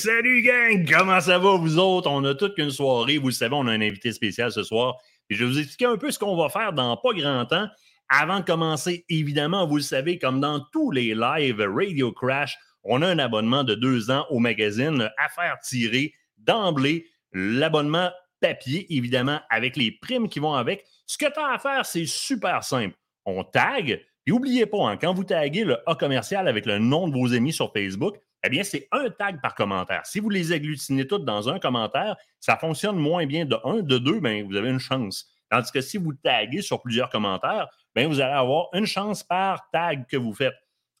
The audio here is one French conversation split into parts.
Salut gang! Comment ça va, vous autres? On a toute qu'une soirée. Vous le savez, on a un invité spécial ce soir. Et je vais vous expliquer un peu ce qu'on va faire dans pas grand temps. Avant de commencer, évidemment, vous le savez, comme dans tous les lives Radio Crash, on a un abonnement de deux ans au magazine à faire tirer d'emblée. L'abonnement papier, évidemment, avec les primes qui vont avec. Ce que tu as à faire, c'est super simple. On tag, et n'oubliez pas, hein, quand vous taguez le A commercial avec le nom de vos amis sur Facebook, eh bien, c'est un tag par commentaire. Si vous les agglutinez toutes dans un commentaire, ça fonctionne moins bien de un, de deux, bien, vous avez une chance. Tandis que si vous taguez sur plusieurs commentaires, bien, vous allez avoir une chance par tag que vous faites.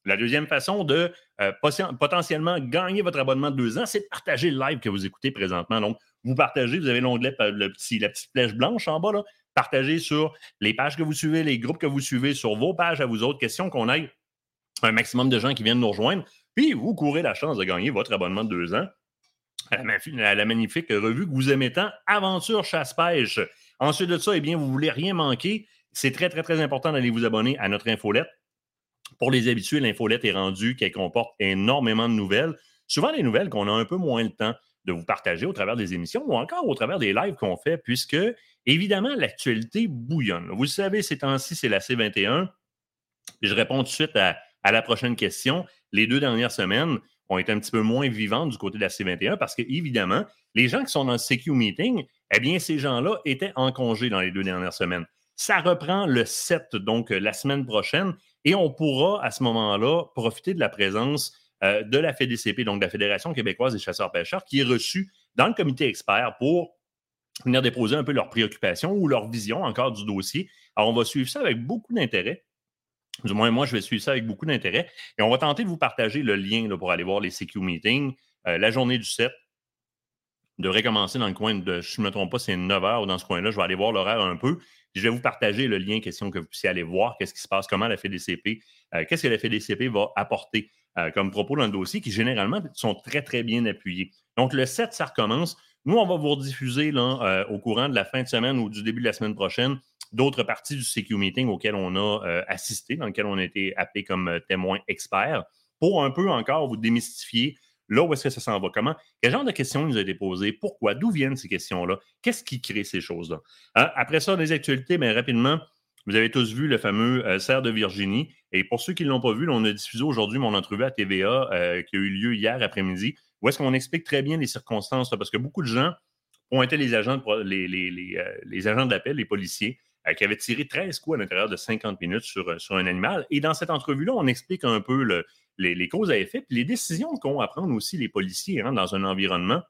La deuxième façon de euh, potentiellement gagner votre abonnement de deux ans, c'est de partager le live que vous écoutez présentement. Donc, vous partagez, vous avez l'onglet, le petit, la petite flèche blanche en bas, là, partagez sur les pages que vous suivez, les groupes que vous suivez, sur vos pages à vous autres. Question qu'on ait un maximum de gens qui viennent nous rejoindre. Puis, vous courez la chance de gagner votre abonnement de deux ans à la, magnifique revue que vous aimez tant, Aventure Chasse-Pêche. Ensuite de ça, eh bien, vous ne voulez rien manquer. C'est très, très, très important d'aller vous abonner à notre infolette. Pour les habitués, l'infolette est rendue, qu'elle comporte énormément de nouvelles. Souvent des nouvelles qu'on a un peu moins le temps de vous partager au travers des émissions ou encore au travers des lives qu'on fait, puisque, évidemment, l'actualité bouillonne. Vous le savez, ces temps-ci, c'est la C21. Je réponds tout de suite à, la prochaine question. Les deux dernières semaines ont été un petit peu moins vivantes du côté de la C21 parce que, évidemment, les gens qui sont dans le CQ Meeting, eh bien, ces gens-là étaient en congé dans les deux dernières semaines. Ça reprend le 7, donc la semaine prochaine, et on pourra à ce moment-là profiter de la présence euh, de la FEDCP, donc de la Fédération québécoise des chasseurs-pêcheurs, qui est reçue dans le comité expert pour venir déposer un peu leurs préoccupations ou leur vision encore du dossier. Alors, on va suivre ça avec beaucoup d'intérêt. Du moins, moi, je vais suivre ça avec beaucoup d'intérêt. Et on va tenter de vous partager le lien pour aller voir les CQ meetings. Euh, la journée du 7 devrait commencer dans le coin de, je ne me trompe pas, c'est 9 heures dans ce coin-là. Je vais aller voir l'horaire un peu. Je vais vous partager le lien, question que vous puissiez aller voir qu'est-ce qui se passe, comment la FEDCP, euh, qu'est-ce que la FEDCP va apporter euh, comme propos dans le dossier qui généralement sont très, très bien appuyés. Donc, le 7, ça recommence. Nous, on va vous rediffuser là, au courant de la fin de semaine ou du début de la semaine prochaine d'autres parties du CQ Meeting auxquelles on a euh, assisté, dans lesquelles on a été appelé comme témoin expert, pour un peu encore vous démystifier là où est-ce que ça s'en va, comment, quel genre de questions nous a été posées, pourquoi, d'où viennent ces questions-là, qu'est-ce qui crée ces choses-là? Hein, après ça, les actualités, bien rapidement, vous avez tous vu le fameux euh, Serre de Virginie. Et pour ceux qui ne l'ont pas vu, on a diffusé aujourd'hui mon entrevue à TVA euh, qui a eu lieu hier après-midi, où est-ce qu'on explique très bien les circonstances, parce que beaucoup de gens pointaient les agents de, les, les, euh, les, agents d'appel, les policiers, qui avaient tiré 13 coups à l'intérieur de 50 minutes sur, sur un animal. Et dans cette entrevue-là, on explique un peu le, les, causes à effet, puis les décisions qu'ont à prendre aussi les policiers hein, dans un environnement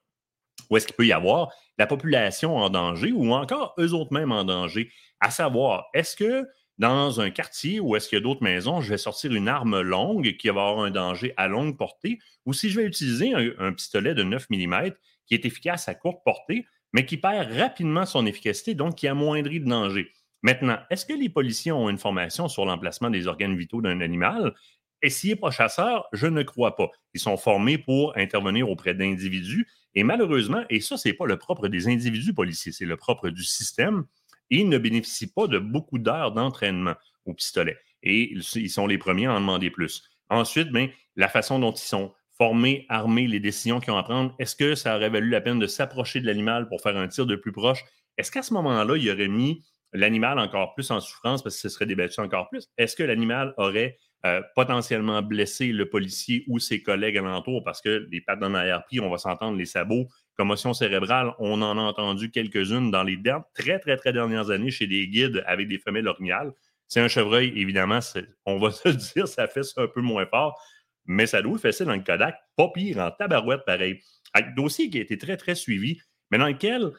où est-ce qu'il peut y avoir la population en danger ou encore eux autres mêmes en danger. À savoir, est-ce que dans un quartier ou est-ce qu'il y a d'autres maisons, je vais sortir une arme longue qui va avoir un danger à longue portée ou si je vais utiliser un, pistolet de 9 mm qui est efficace à courte portée, mais qui perd rapidement son efficacité, donc qui amoindrit le danger? Maintenant, est-ce que les policiers ont une formation sur l'emplacement des organes vitaux d'un animal? Et s'il n'est pas chasseur, je ne crois pas. Ils sont formés pour intervenir auprès d'individus. Et malheureusement, et ça, ce n'est pas le propre des individus policiers, c'est le propre du système, ils ne bénéficient pas de beaucoup d'heures d'entraînement au pistolet. Et ils sont les premiers à en demander plus. Ensuite, bien, la façon dont ils sont formés, armés, les décisions qu'ils ont à prendre, est-ce que ça aurait valu la peine de s'approcher de l'animal pour faire un tir de plus proche? Est-ce qu'à ce, moment-là, il aurait mis l'animal encore plus en souffrance parce que ce serait débattu encore plus? Est-ce que l'animal aurait euh, potentiellement blessé le policier ou ses collègues alentours parce que les pattes dans l'arrière-pied, on va s'entendre, les sabots, commotion cérébrale, on en a entendu quelques-unes dans les très, très, très dernières années chez des guides avec des femelles orignales. C'est un chevreuil, évidemment, on va se dire, ça fait un peu moins fort, mais ça doit ça dans le Kodak, pas pire, en tabarouette pareil. Un dossier qui a été très, très suivi, mais dans lequel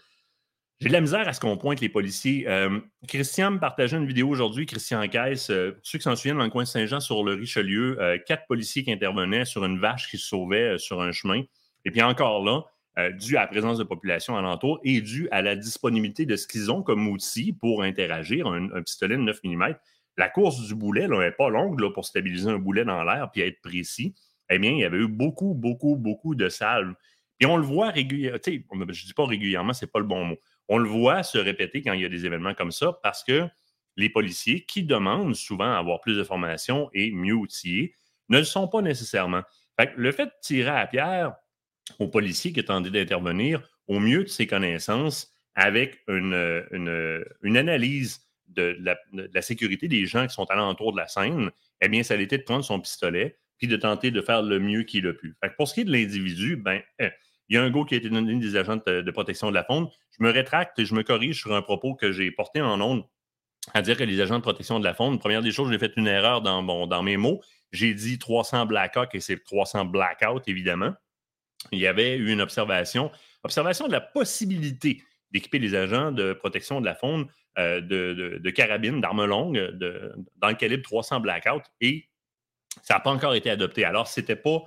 j'ai de la misère à ce qu'on pointe les policiers. Euh, Christian me partageait une vidéo aujourd'hui, Christian Caisse, euh, ceux qui s'en souviennent, dans le coin de Saint-Jean, sur le Richelieu, euh, quatre policiers qui intervenaient sur une vache qui se sauvait sur un chemin. Et puis encore là, dû à la présence de population alentour et dû à la disponibilité de ce qu'ils ont comme outil pour interagir, un, pistolet de 9 mm. La course du boulet n'est pas longue pour stabiliser un boulet dans l'air puis être précis. Eh bien, il y avait eu beaucoup, beaucoup, beaucoup de salves. Et on le voit régulièrement. Je ne dis pas régulièrement, ce n'est pas le bon mot on le voit se répéter quand il y a des événements comme ça parce que les policiers qui demandent souvent à avoir plus de formation et mieux outillés ne le sont pas nécessairement. le fait de tirer à pierre, au policier qui est tenté d'intervenir au mieux de ses connaissances avec une, analyse de la, sécurité des gens qui sont alentour de la scène, eh bien, ça a été de prendre son pistolet puis de tenter de faire le mieux qu'il a pu. pour ce qui est de l'individu, ben, eh, il y a un go qui a été donné des agents de, protection de la faune. Je me rétracte et je me corrige sur un propos que j'ai porté en ondes à dire que les agents de protection de la faune, première des choses, j'ai fait une erreur dans, dans mes mots. J'ai dit 300 Blackhawk et c'est 300 Blackout, évidemment. Il y avait eu une observation, observation de la possibilité d'équiper les agents de protection de la faune euh, de, carabines, d'armes longues, dans le calibre 300 Blackout, et ça n'a pas encore été adopté. Alors, ce n'était pas,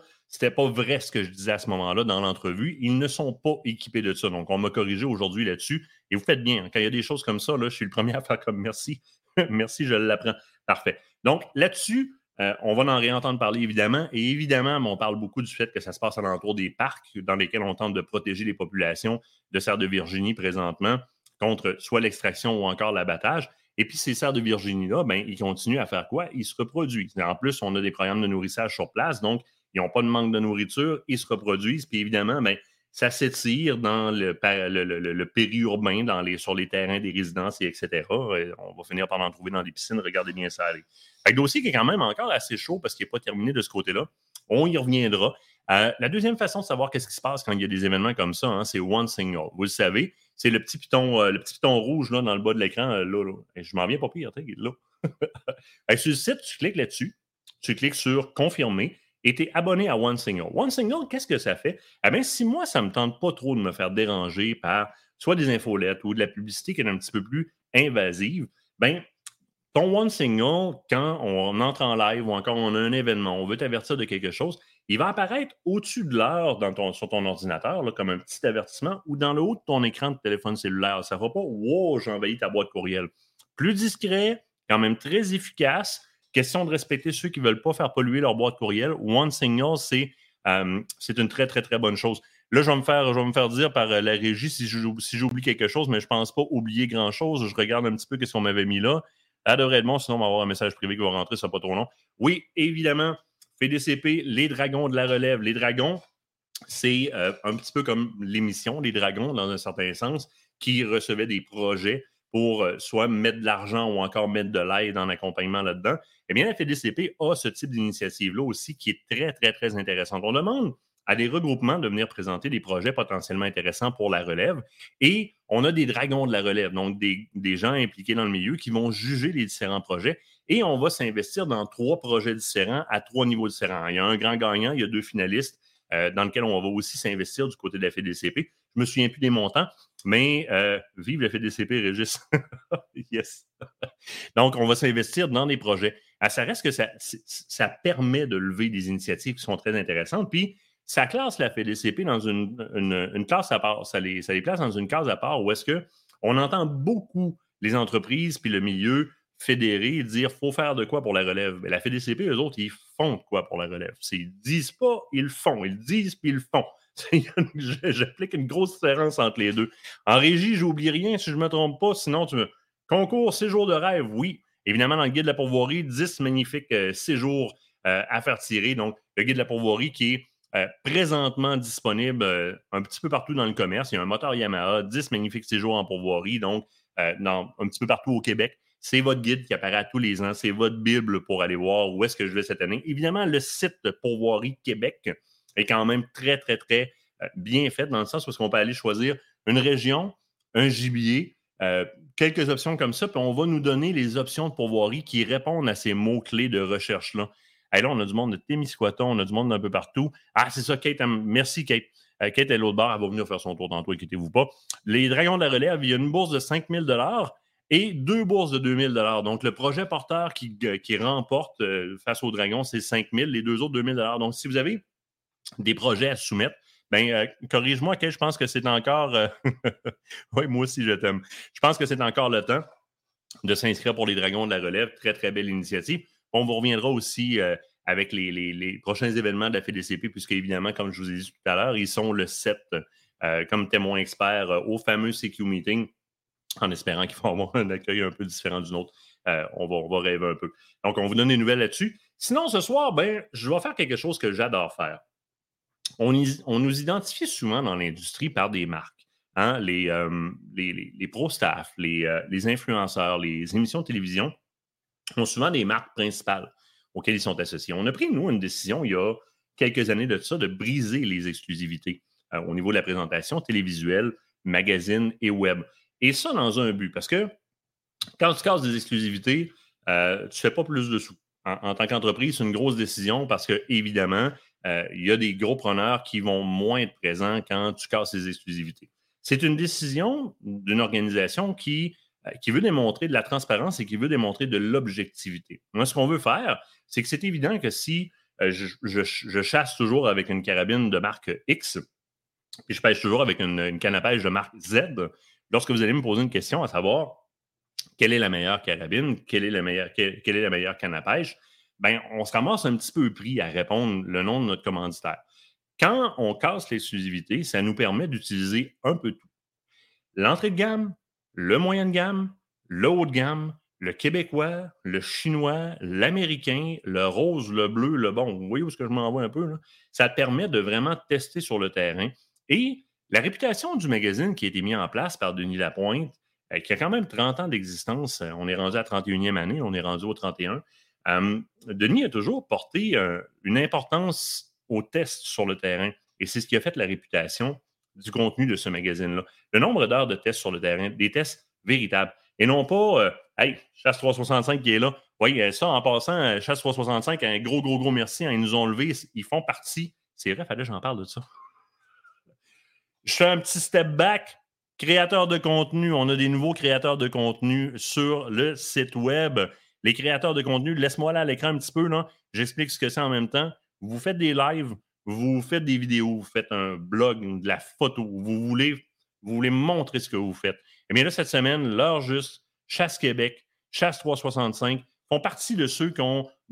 pas vrai ce que je disais à ce moment-là dans l'entrevue. Ils ne sont pas équipés de ça. Donc, on m'a corrigé aujourd'hui là-dessus. Et vous faites bien. Hein. Quand il y a des choses comme ça, là, je suis le premier à faire comme merci. merci, je l'apprends. Parfait. Donc, là-dessus, euh, on va en réentendre parler évidemment. Et évidemment, on parle beaucoup du fait que ça se passe alentour des parcs dans lesquels on tente de protéger les populations de cerfs de Virginie présentement contre soit l'extraction ou encore l'abattage. Et puis, ces cerfs de Virginie-là, ben, ils continuent à faire quoi? Ils se reproduisent. En plus, on a des programmes de nourrissage sur place, donc ils n'ont pas de manque de nourriture, ils se reproduisent. Puis évidemment, ben, ça s'étire dans le, périurbain, dans les, sur les terrains des résidences, et etc. on va finir par en trouver dans des piscines. Regardez bien ça aller. Un dossier qui est quand même encore assez chaud parce qu'il n'est pas terminé de ce côté-là. On y reviendra. Euh, la deuxième façon de savoir qu'est-ce qui se passe quand il y a des événements comme ça, hein, c'est One Signal. Vous le savez, c'est le petit piton, euh, le petit rouge là, dans le bas de l'écran. Euh, là, je m'en viens pas pire, là. sur le site, tu cliques là-dessus, tu cliques sur Confirmer et tu es abonné à One Signal. One Signal, qu'est-ce que ça fait? Eh bien, si moi, ça ne me tente pas trop de me faire déranger par soit des infolettes ou de la publicité qui est un petit peu plus invasive, ben ton One Signal, quand on entre en live ou encore on a un événement, on veut t'avertir de quelque chose, il va apparaître au-dessus de l'heure sur ton ordinateur, comme un petit avertissement, ou dans le haut de ton écran de téléphone cellulaire. Ça ne va pas Wow, j'ai envahi ta boîte courriel. Plus discret, quand même très efficace. Question de respecter ceux qui ne veulent pas faire polluer leur boîte courriel. One Signal, euh, c'est une très, très, très bonne chose. Là, je vais me faire, je vais me faire dire par euh, la régie si j'oublie quelque chose, mais je ne pense pas oublier grand-chose. Je regarde un petit peu ce qu'on m'avait mis là. Être bon, sinon on va avoir un message privé qui va rentrer, ça pas trop long. Oui, évidemment, FDCP, les dragons de la relève. Les dragons, c'est euh, un petit peu comme l'émission Les Dragons, dans un certain sens, qui recevaient des projets pour euh, soit mettre de l'argent ou encore mettre de l'aide en accompagnement là-dedans. Eh bien, la FDCP a ce type d'initiative-là aussi qui est très, très, très intéressante. On demande à des regroupements de venir présenter des projets potentiellement intéressants pour la relève. Et on a des dragons de la relève, donc des, gens impliqués dans le milieu qui vont juger les différents projets. Et on va s'investir dans trois projets différents à trois niveaux différents. Il y a un grand gagnant, il y a deux finalistes euh, dans lesquels on va aussi s'investir du côté de la FDCP. Je me souviens plus des montants, mais euh, vive la FDCP, Régis. yes. Donc, on va s'investir dans des projets. Ah, ça reste que ça, permet de lever des initiatives qui sont très intéressantes. Puis, ça classe la FDCP dans une, classe à part. Ça les, ça les, place dans une case à part où est-ce qu'on entend beaucoup les entreprises puis le milieu fédéré dire faut faire de quoi pour la relève. Mais la FDCP, eux autres, ils font de quoi pour la relève. Ils disent pas, ils font. Ils disent puis ils le font. J'applique une grosse différence entre les deux. En régie, j'oublie rien si je ne me trompe pas. Sinon, tu me. Concours séjour de rêve, oui. Évidemment, dans le guide de la pourvoirie, 10 magnifiques euh, séjours euh, à faire tirer. Donc, le guide de la pourvoirie qui est euh, présentement disponible un petit peu partout dans le commerce. Il y a un moteur Yamaha, 10 magnifiques séjours en pourvoirie, donc dans, un petit peu partout au Québec. C'est votre guide qui apparaît tous les ans. C'est votre Bible pour aller voir où est-ce que je vais cette année. Évidemment, le site de Pourvoirie Québec est quand même très, très, très bien fait dans le sens où on peut aller choisir une région, un gibier, quelques options comme ça, puis on va nous donner les options de pourvoirie qui répondent à ces mots-clés de recherche-là là, on a du monde de Témiscouaton, on a du monde d'un peu partout. Ah, c'est ça, Kate. Merci, Kate. Euh, Kate est l'autre bord, elle va venir faire son tour tantôt, inquiétez-vous pas. Les Dragons de la Relève, il y a une bourse de 5 000 et deux bourses de 2 000 Donc, le projet porteur qui, euh, remporte euh, face aux Dragons, c'est 5 000 les deux autres 2 000 Donc, si vous avez des projets à soumettre, ben, corrige-moi, Kate, je pense que c'est encore. oui, moi aussi, je t'aime. Je pense que c'est encore le temps de s'inscrire pour les Dragons de la Relève. Très, très belle initiative. On vous reviendra aussi euh, avec les, prochains événements de la FDCP, puisque évidemment, comme je vous ai dit tout à l'heure, ils sont le 7 euh, comme témoins experts euh, au fameux CQ Meeting, en espérant qu'ils vont avoir un accueil un peu différent du nôtre. on, va, on, va, rêver un peu. Donc, on vous donne des nouvelles là-dessus. Sinon, ce soir, ben, je vais faire quelque chose que j'adore faire. on, nous identifie souvent dans l'industrie par des marques. Hein? Les, les, pro-staff, les, les influenceurs, les émissions de télévision ont souvent des marques principales auxquelles ils sont associés. On a pris, nous, une décision il y a quelques années de ça, de briser les exclusivités au niveau de la présentation télévisuelle, magazine et web. Et ça dans un but, parce que quand tu casses des exclusivités, euh, tu ne fais pas plus de sous. En, tant qu'entreprise, c'est une grosse décision parce que, évidemment, euh, il y a des gros preneurs qui vont moins être présents quand tu casses les exclusivités. C'est une décision d'une organisation qui, euh, qui veut démontrer de la transparence et qui veut démontrer de l'objectivité. Moi, ce qu'on veut faire, c'est que c'est évident que si je, chasse toujours avec une carabine de marque X, et je pêche toujours avec une, une canne à pêche de marque Z, lorsque vous allez me poser une question à savoir quelle est la meilleure carabine, quelle est la meilleure, quelle, est la meilleure canne à pêche, ben, on se ramasse un petit peu pris à répondre le nom de notre commanditaire. Quand on casse l'exclusivité, ça nous permet d'utiliser un peu tout. L'entrée de gamme, le moyen de gamme, le haut de gamme, le québécois, le chinois, l'américain, le rose, le bleu, le bon. Vous voyez où est-ce que je m'envoie un peu? Là? Ça permet de vraiment tester sur le terrain. Et la réputation du magazine qui a été mis en place par Denis Lapointe, euh, qui a quand même 30 ans d'existence, euh, on est rendu à 31e année, on est rendu au 31. Denis a toujours porté euh, une importance aux tests sur le terrain. Et c'est ce qui a fait la réputation du contenu de ce magazine-là. Le nombre d'heures de tests sur le terrain, des tests véritables. Et non pas, hey, Chasse 365 qui est là. Oui, ça, en passant, Chasse 365, un gros, gros, gros merci. Hein, ils nous ont levé. Ils font partie. C'est vrai, fallait que j'en parle de ça. Je fais un petit step back. Créateurs de contenu, on a des nouveaux créateurs de contenu sur le site web. Les créateurs de contenu, laisse-moi là à l'écran un petit peu, là. J'explique ce que c'est en même temps. Vous faites des lives, vous faites des vidéos, vous faites un blog, de la photo, vous voulez, vous voulez montrer ce que vous faites. Eh bien là, cette semaine, l'heure juste, Chasse Québec, Chasse 365 font partie de ceux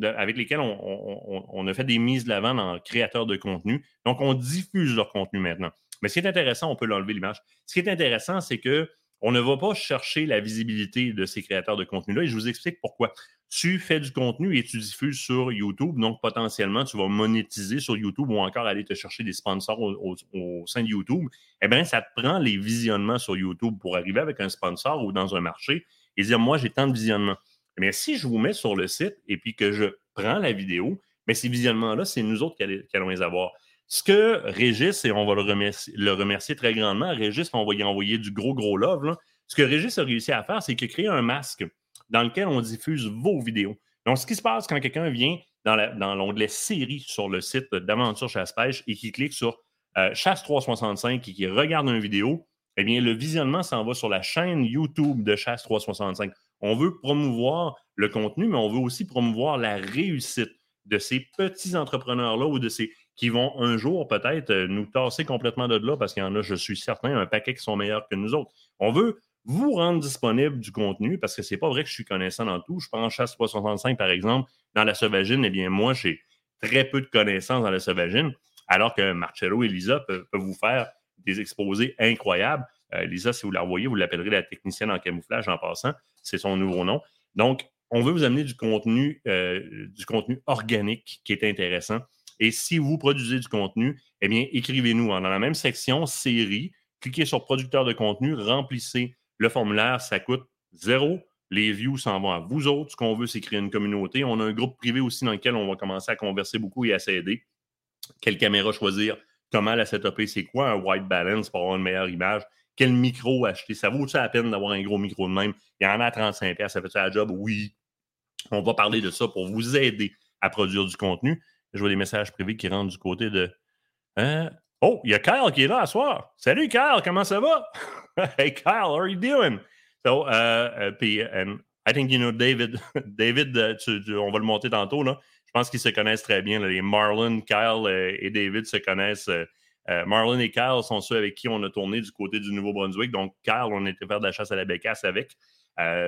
avec lesquels on, a fait des mises de l'avant dans créateurs de contenu. Donc, on diffuse leur contenu maintenant. Mais ce qui est intéressant, on peut l'enlever l'image. Ce qui est intéressant, c'est que on ne va pas chercher la visibilité de ces créateurs de contenu-là et je vous explique pourquoi. Tu fais du contenu et tu diffuses sur YouTube, donc potentiellement tu vas monétiser sur YouTube ou encore aller te chercher des sponsors au, sein de YouTube. Eh bien, ça te prend les visionnements sur YouTube pour arriver avec un sponsor ou dans un marché et dire Moi, j'ai tant de visionnements. Mais si je vous mets sur le site et puis que je prends la vidéo, mais ces visionnements-là, c'est nous autres qui allons les avoir. Ce que Régis, et on va le remercier, très grandement, Régis, on va y envoyer du gros, gros love. Ce que Régis a réussi à faire, c'est qu'il a créé un masque dans lequel on diffuse vos vidéos. Donc, ce qui se passe quand quelqu'un vient dans l'onglet série sur le site d'Aventure Chasse-Pêche et qui clique sur euh, Chasse 365 et qui regarde une vidéo, eh bien, le visionnement s'en va sur la chaîne YouTube de Chasse 365. On veut promouvoir le contenu, mais on veut aussi promouvoir la réussite de ces petits entrepreneurs-là ou de ces qui vont un jour peut-être euh, nous tasser complètement de là parce qu'il y en a, je suis certain, un paquet qui sont meilleurs que nous autres. On veut vous rendre disponible du contenu parce que c'est pas vrai que je suis connaissant dans tout. Je prends chasse 365 par exemple, dans la sauvagine, eh bien moi j'ai très peu de connaissances dans la sauvagine, alors que Marcello et Lisa peuvent, vous faire des exposés incroyables. Euh, Lisa, si vous la revoyez, vous l'appellerez la technicienne en camouflage en passant. C'est son nouveau nom. Donc, on veut vous amener du contenu, euh, du contenu organique qui est intéressant. Et si vous produisez du contenu, eh bien, écrivez-nous dans la même section série, cliquez sur producteur de contenu, remplissez le formulaire, ça coûte zéro. Les views s'en vont à vous autres. Ce qu'on veut, c'est créer une communauté. On a un groupe privé aussi dans lequel on va commencer à converser beaucoup et à s'aider. Quelle caméra choisir, comment la setuper, c'est quoi un white balance pour avoir une meilleure image, quel micro acheter? Ça vaut-tu la peine d'avoir un gros micro de même? Il y en a à 35$, ça fait-tu la job? Oui. On va parler de ça pour vous aider à produire du contenu. Je vois des messages privés qui rentrent du côté de. Hein? Oh, il y a Kyle qui est là à soir. Salut Kyle, comment ça va? hey Kyle, how are you doing? So, uh, puis, and I think you know David. David, uh, on va le monter tantôt. Là. Je pense qu'ils se connaissent très bien. Les Marlon, Kyle euh, et David se connaissent. Euh, euh, Marlon et Kyle sont ceux avec qui on a tourné du côté du Nouveau-Brunswick. Donc, Kyle, on était faire de la chasse à la bécasse avec.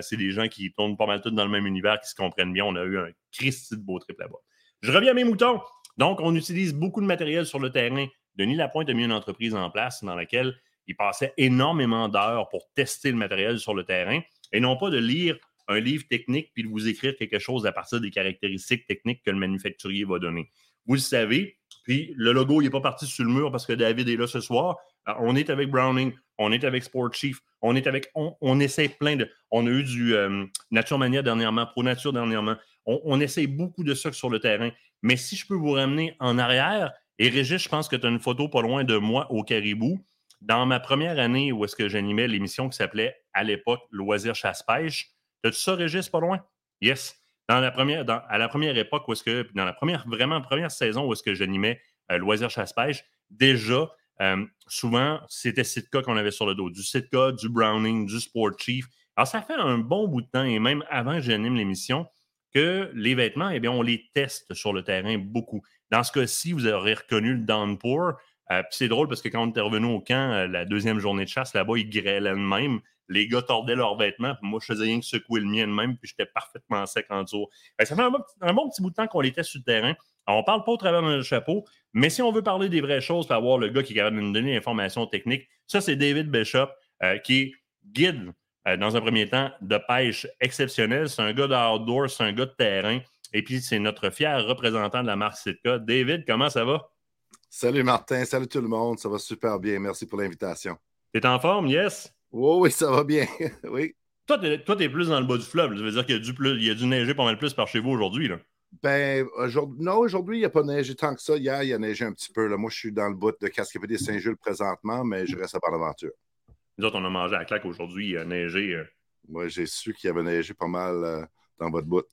c'est des gens qui tournent pas mal tous dans le même univers, qui se comprennent bien. On a eu un Christy de beau trip là-bas. Je reviens à mes moutons. Donc, on utilise beaucoup de matériel sur le terrain. Denis Lapointe a mis une entreprise en place dans laquelle il passait énormément d'heures pour tester le matériel sur le terrain et non pas de lire un livre technique puis de vous écrire quelque chose à partir des caractéristiques techniques que le manufacturier va donner. Vous le savez. Puis le logo, il n'est pas parti sur le mur parce que David est là ce soir. on est avec Browning, on est avec Sport Chief, on est avec. On, essaie plein de. On a eu du euh, Nature Mania dernièrement, Pro Nature dernièrement. On, on essaie beaucoup de ça sur le terrain. Mais si je peux vous ramener en arrière, et Régis, je pense que tu as une photo pas loin de moi au Caribou. Dans ma première année où est-ce que j'animais l'émission qui s'appelait à l'époque Loisir Chasse-Pêche, as-tu ça, Régis, pas loin? Yes. Dans la première, à la première époque, où est-ce que, dans la première, vraiment première saison où est-ce que j'animais euh, Loisir Chasse-Pêche, déjà, euh, souvent, c'était Sitka qu'on avait sur le dos. Du Sitka, du Browning, du Sport Chief. Alors, ça fait un bon bout de temps, et même avant que j'anime l'émission, que les vêtements, eh bien, on les teste sur le terrain beaucoup. Dans ce cas-ci, vous aurez reconnu le downpour. Euh, c'est drôle parce que quand on était revenu au camp, la deuxième journée de chasse, là-bas, ils grêlaient de même. Les gars tordaient leurs vêtements, puis moi, je faisais rien que secouer le mien de même, puis j'étais parfaitement sec en dessous. ça fait un bon, petit bout de temps qu'on était sur le terrain. on ne parle pas au travers d'un chapeau, mais si on veut parler des vraies choses, pour avoir le gars qui est capable de nous donner l'information technique, ça, c'est David Bishop, euh, qui est guide, dans un premier temps, de pêche exceptionnel. C'est un gars d'outdoor, c'est un gars de terrain. Et puis, c'est notre fier représentant de la marque Sitka. David, comment ça va? Salut Martin, salut tout le monde. Ça va super bien. Merci pour l'invitation. T'es en forme, yes? Oui, oui, ça va bien. oui. Toi, tu es, plus dans le bas du fleuve. Ça veut dire qu'il y, a du plus, il y a du neiger pas mal plus par chez vous aujourd'hui. Ben, aujourd'hui, non, aujourd'hui, il n'y a pas neigé tant que ça. Hier, il y a neigé un petit peu. Là. Moi, je suis dans le bout de Cascapédie Saint-Jules présentement, mais je reste à Bonaventure. Nous autres, on a mangé à la claque aujourd'hui. Il a neigé. Euh. Moi, j'ai su qu'il y avait neigé pas mal euh, dans votre bout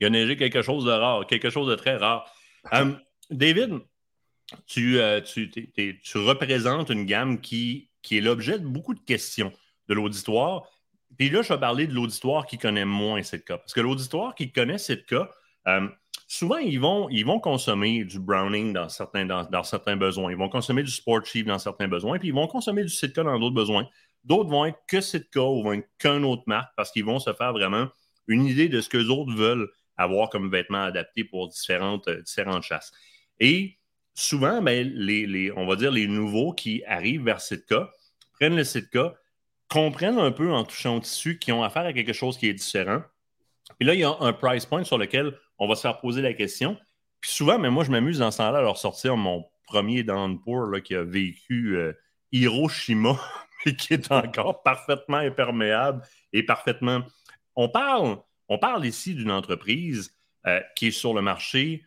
il a neigé quelque chose de rare, quelque chose de très rare. Euh, David, tu, euh, tu, représentes une gamme qui, qui est l'objet de beaucoup de questions de l'auditoire. Puis là, je vais parler de l'auditoire qui connaît moins cas. Parce que l'auditoire qui connaît cas, euh, souvent, ils vont, ils vont consommer du Browning dans certains, dans, certains besoins. Ils vont consommer du Sport Chief dans certains besoins. Puis ils vont consommer du Sitka dans d'autres besoins. D'autres vont être que Sitka ou vont être qu'un autre marque parce qu'ils vont se faire vraiment une idée de ce que les autres veulent avoir comme vêtements adaptés pour différentes, euh, différentes chasses. Et souvent, ben, les, on va dire les nouveaux qui arrivent vers Sitka prennent le Sitka, comprennent un peu en touchant au tissu qu'ils ont affaire à quelque chose qui est différent. Et là, il y a un price point sur lequel on va se faire poser la question. Puis souvent, mais moi, je m'amuse dans ce temps-là à leur sortir mon premier downpour là, qui a vécu euh, Hiroshima, mais qui est encore parfaitement imperméable et parfaitement. On parle on parle ici d'une entreprise euh, qui est sur le marché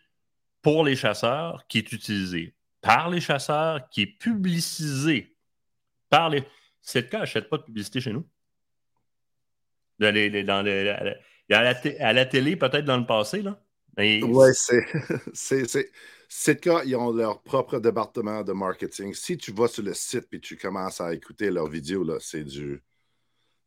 pour les chasseurs, qui est utilisée par les chasseurs, qui est publicisée par les. Cas n'achète pas de publicité chez nous. à, la télé, peut-être dans le passé, là. Oui, c'est. Cas, ils ont leur propre département de marketing. Si tu vas sur le site et tu commences à écouter leurs vidéos, c'est du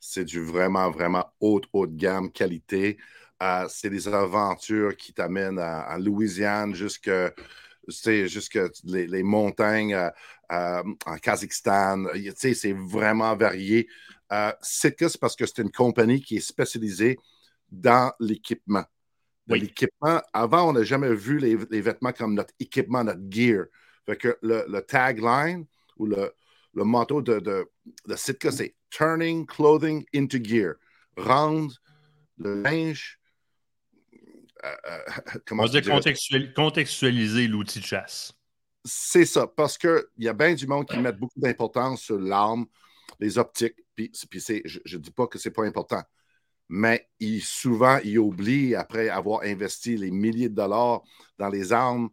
c'est du vraiment, vraiment haute, haute gamme, qualité. Euh, c'est des aventures qui t'amènent en Louisiane jusque, jusque les, montagnes euh, en Kazakhstan. C'est vraiment varié. c'est que c'est parce que c'est une compagnie qui est spécialisée dans l'équipement. L'équipement, avant, on n'a jamais vu les, vêtements comme notre équipement, notre gear. Fait que le, tagline ou le, le motto de, de, de Sitka, c'est turning clothing into gear. Rendre le linge. Euh, euh comment On va dire contextualiser l'outil de chasse. C'est ça, parce qu'il y a bien du monde qui met beaucoup d'importance sur l'arme, les optiques, puis, je ne dis pas que ce n'est pas important, mais il, souvent, ils oublient, après avoir investi les milliers de dollars dans les armes,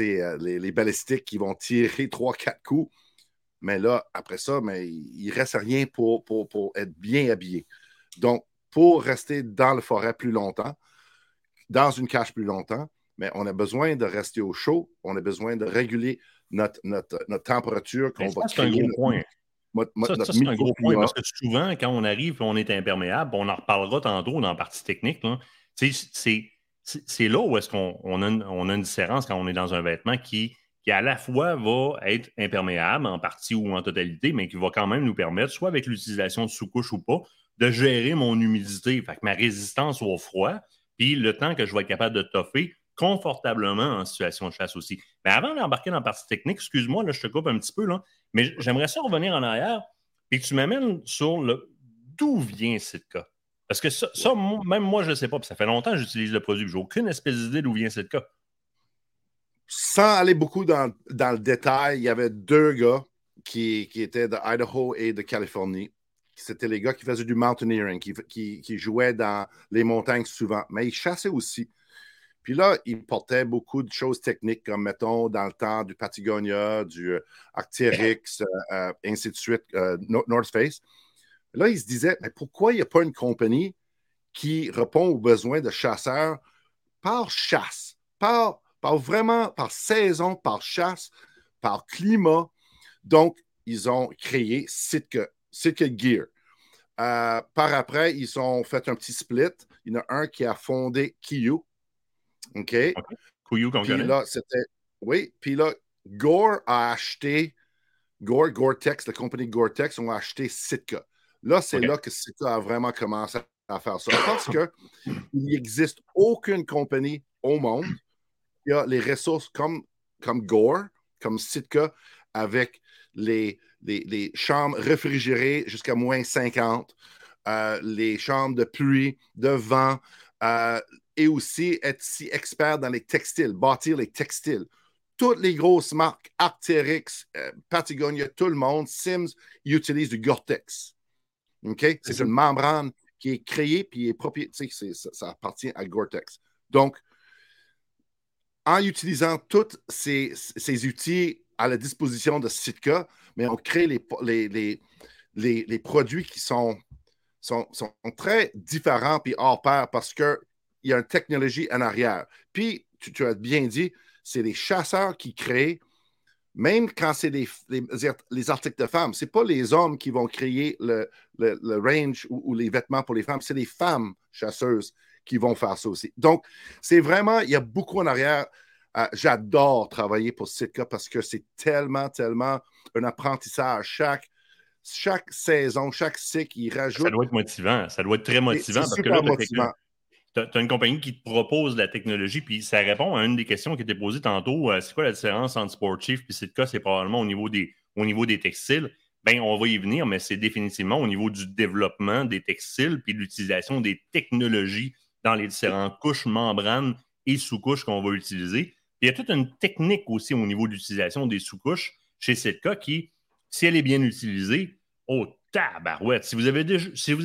euh, les, les balistiques qui vont tirer trois, quatre coups, mais là, après ça, mais il ne reste rien pour, pour, être bien habillé. Donc, pour rester dans le forêt plus longtemps, dans une cache plus longtemps, mais on a besoin de rester au chaud, on a besoin de réguler notre, notre, température qu'on va C'est un gros point. ça, c'est un gros point parce que souvent, quand on arrive et on est imperméable, on en reparlera tantôt dans la partie technique. C'est là où est-ce qu'on on a, on a, une différence quand on est dans un vêtement qui qui à la fois va être imperméable en partie ou en totalité, mais qui va quand même nous permettre, soit avec l'utilisation de sous-couche ou pas, de gérer mon humidité, fait que ma résistance au froid, puis le temps que je vais être capable de toffer confortablement en situation de chasse aussi. Mais avant d'embarquer dans la partie technique, excuse-moi, je te coupe un petit peu, là, mais j'aimerais ça revenir en arrière et que tu m'amènes sur le d'où vient cette cas. Parce que ça, même moi, je ne sais pas, puis ça fait longtemps que j'utilise le produit, j'ai aucune espèce d'idée d'où vient cette cas. sans aller beaucoup dans, le détail, il y avait deux gars qui, étaient de Idaho et de Californie. C'était les gars qui faisaient du mountaineering, qui, qui, jouaient dans les montagnes souvent, mais ils chassaient aussi. Puis là, ils portaient beaucoup de choses techniques, comme mettons dans le temps du Patagonia, du euh, Arcteryx, euh, euh, ainsi de suite, North Face. Là, ils se disaient, mais pourquoi il n'y a pas une compagnie qui répond aux besoins de chasseurs par chasse, par par vraiment, par saison, par chasse, par climat? Donc, ils ont créé Sitka, Sitka Gear. Euh, par après, ils ont fait un petit split. Il y en a un qui a fondé Kiyu. OK? okay. Qu'on là, c'était. Oui, puis là, Gore a acheté. Gore, Gore-Tex, la compagnie Gore-Tex, ont acheté Sitka. Là, c'est là que Sitka a vraiment commencé à faire ça. Parce qu'il n'existe aucune compagnie au monde y a les ressources comme, comme Gore, comme Sitka, avec les, les, chambres réfrigérées jusqu'à moins 50, euh, les chambres de pluie, de vent, euh, et aussi être si expert dans les textiles, bâtir les textiles. Toutes les grosses marques, Arcteryx, euh, Patagonia, tout le monde, Sims, ils utilisent du Gore-Tex. OK? C'est une membrane qui est créée puis est ça, ça appartient à Gore-Tex. Donc, en utilisant tous ces, outils à la disposition de Sitka, mais on crée les, les, les, produits qui sont, sont, très différents et hors pair parce qu'il y a une technologie en arrière. Puis, tu, as bien dit, c'est les chasseurs qui créent, même quand c'est les, les, articles de femmes, ce n'est pas les hommes qui vont créer le, range ou, les vêtements pour les femmes, c'est les femmes chasseuses qui vont faire ça aussi. Donc, c'est vraiment, il y a beaucoup en arrière. Euh, j'adore travailler pour Sitka parce que c'est tellement, tellement un apprentissage. Chaque, chaque saison, chaque cycle, il rajoute. Ça doit être motivant. Ça doit être très motivant parce que là, tu as, une compagnie qui te propose la technologie, puis ça répond à une des questions qui était posée tantôt. Euh, c'est quoi la différence entre Sport Chief et Sitka? C'est probablement au niveau des, au niveau des textiles. Bien, on va y venir, mais c'est définitivement au niveau du développement des textiles puis l'utilisation des technologies dans les différentes couches, membranes et sous-couches qu'on va utiliser. il y a toute une technique aussi au niveau de l'utilisation des sous-couches chez Sitka qui, si elle est bien utilisée, oh tabarouette, si vous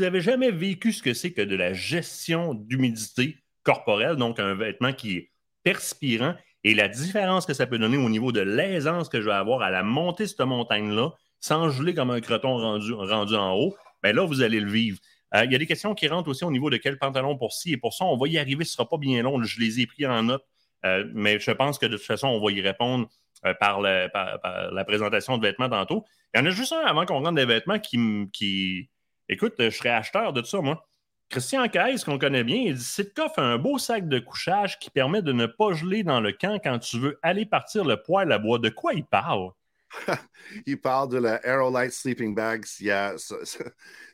avez, jamais vécu ce que c'est que de la gestion d'humidité corporelle, donc un vêtement qui est perspirant, et la différence que ça peut donner au niveau de l'aisance que je vais avoir à la montée cette montagne-là, sans geler comme un croton rendu, en haut, bien là, vous allez le vivre. Euh, il y a des questions qui rentrent aussi au niveau de quel pantalon pour ci et pour ça. On va y arriver, ce ne sera pas bien long. Je les ai pris en note, mais je pense que de toute façon, on va y répondre euh, par, la présentation de vêtements tantôt. Il y en a juste un avant qu'on rentre des vêtements qui, qui. Écoute, je serais acheteur de tout ça, moi. Christian Caisse, qu'on connaît bien, il dit Sitka fait un beau sac de couchage qui permet de ne pas geler dans le camp quand tu veux aller partir le poêle à bois. De quoi il parle? Il parle de la Aerolite Sleeping Bags.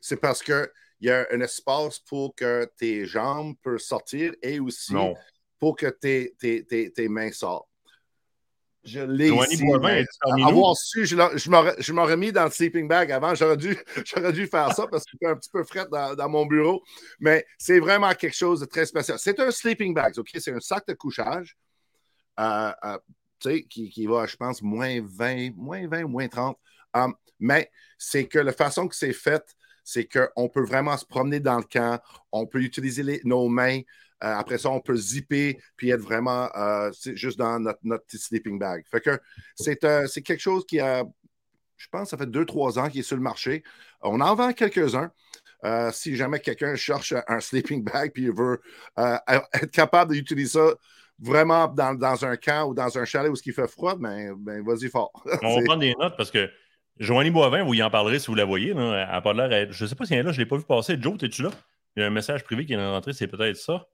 C'est parce que il y a un espace pour que tes jambes peuvent sortir et aussi pour que tes, tes, tes, tes mains sortent. Je l'ai ici. avoir su, je m'aurais mis dans le sleeping bag avant. J'aurais dû, dû faire ça parce qu'il fait un petit peu frais dans, mon bureau. Mais c'est vraiment quelque chose de très spécial. C'est un sleeping bag, OK? C'est un sac de couchage euh, euh, qui, qui, va, je pense, moins 20, moins 20, moins 30. Um, mais c'est que la façon que c'est fait, c'est qu'on peut vraiment se promener dans le camp, on peut utiliser nos mains. Euh, après ça, on peut zipper puis être vraiment euh, juste dans notre, notre petit sleeping bag. Fait que euh, c'est quelque chose qui a, je pense, ça fait deux, trois ans qu'il est sur le marché. On en vend quelques-uns. si jamais quelqu'un cherche un sleeping bag puis il veut être capable d'utiliser ça vraiment dans, un camp ou dans un chalet où il fait froid, ben, ben vas-y fort. On va prendre des notes parce que Joanie Boivin, vous y en parlerez si vous la voyez. Là. Elle pas l'air. Je ne sais pas si elle est là, je ne l'ai pas vu passer. Joe, es-tu là? Il y a un message privé qui est rentré, c'est peut-être ça.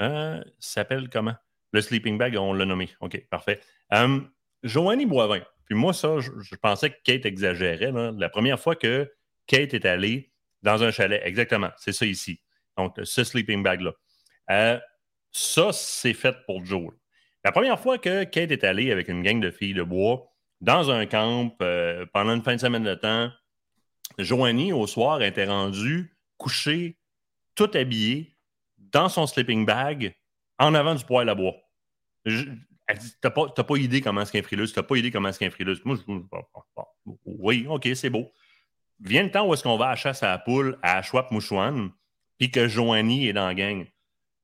Euh, s'appelle comment? Le sleeping bag, on l'a nommé. OK, parfait. Um, Joanie Boivin. Puis moi, ça, je, pensais que Kate exagérait. La première fois que Kate est allée dans un chalet, exactement, c'est ça ici. Donc, ce sleeping bag-là. Euh, ça, c'est fait pour Joe. La première fois que Kate est allée avec une gang de filles de bois, dans un camp euh, pendant une fin de semaine de temps. Joanie, au soir, était rendue couchée, tout habillée, dans son sleeping bag, en avant du poêle à bois. Elle dit T'as pas, pas idée comment est-ce qu'un frileux, t'as pas idée comment est-ce qu'un frileux. Moi, je Oui, OK, c'est beau. Vient le temps où est-ce qu'on va à chasse à la poule à Ashwap Mouchouane, puis que Joanie est dans la gang,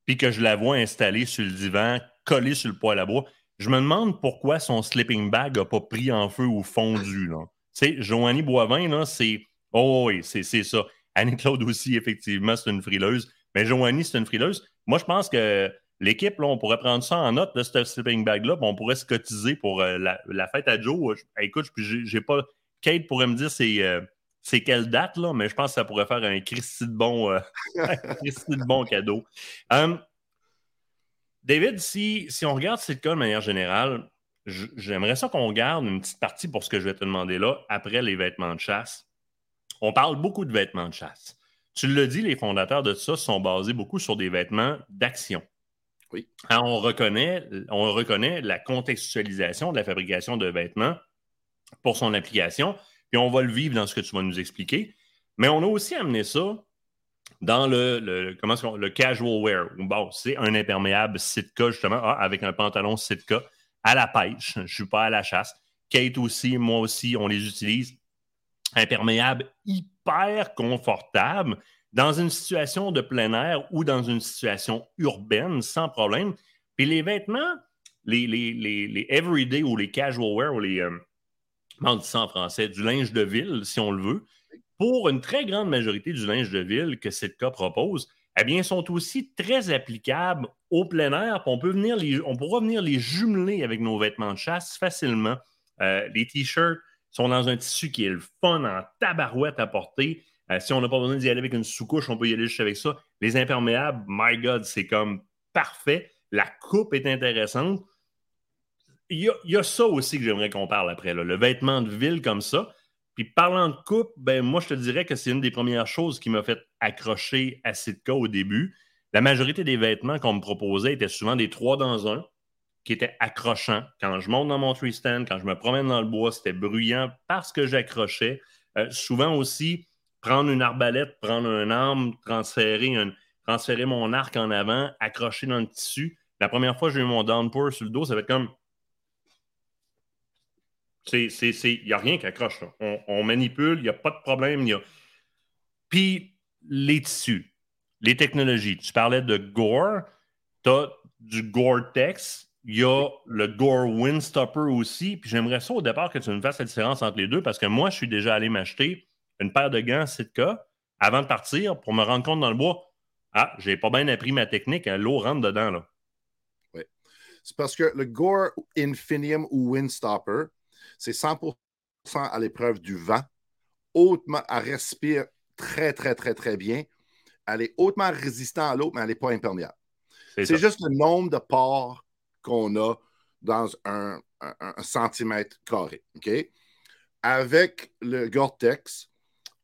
puis que je la vois installée sur le divan, collée sur le poêle à bois. Je me demande pourquoi son sleeping bag n'a pas pris en feu ou fondu. Tu sais, Joanie Boivin, c'est. Oh oui, c'est ça. Annie-Claude aussi, effectivement, c'est une frileuse. Mais Joanie, c'est une frileuse. Moi, je pense que l'équipe, on pourrait prendre ça en note, de ce sleeping bag-là, on pourrait se cotiser pour euh, la, fête à Joe. écoute, j'ai pas. Kate pourrait me dire c'est. Euh, c'est quelle date, là, mais je pense que ça pourrait faire un Christy de bon, euh, de bon cadeau. Hum, David, si, si on regarde cas de manière générale, j'aimerais ça qu'on garde une petite partie pour ce que je vais te demander là, après les vêtements de chasse. On parle beaucoup de vêtements de chasse. Tu le dis, les fondateurs de ça sont basés beaucoup sur des vêtements d'action. Oui. on, reconnaît, on reconnaît la contextualisation de la fabrication de vêtements pour son application, puis on va le vivre dans ce que tu vas nous expliquer. Mais on a aussi amené ça dans le, comment le casual wear. Bon, c'est un imperméable Sitka, justement, ah, avec un pantalon Sitka à la pêche. Je ne suis pas à la chasse. Kate aussi, moi aussi, on les utilise. Imperméable hyper confortable dans une situation de plein air ou dans une situation urbaine sans problème. Puis les vêtements, les, les, everyday ou les casual wear ou les, euh, on en français, du linge de ville, si on le veut, pour une très grande majorité du linge de ville que Sitka propose, eh bien, sont aussi très applicables au plein air. On, peut venir les, on pourra venir les jumeler avec nos vêtements de chasse facilement. Euh, les t-shirts sont dans un tissu qui est le fun en tabarouette à porter. Euh, si on n'a pas besoin d'y aller avec une sous-couche, on peut y aller juste avec ça. Les imperméables, my God, c'est comme parfait. La coupe est intéressante il y, a, ça aussi que j'aimerais qu'on parle après, le vêtement de ville comme ça. Puis parlant de coupe, ben moi je te dirais que c'est une des premières choses qui m'a fait accrocher à Sitka au début. La majorité des vêtements qu'on me proposait étaient souvent des trois dans un, qui étaient accrochants. Quand je monte dans mon tree stand, quand je me promène dans le bois, c'était bruyant parce que j'accrochais. Euh, souvent aussi, prendre une arbalète, prendre un arme, transférer, transférer mon arc en avant, accrocher dans le tissu. La première fois que j'ai eu mon downpour sur le dos, ça fait comme il n'y a rien qui accroche. On, manipule, il n'y a pas de problème. Y a... Puis les tissus, les technologies. Tu parlais de Gore, tu as du Gore-Tex, il y a le Gore Windstopper aussi. Puis j'aimerais ça au départ que tu me fasses la différence entre les deux parce que moi, je suis déjà allé m'acheter une paire de gants Sitka avant de partir pour me rendre compte dans le bois. Ah, j'ai pas bien appris ma technique, hein, l'eau rentre dedans. Là. Oui. C'est parce que le Gore Infinium ou Windstopper, c'est 100% à l'épreuve du vent. Hautement, elle respire très, très, très, très bien. Elle est hautement résistante à l'eau, mais elle n'est pas imperméable. C'est juste le nombre de pores qu'on a dans un, centimètre carré. Avec le Gore-Tex,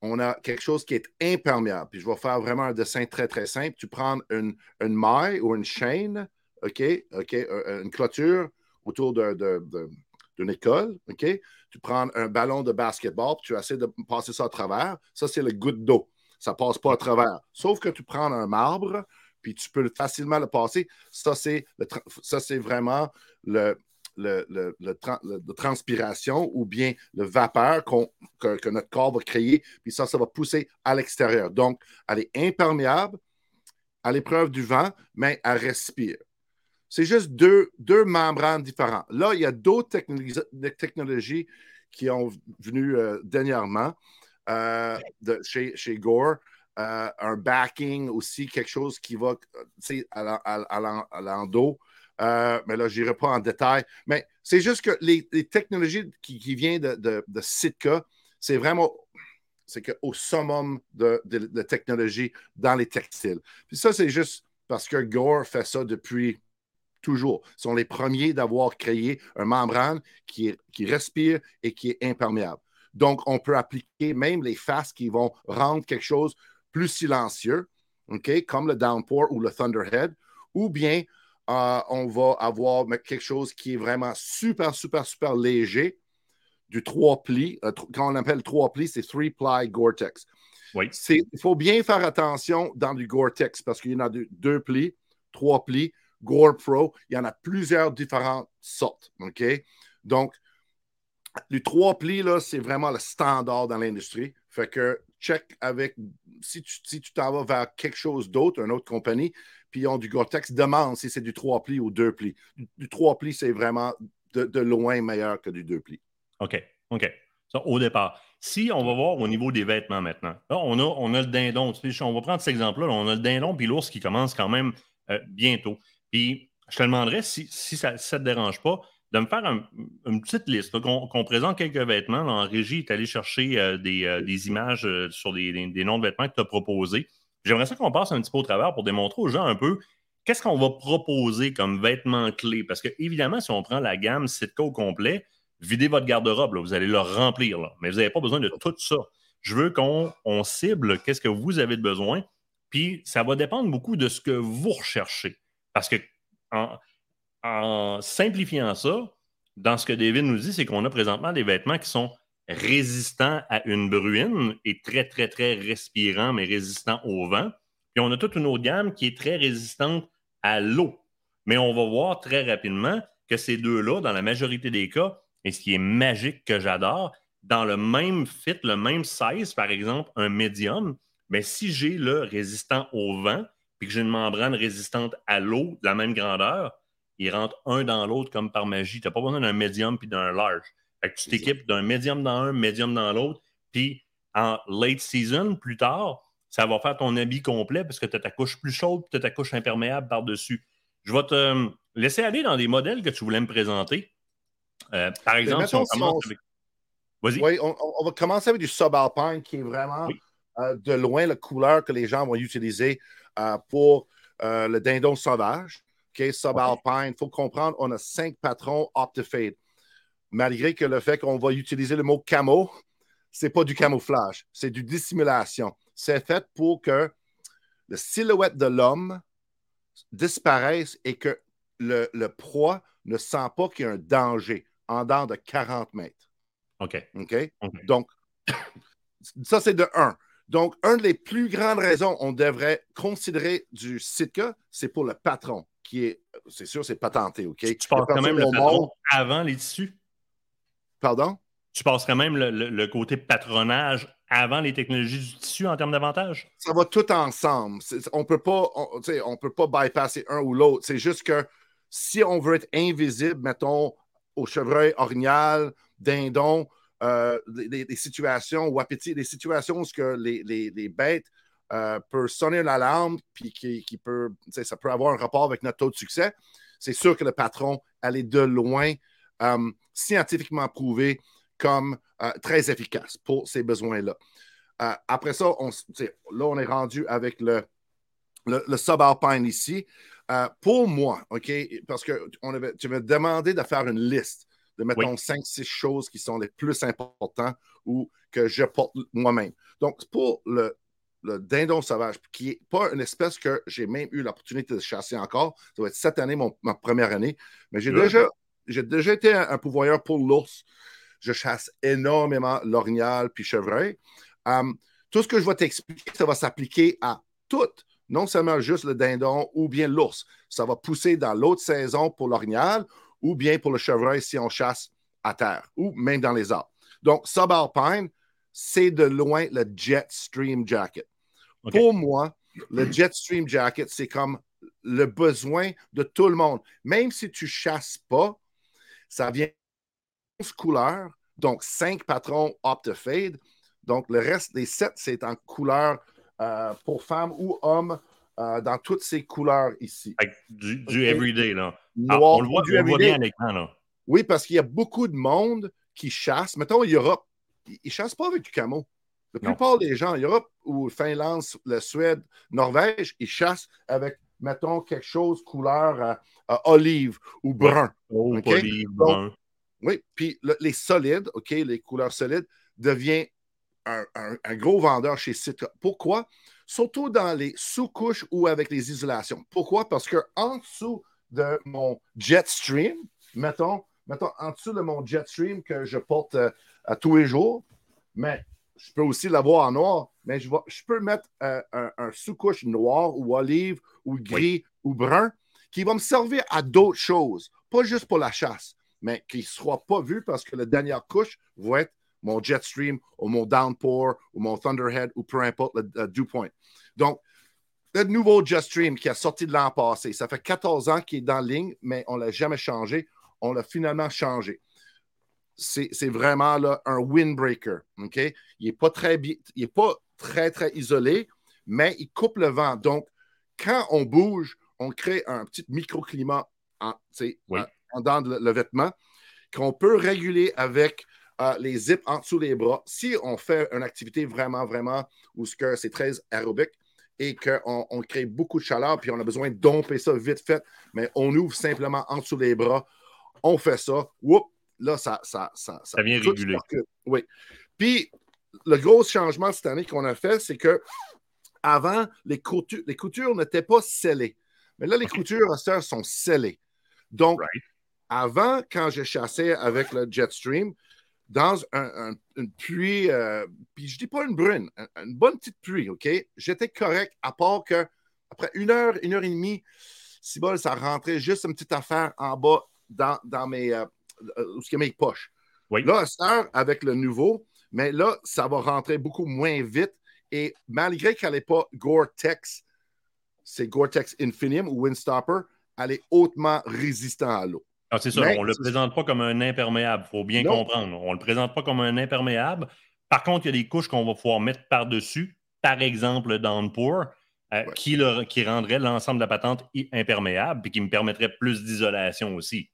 on a quelque chose qui est imperméable. Puis je vais faire vraiment un dessin très, très simple. Tu prends une, maille ou une chaîne, OK, OK, une clôture autour d'une école, OK? Tu prends un ballon de basketball, puis tu essaies de passer ça à travers. Ça, c'est le goutte d'eau. Ça ne passe pas à travers. Sauf que tu prends un marbre, puis tu peux facilement le passer. Ça, c'est, vraiment le, le, le, transpiration ou bien le vapeur que, que, notre corps va créer, puis ça, ça va pousser à l'extérieur. Donc, elle est imperméable à l'épreuve du vent, mais elle respire. C'est juste deux, deux membranes différentes. Là, il y a d'autres technologies qui ont venu euh, dernièrement euh, de, chez, chez Gore. Euh, un backing aussi, quelque chose qui va à l'endos. mais là, je n'irai pas en détail. Mais c'est juste que les, technologies qui, viennent de, de, de Sitka, c'est vraiment c'est au summum de, de, technologie dans les textiles. Puis ça, c'est juste parce que Gore fait ça depuis toujours. Ils sont les premiers d'avoir créé un membrane qui, qui respire et qui est imperméable. Donc, on peut appliquer même les faces qui vont rendre quelque chose plus silencieux, comme le downpour ou le thunderhead, ou bien euh, on va avoir quelque chose qui est vraiment super, super, super léger, du trois plis. Euh, quand on appelle trois plis, c'est three-ply Gore-Tex. Oui. Il faut bien faire attention dans du Gore-Tex parce qu'il y en a deux plis, trois plis, Gore Pro. Il y en a plusieurs différentes sortes. OK? Donc, les trois plis, là, c'est vraiment le standard dans l'industrie. Fait que check avec, si tu si t'en vas vers quelque chose d'autre, une autre compagnie, puis ils ont du Gore-Tex, demande si c'est du trois plis ou deux plis. Du, trois plis, c'est vraiment de, loin meilleur que du deux plis. OK, OK. Ça, au départ. Si on va voir au niveau des vêtements maintenant, là, on a, on a le dindon. on va prendre cet exemple-là. on a le dindon puis l'ours qui commence quand même euh, bientôt. Puis je te demanderais si, si ça ne te dérange pas de me faire une petite liste, qu'on présente quelques vêtements. en régie, tu allé chercher euh, euh, des, images euh, sur des, noms de vêtements que tu as proposés. J'aimerais ça qu'on passe un petit peu au travers pour démontrer aux gens un peu qu'est-ce qu'on va proposer comme vêtements clés. Parce que, évidemment, si on prend la gamme Sitka au complet, videz votre garde-robe, vous allez le remplir. Mais vous n'avez pas besoin de tout ça. Je veux qu'on cible qu'est-ce que vous avez de besoin. Puis, ça va dépendre beaucoup de ce que vous recherchez. Parce que, en simplifiant ça, dans ce que David nous dit, c'est qu'on a présentement des vêtements qui sont résistants à une bruine et très, très, très respirants, mais résistants au vent. Puis on a toute une autre gamme qui est très résistante à l'eau. Mais on va voir très rapidement que ces deux-là, dans la majorité des cas, et ce qui est magique que j'adore, dans le même fit, le même size, par exemple, un médium, mais si j'ai le résistant au vent, puis que j'ai une membrane résistante à l'eau de la même grandeur, ils rentrent un dans l'autre comme par magie. Tu n'as pas besoin d'un médium puis d'un large. tu t'équipes d'un médium dans un, médium dans l'autre, puis en late season, plus tard, ça va faire ton habit complet parce que tu as ta couche plus chaude tu as ta couche imperméable par-dessus. Je vais te euh, laisser aller dans des modèles que tu voulais me présenter. Euh, par exemple, si on commence avec. Vas-y. Oui, on, va commencer avec du subalpine qui est vraiment euh, de loin la couleur que les gens vont utiliser pour le dindon sauvage. OK, subalpine. Il faut comprendre, on a cinq patrons Optifade. Malgré que le fait qu'on va utiliser le mot camo, c'est pas du camouflage, c'est du dissimulation. C'est fait pour que la silhouette de l'homme disparaisse et que le, proie ne sent pas qu'il y a un danger en dehors de 40 mètres. OK? OK? Donc, ça, c'est de un. Donc, une des plus grandes raisons on devrait considérer du Sitka, c'est pour le patron qui est, c'est sûr, c'est patenté, OK? Tu, passes quand même le patron avant les tissus? Pardon? Tu passes quand même le, côté patronage avant les technologies du tissu en termes d'avantages? Ça va tout ensemble. On ne peut pas, on, peut pas bypasser un ou l'autre. C'est juste que si on veut être invisible, mettons, au chevreuil orignal, dindon, euh, des, situations ou appétit, des situations où que les, les bêtes euh, peut sonner l'alarme, puis qui, peut, ça peut avoir un rapport avec notre taux de succès, c'est sûr que le patron, elle de loin euh, scientifiquement prouvé comme euh, très efficace pour ces besoins-là. après ça, on, là, on est rendu avec le, le, subalpine ici. pour moi, OK, parce que on avait, tu m'as demandé de faire une liste de, mettons, 5-6 choses qui sont les plus importantes ou que je porte moi-même. Donc, pour le, le dindon sauvage, qui n'est pas une espèce que j'ai même eu l'opportunité de chasser encore. Ça va être cette année, ma première année. Mais j'ai déjà, déjà été un, pouvoyeur pour l'ours. Je chasse énormément l'orignal puis chevreuil. Hum, tout ce que je vais t'expliquer, ça va s'appliquer à tout, non seulement juste le dindon ou bien l'ours. Ça va pousser dans l'autre saison pour l'orignal ou bien pour le chevreuil si on chasse à terre ou même dans les arbres. Donc, subalpine, c'est de loin le Jet Stream Jacket. Pour moi, le Jetstream Jacket, c'est comme le besoin de tout le monde. Même si tu chasses pas, ça vient de couleurs, donc cinq patrons Optifade. Donc, le reste des sept, c'est en couleur euh, pour femmes ou hommes euh, dans toutes ces couleurs ici. Du, everyday, là. Ah, on le voit, bien à l'écran, là. Oui, parce qu'il y a beaucoup de monde qui chasse. Mettons, Europe, ils ne chassent pas avec du camo. La plupart des gens en Europe ou Finlande, la Suède, Norvège, ils chassent avec, mettons, quelque chose couleur euh, olive ou brun. olive, brun. Oui, puis les solides, OK, les couleurs solides, deviennent un, gros vendeur chez Citra. Pourquoi? Surtout dans les sous-couches ou avec les isolations. Pourquoi? Parce que en dessous de mon Jetstream, mettons, mettons, en dessous de mon Jetstream que je porte euh, à tous les jours, mais je peux aussi l'avoir en noir, mais je, je peux mettre euh, un, sous-couche noir ou olive ou gris ou brun qui va me servir à d'autres choses, pas juste pour la chasse, mais qui ne sera pas vu parce que la dernière couche va être mon Jetstream ou mon Downpour ou mon Thunderhead ou peu importe le, Dew Point. Donc, le nouveau Jetstream qui a sorti de l'an passé, ça fait 14 ans qu'il est dans ligne, mais on ne l'a jamais changé. On l'a finalement changé. C'est vraiment là, un windbreaker. OK? Il n'est pas, très, il est pas très, très isolé, mais il coupe le vent. Donc, quand on bouge, on crée un petit microclimat en, en, dans le, vêtement qu'on peut réguler avec euh, les zips en dessous des bras. Si on fait une activité vraiment, vraiment où c'est très aérobique et qu'on on crée beaucoup de chaleur, puis on a besoin de domper ça vite fait, mais on ouvre simplement en dessous des bras, on fait ça, whoop, là, ça, ça, ça, ça, vient réguler. Oui. Puis, le gros changement cette année qu'on a fait, c'est que avant, les coutures, les coutures n'étaient pas scellées. Mais là, les coutures sont scellées. Donc, avant, quand je chassais avec le Jetstream, dans une pluie, euh, puis je dis pas une brune, une, bonne petite pluie, OK? J'étais correct, à part que après une heure, une heure et demie, si bon, ça rentrait juste une petite affaire en bas dans, dans mes, euh, euh mes poches. Là, ça avec le nouveau, mais là, ça va rentrer beaucoup moins vite. Et malgré qu'elle n'est pas Gore-Tex, c'est Gore-Tex Infinium ou Windstopper, elle est hautement résistante à l'eau. Ah, c'est ça, on ne le présente pas comme un imperméable, il faut bien comprendre. On ne le présente pas comme un imperméable. Par contre, il y a des couches qu'on va pouvoir mettre par-dessus, par exemple le downpour, euh, qui, qui rendrait l'ensemble de la patente imperméable et qui me permettrait plus d'isolation aussi.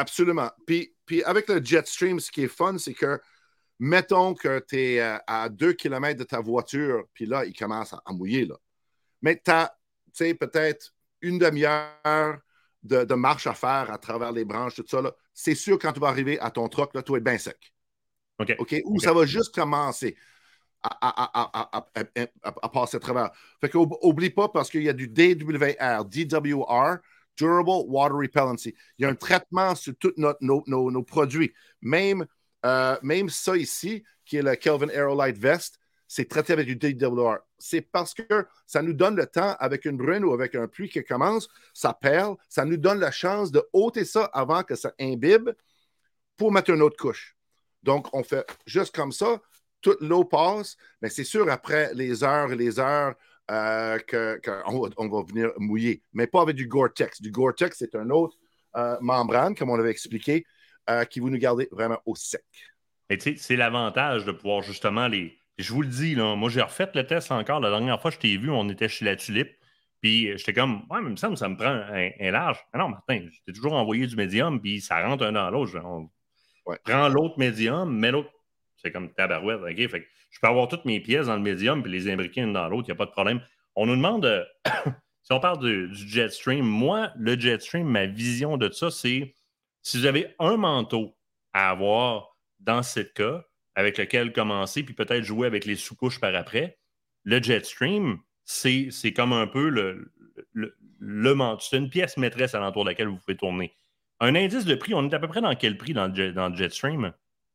Absolument. Puis, puis avec le Jetstream, ce qui est fun, c'est que mettons que tu es euh, à 2 km de ta voiture, puis là, il commence à, mouiller. Là. Mais tu as, peut-être une demi-heure de, marche à faire à travers les branches, tout ça. C'est sûr, quand tu vas arriver à ton truck, là, tu vas être bien sec. OK. Ou ça va juste commencer à, passer à travers. Fait qu'oublie pas parce qu'il y a du DWR, DWR, Durable Water Repellency. Il y a un traitement sur tous nos, produits. Même, euh, même ça ici, qui est le Kelvin Aerolite Vest, c'est traité avec du DWR. C'est parce que ça nous donne le temps, avec une brune ou avec un pluie qui commence, ça perle, ça nous donne la chance de ôter ça avant que ça imbibe pour mettre une autre couche. Donc, on fait juste comme ça, toute l'eau passe, mais c'est sûr, après les heures et les heures, euh, qu'on on va venir mouiller, mais pas avec du Gore-Tex. Du Gore-Tex, c'est un autre euh, membrane, comme on l'avait expliqué, euh, qui vous nous garder vraiment au sec. Mais tu sais, c'est l'avantage de pouvoir justement les, je vous le dis, là, moi, j'ai refait le test encore. La dernière fois que je t'ai vu, on était chez la tulipe. Puis j'étais comme, ouais, mais il me semble que ça me prend un, large. Ah non, Martin, je t'ai toujours envoyé du médium, puis ça rentre un dans l'autre. Ouais. Prends l'autre médium, mets l'autre. C'est comme tabarouette. OK? Fait je peux avoir toutes mes pièces dans le médium, puis les imbriquer une dans l'autre, il n'y a pas de problème. On nous demande, euh, si on parle du Jetstream, moi, le Jetstream, ma vision de ça, c'est si vous avez un manteau à avoir dans ce cas, avec lequel commencer, puis peut-être jouer avec les sous-couches par après. Le Jetstream, c'est comme un peu le, le, C'est une pièce maîtresse à l'entour de laquelle vous pouvez tourner. Un indice de prix, on est à peu près dans quel prix dans le, dans Jetstream?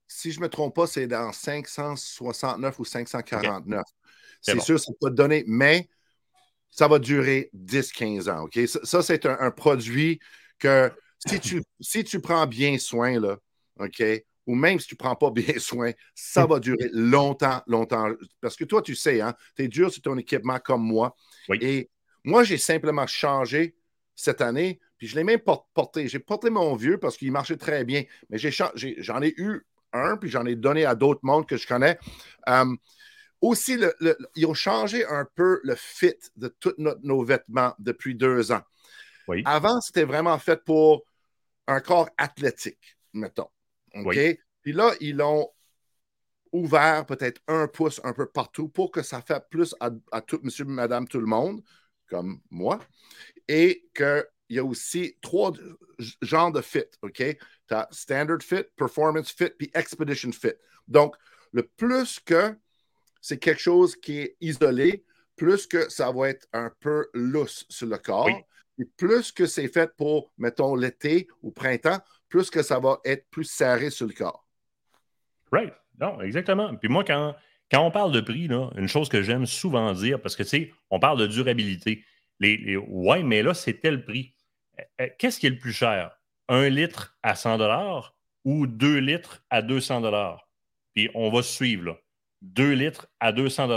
Si je ne me trompe pas, c'est dans 569 ou 549. C'est sûr, ça peut te donner, mais ça va durer 10-15 ans. OK? Ça, c'est un, un, produit que si tu, si tu prends bien soin, là, OK, ou même si tu ne prends pas bien soin, ça va durer longtemps, longtemps. Parce que toi, tu sais, hein, tu es dur sur ton équipement comme moi. Et moi, j'ai simplement changé cette année, puis je l'ai même porté. J'ai porté mon vieux parce qu'il marchait très bien, mais j'en ai, eu un, puis j'en ai donné à d'autres mondes que je connais. Euh, aussi, ils ont changé un peu le fit de tous nos vêtements depuis deux ans. Avant, c'était vraiment fait pour un corps athlétique, mettons. OK? Puis là, ils l'ont ouvert peut-être un pouce un peu partout pour que ça fasse plus à, tout monsieur, madame, tout le monde, comme moi. Et qu'il y a aussi trois genres de fit, OK? Tu as Standard Fit, Performance Fit, puis Expedition Fit. Donc, le plus que c'est quelque chose qui est isolé, plus que ça va être un peu lousse sur le corps. Et plus que c'est fait pour, mettons, l'été ou printemps, plus que ça va être plus serré sur le corps. Right. Non, exactement. Puis moi, quand, quand on parle de prix, là, une chose que j'aime souvent dire, parce que tu sais, on parle de durabilité. Les, ouais, mais là, c'est tel prix. euh, qu'est-ce qui est le plus cher? Un litre à 100 ou deux litres à 200 Puis on va suivre, là. 2 litres à 200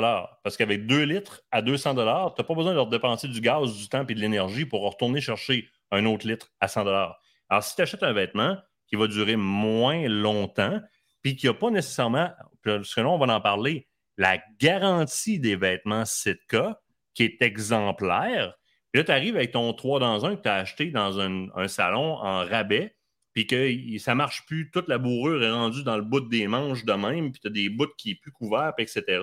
Parce qu'avec 2 litres à 200 tu n'as pas besoin de leur dépenser du gaz, du temps et de l'énergie pour retourner chercher un autre litre à 100 Alors, si tu achètes un vêtement qui va durer moins longtemps, puis qui n'a pas nécessairement, parce que là, on va en parler, la garantie des vêtements Sitka, qui est exemplaire, puis là, tu arrives avec ton 3 dans 1 que tu as acheté dans un salon en rabais, puis que ça marche plus, toute la bourrure est rendue dans le bout des manches de même, puis tu as des bouts qui sont plus couverts, etc.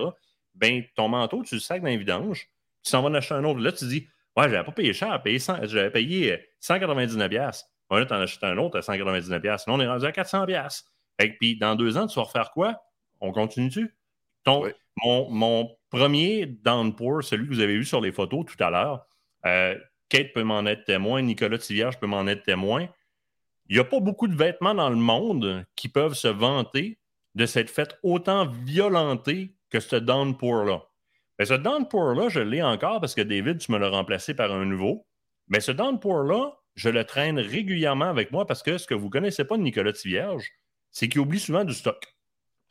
Ben, ton manteau, tu le sacs dans les vidanges, tu s'en vas en acheter un autre. Là, tu dis, ouais, j'avais pas payé cher, j'avais payé 199$. Ouais, là, tu en achètes un autre à 199$. Là, on est rendu à 400$. Et puis, dans deux ans, tu vas refaire quoi? On continue-tu? mon, mon, premier downpour, celui que vous avez vu sur les photos tout à l'heure, euh, Kate peut m'en être témoin, Nicolas Tivierge peut m'en être témoin. Il n'y a pas beaucoup de vêtements dans le monde qui peuvent se vanter de s'être fait autant violenter que ce downpour-là. Mais ce downpour-là, je l'ai encore parce que David, tu me l'as remplacé par un nouveau. Mais ce downpour-là, je le traîne régulièrement avec moi parce que ce que vous ne connaissez pas de Nicolas Tivierge, c'est qu'il oublie souvent du stock.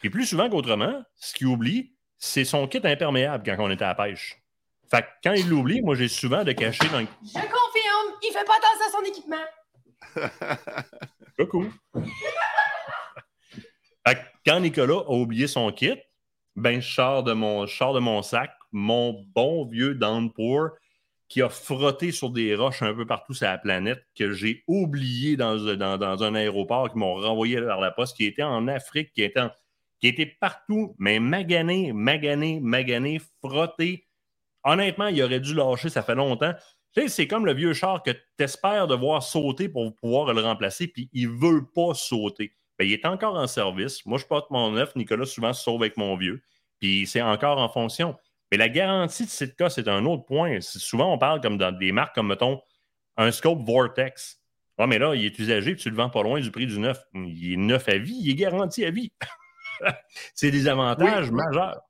Et plus souvent qu'autrement, ce qu'il oublie, c'est son kit imperméable quand on était à la pêche. Fait que quand il l'oublie, moi, j'ai souvent de cacher dans Je confirme, il fait pas attention à son équipement. Coucou. quand Nicolas a oublié son kit, ben, je sors de mon, de mon sac mon bon vieux downpour qui a frotté sur des roches un peu partout sur la planète, que j'ai oublié dans, dans, un aéroport, qui m'ont renvoyé vers la poste, qui était en Afrique, qui était, qui était partout, mais magané, magané, magané, frotté. Honnêtement, il aurait dû lâcher, ça fait longtemps c'est comme le vieux char que tu espères devoir sauter pour pouvoir le remplacer, puis il ne veut pas sauter. Ben, il est encore en service. Moi, je porte mon neuf. Nicolas souvent se sauve avec mon vieux. Puis c'est encore en fonction. Mais la garantie de Sitka, c'est un autre point. Souvent, on parle comme dans des marques comme, mettons, un scope Vortex. Ah, mais là, il est usagé, tu le vends pas loin du prix du neuf. Il est neuf à vie, il est garanti à vie. c'est des avantages majeurs.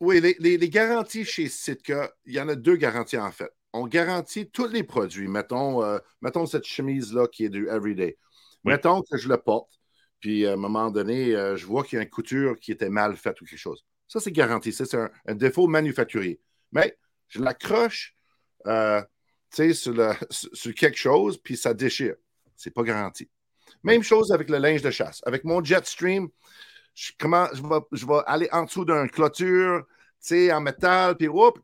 Oui, les, les, garanties chez Sitka, il y en a deux garanties en fait on garantit tous les produits. Mettons, euh, mettons cette chemise-là qui est du everyday. Mettons que je le porte, puis à un moment donné, euh, je vois qu'il y a une couture qui était mal faite ou quelque chose. Ça, c'est garanti. Ça, c'est un, défaut manufacturier. Mais je l'accroche euh, sur, sur quelque chose, puis ça déchire. C'est pas garanti. Même chose avec le linge de chasse. Avec mon Jetstream, je, comment, je, vais, je vais aller en dessous d'une clôture, en métal, puis hop,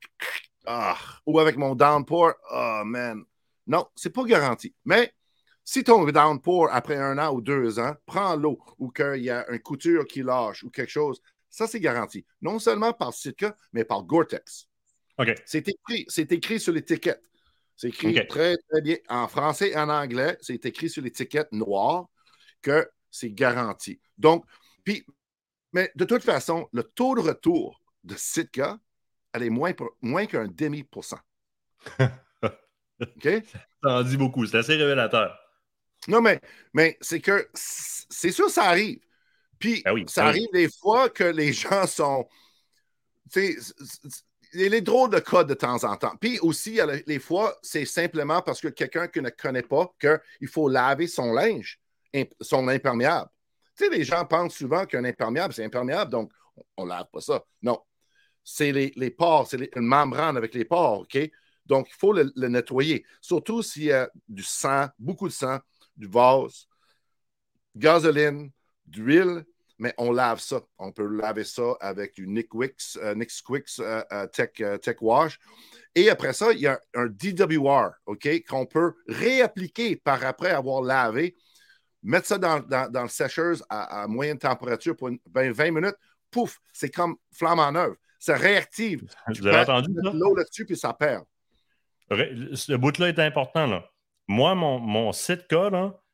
ah, ou avec mon downpour, oh man. Non, c'est pas garanti. Mais si ton downpour, après un an ou deux ans, prend l'eau ou qu'il y a une couture qui lâche ou quelque chose, ça, c'est garanti. Non seulement par Sitka, mais par Gore-Tex. C'est écrit, écrit sur l'étiquette. C'est écrit très, très bien en français et en anglais. C'est écrit sur l'étiquette noire que c'est garanti. Donc, puis, mais de toute façon, le taux de retour de Sitka, elle est moins, moins qu'un demi-pourcent. OK? Ça en dit beaucoup. C'est assez révélateur. Non, mais, mais c'est que c'est sûr, ça arrive. Puis, ah ça ah arrive des fois que les gens sont. Tu sais, il les drôles de cas de temps en temps. Puis aussi, les fois, c'est simplement parce que quelqu'un qui ne connaît pas qu'il faut laver son linge, son imperméable. Tu les gens pensent souvent qu'un imperméable, c'est imperméable, donc on ne lave pas ça. Non, c'est les, les, pores, c'est une membrane avec les pores, OK? Donc, il faut le, nettoyer. Surtout s'il y a du sang, beaucoup de sang, du vase, gasoline, d'huile, mais on lave ça. On peut laver ça avec du Nick Wicks, euh, euh, euh, Tech, Wash. Et après ça, il y a un DWR, OK, qu'on peut réappliquer par après avoir lavé, mettre ça dans, dans, le sécheuse à, moyenne température pour 20 minutes, pouf, c'est comme flamme en œuvre ça réactive. Tu avez entendu l'eau là-dessus, puis ça perd. Ce bout-là est important. Là. Moi, mon, mon Sitka,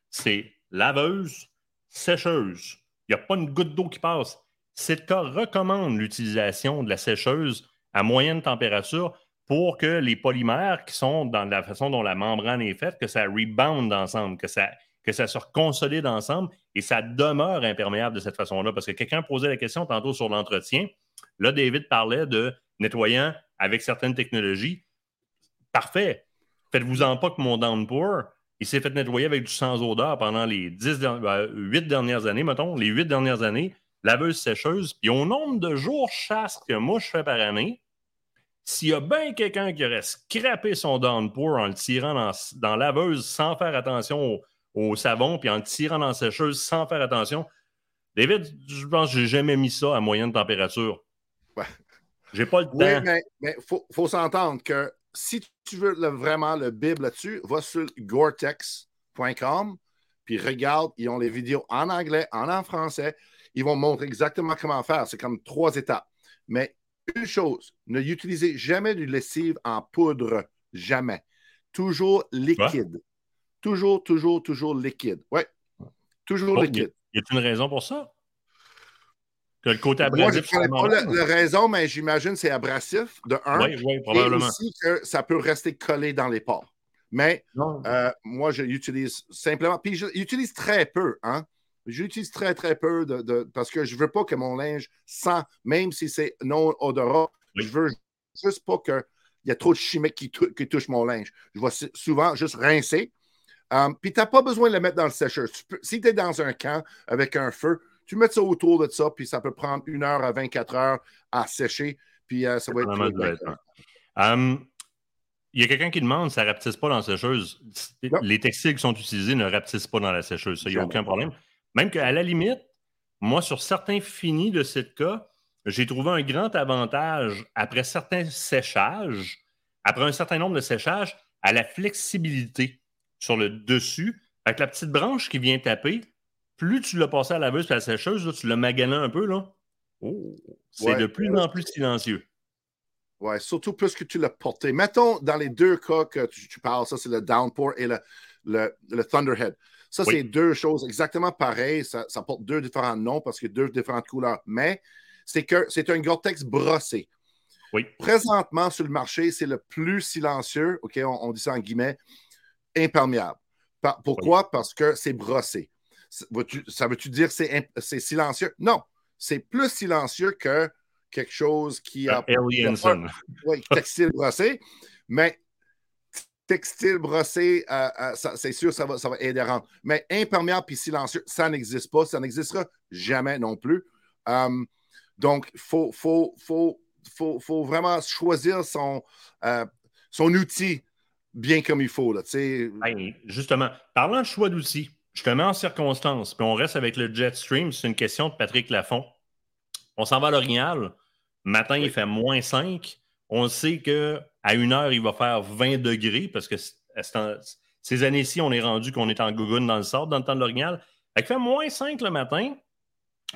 c'est laveuse, sécheuse. Il n'y a pas une goutte d'eau qui passe. Sitka recommande l'utilisation de la sécheuse à moyenne température pour que les polymères qui sont dans la façon dont la membrane est faite, que ça rebound ensemble, que ça, que ça se reconsolide ensemble et ça demeure imperméable de cette façon-là. Parce que quelqu'un posait la question tantôt sur l'entretien. Là, David parlait de nettoyant avec certaines technologies. Parfait. Faites-vous-en pas que mon downpour, il s'est fait nettoyer avec du sans odeur pendant les 10 ben, 8 dernières années, mettons, les 8 dernières années, laveuse sécheuse. Puis au nombre de jours chasse que moi je fais par année, s'il y a bien quelqu'un qui aurait scrappé son downpour en le tirant dans, dans laveuse sans faire attention au, savon, puis en le tirant dans la sécheuse sans faire attention, David, je pense que j'ai jamais mis ça à moyenne température. Ouais. J'ai pas le temps. Oui, mais il faut, s'entendre que si tu veux vraiment le bib là-dessus, va sur goretex.com puis regarde, ils ont les vidéos en anglais, en, français. Ils vont montrer exactement comment faire. C'est comme trois étapes. Mais une chose, ne utilisez jamais du lessive en poudre. Jamais. Toujours liquide. Toujours, toujours, toujours liquide. Oui. Toujours oh, liquide. Y a une raison pour ça? Que le côté abrasif. Moi, je ne connais pas la, raison, mais j'imagine que c'est abrasif, de un. Oui, oui, probablement. Et aussi que ça peut rester collé dans les pores. Mais euh, moi, je l'utilise simplement. Puis j'utilise très peu. Hein? J'utilise très, très peu de, parce que je ne veux pas que mon linge sent, même si c'est non odorant, je veux juste pas qu'il y ait trop de chimiques qui, touchent mon linge. Je vais souvent juste rincer. Um, puis tu n'as pas besoin de le mettre dans le sécheur. si tu es dans un camp avec un feu, tu mets ça autour de ça, puis ça peut prendre une heure à 24 heures à sécher, puis euh, ça va être. Um, il y a quelqu'un qui demande, ça ne rapetisse pas dans la sécheuse. Les textiles qui sont utilisés ne rapetissent pas dans la sécheuse. Ça, il n'y a aucun problème. Même qu'à la limite, moi, sur certains finis de cette cas, j'ai trouvé un grand avantage après certains séchages, après un certain nombre de séchages, à la flexibilité sur le dessus. Avec la petite branche qui vient taper, plus tu l'as passé à la laveuse et à la sécheuse, tu l'as magané un peu, là. Oh, c'est de plus en plus silencieux. Oui, surtout plus que tu l'as porté. Mettons, dans les deux cas que tu, parles, ça, c'est le downpour et le, le, Thunderhead. Ça, c'est deux choses exactement pareilles. Ça, porte deux différents noms parce que deux différentes couleurs. Mais c'est que c'est un Gore-Tex brossé. Oui. Présentement, sur le marché, c'est le plus silencieux, OK, on, dit ça en guillemets, imperméable. pourquoi? Parce que c'est brossé. Ça veut-tu dire que c'est silencieux? Non. C'est plus silencieux que quelque chose qui a. Alienson. Oui, textile brossé. Mais textile brossé, euh, euh, c'est sûr, ça va, ça va aider à rendre. Mais imperméable puis silencieux, ça n'existe pas. Ça n'existera jamais non plus. Um, donc, il faut, faut, faut, faut, vraiment choisir son, euh, son outil bien comme il faut. Là, ben, justement, parlant de choix d'outils, je te mets en circonstance, puis on reste avec le Jetstream. C'est une question de Patrick Lafont. On s'en va à l'Orignal. Matin, il fait moins 5. On sait qu'à une heure, il va faire 20 degrés parce que ces années-ci, on est rendu qu'on est en gougoune dans le sort dans le temps de l'Orignal. Il fait moins 5 le matin.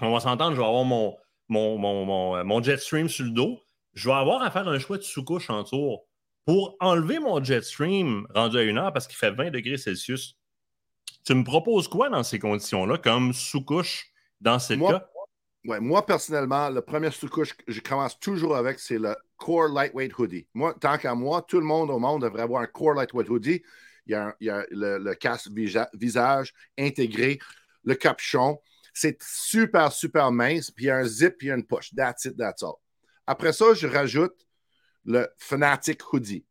On va s'entendre, je vais avoir mon, mon, mon, mon, Jetstream sur le dos. Je vais avoir à faire un choix de sous-couche en tour pour enlever mon Jetstream rendu à une heure parce qu'il fait 20 degrés Celsius. Tu me proposes quoi dans ces conditions-là comme sous-couche dans ce cas? Ouais, moi, personnellement, le premier sous-couche que je commence toujours avec, c'est le Core Lightweight Hoodie. Moi, tant qu'à moi, tout le monde au monde devrait avoir un Core Lightweight Hoodie. Il y a, le, casque visage intégré, le capuchon. C'est super, super mince. Puis il y a un zip, puis il y a une poche. That's it, that's all. Après ça, je rajoute le Fanatic Hoodie.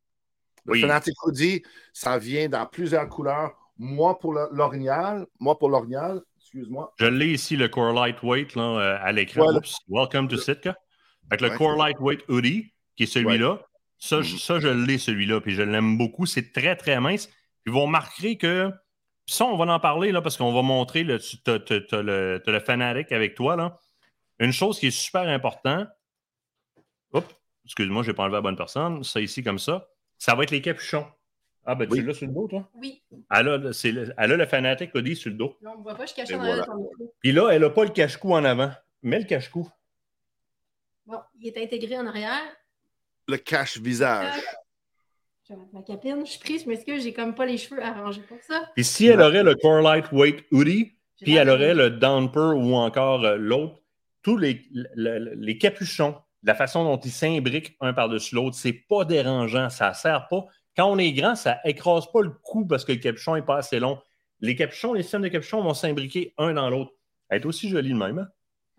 Le Fanatic Hoodie, ça vient dans plusieurs couleurs. Moi, pour l'orignal, moi, pour l'orignal, excuse-moi. Je l'ai ici, le Core Lightweight, là, euh, à l'écran. Welcome to Sitka. Avec le Core Lightweight Hoodie, qui est celui-là. Ça, mm-hmm. ça, je l'ai, celui-là, puis je l'aime beaucoup. C'est très, très mince. Ils vont marquer que. Ça, on va en parler, là, parce qu'on va montrer, le, tu as, le, le Fanatic avec toi, là. Une chose qui est super importante. Oups, excuse-moi, je n'ai pas enlevé la bonne personne. Ça ici, comme ça. Ça va être les capuchons. Ah, ben tu l'as sur le dos, toi? Oui. Elle a, le, elle a le Fanatic Hoodie sur le dos. Non, on ne voit pas, je cache en ton micro. Puis là, elle n'a pas le cache-cou en avant. Mets le cache-cou. Bon, il est intégré en arrière. Le cache-visage. Euh, je vais mettre ma capine. Je suis prise, mais est-ce que j'ai comme pas les cheveux arrangés pour ça? Puis si elle aurait le Core Lightweight Hoodie, puis elle aurait le Downper ou encore euh, l'autre, tous les, les capuchons, la façon dont ils s'imbriquent un par-dessus l'autre, c'est pas dérangeant, ça ne sert pas. Quand on est grand, ça écrase pas le cou parce que le capuchon n'est pas assez long. Les capuchons, les systèmes de capuchons vont s'imbriquer un dans l'autre. Elle est aussi jolie de même. Hein?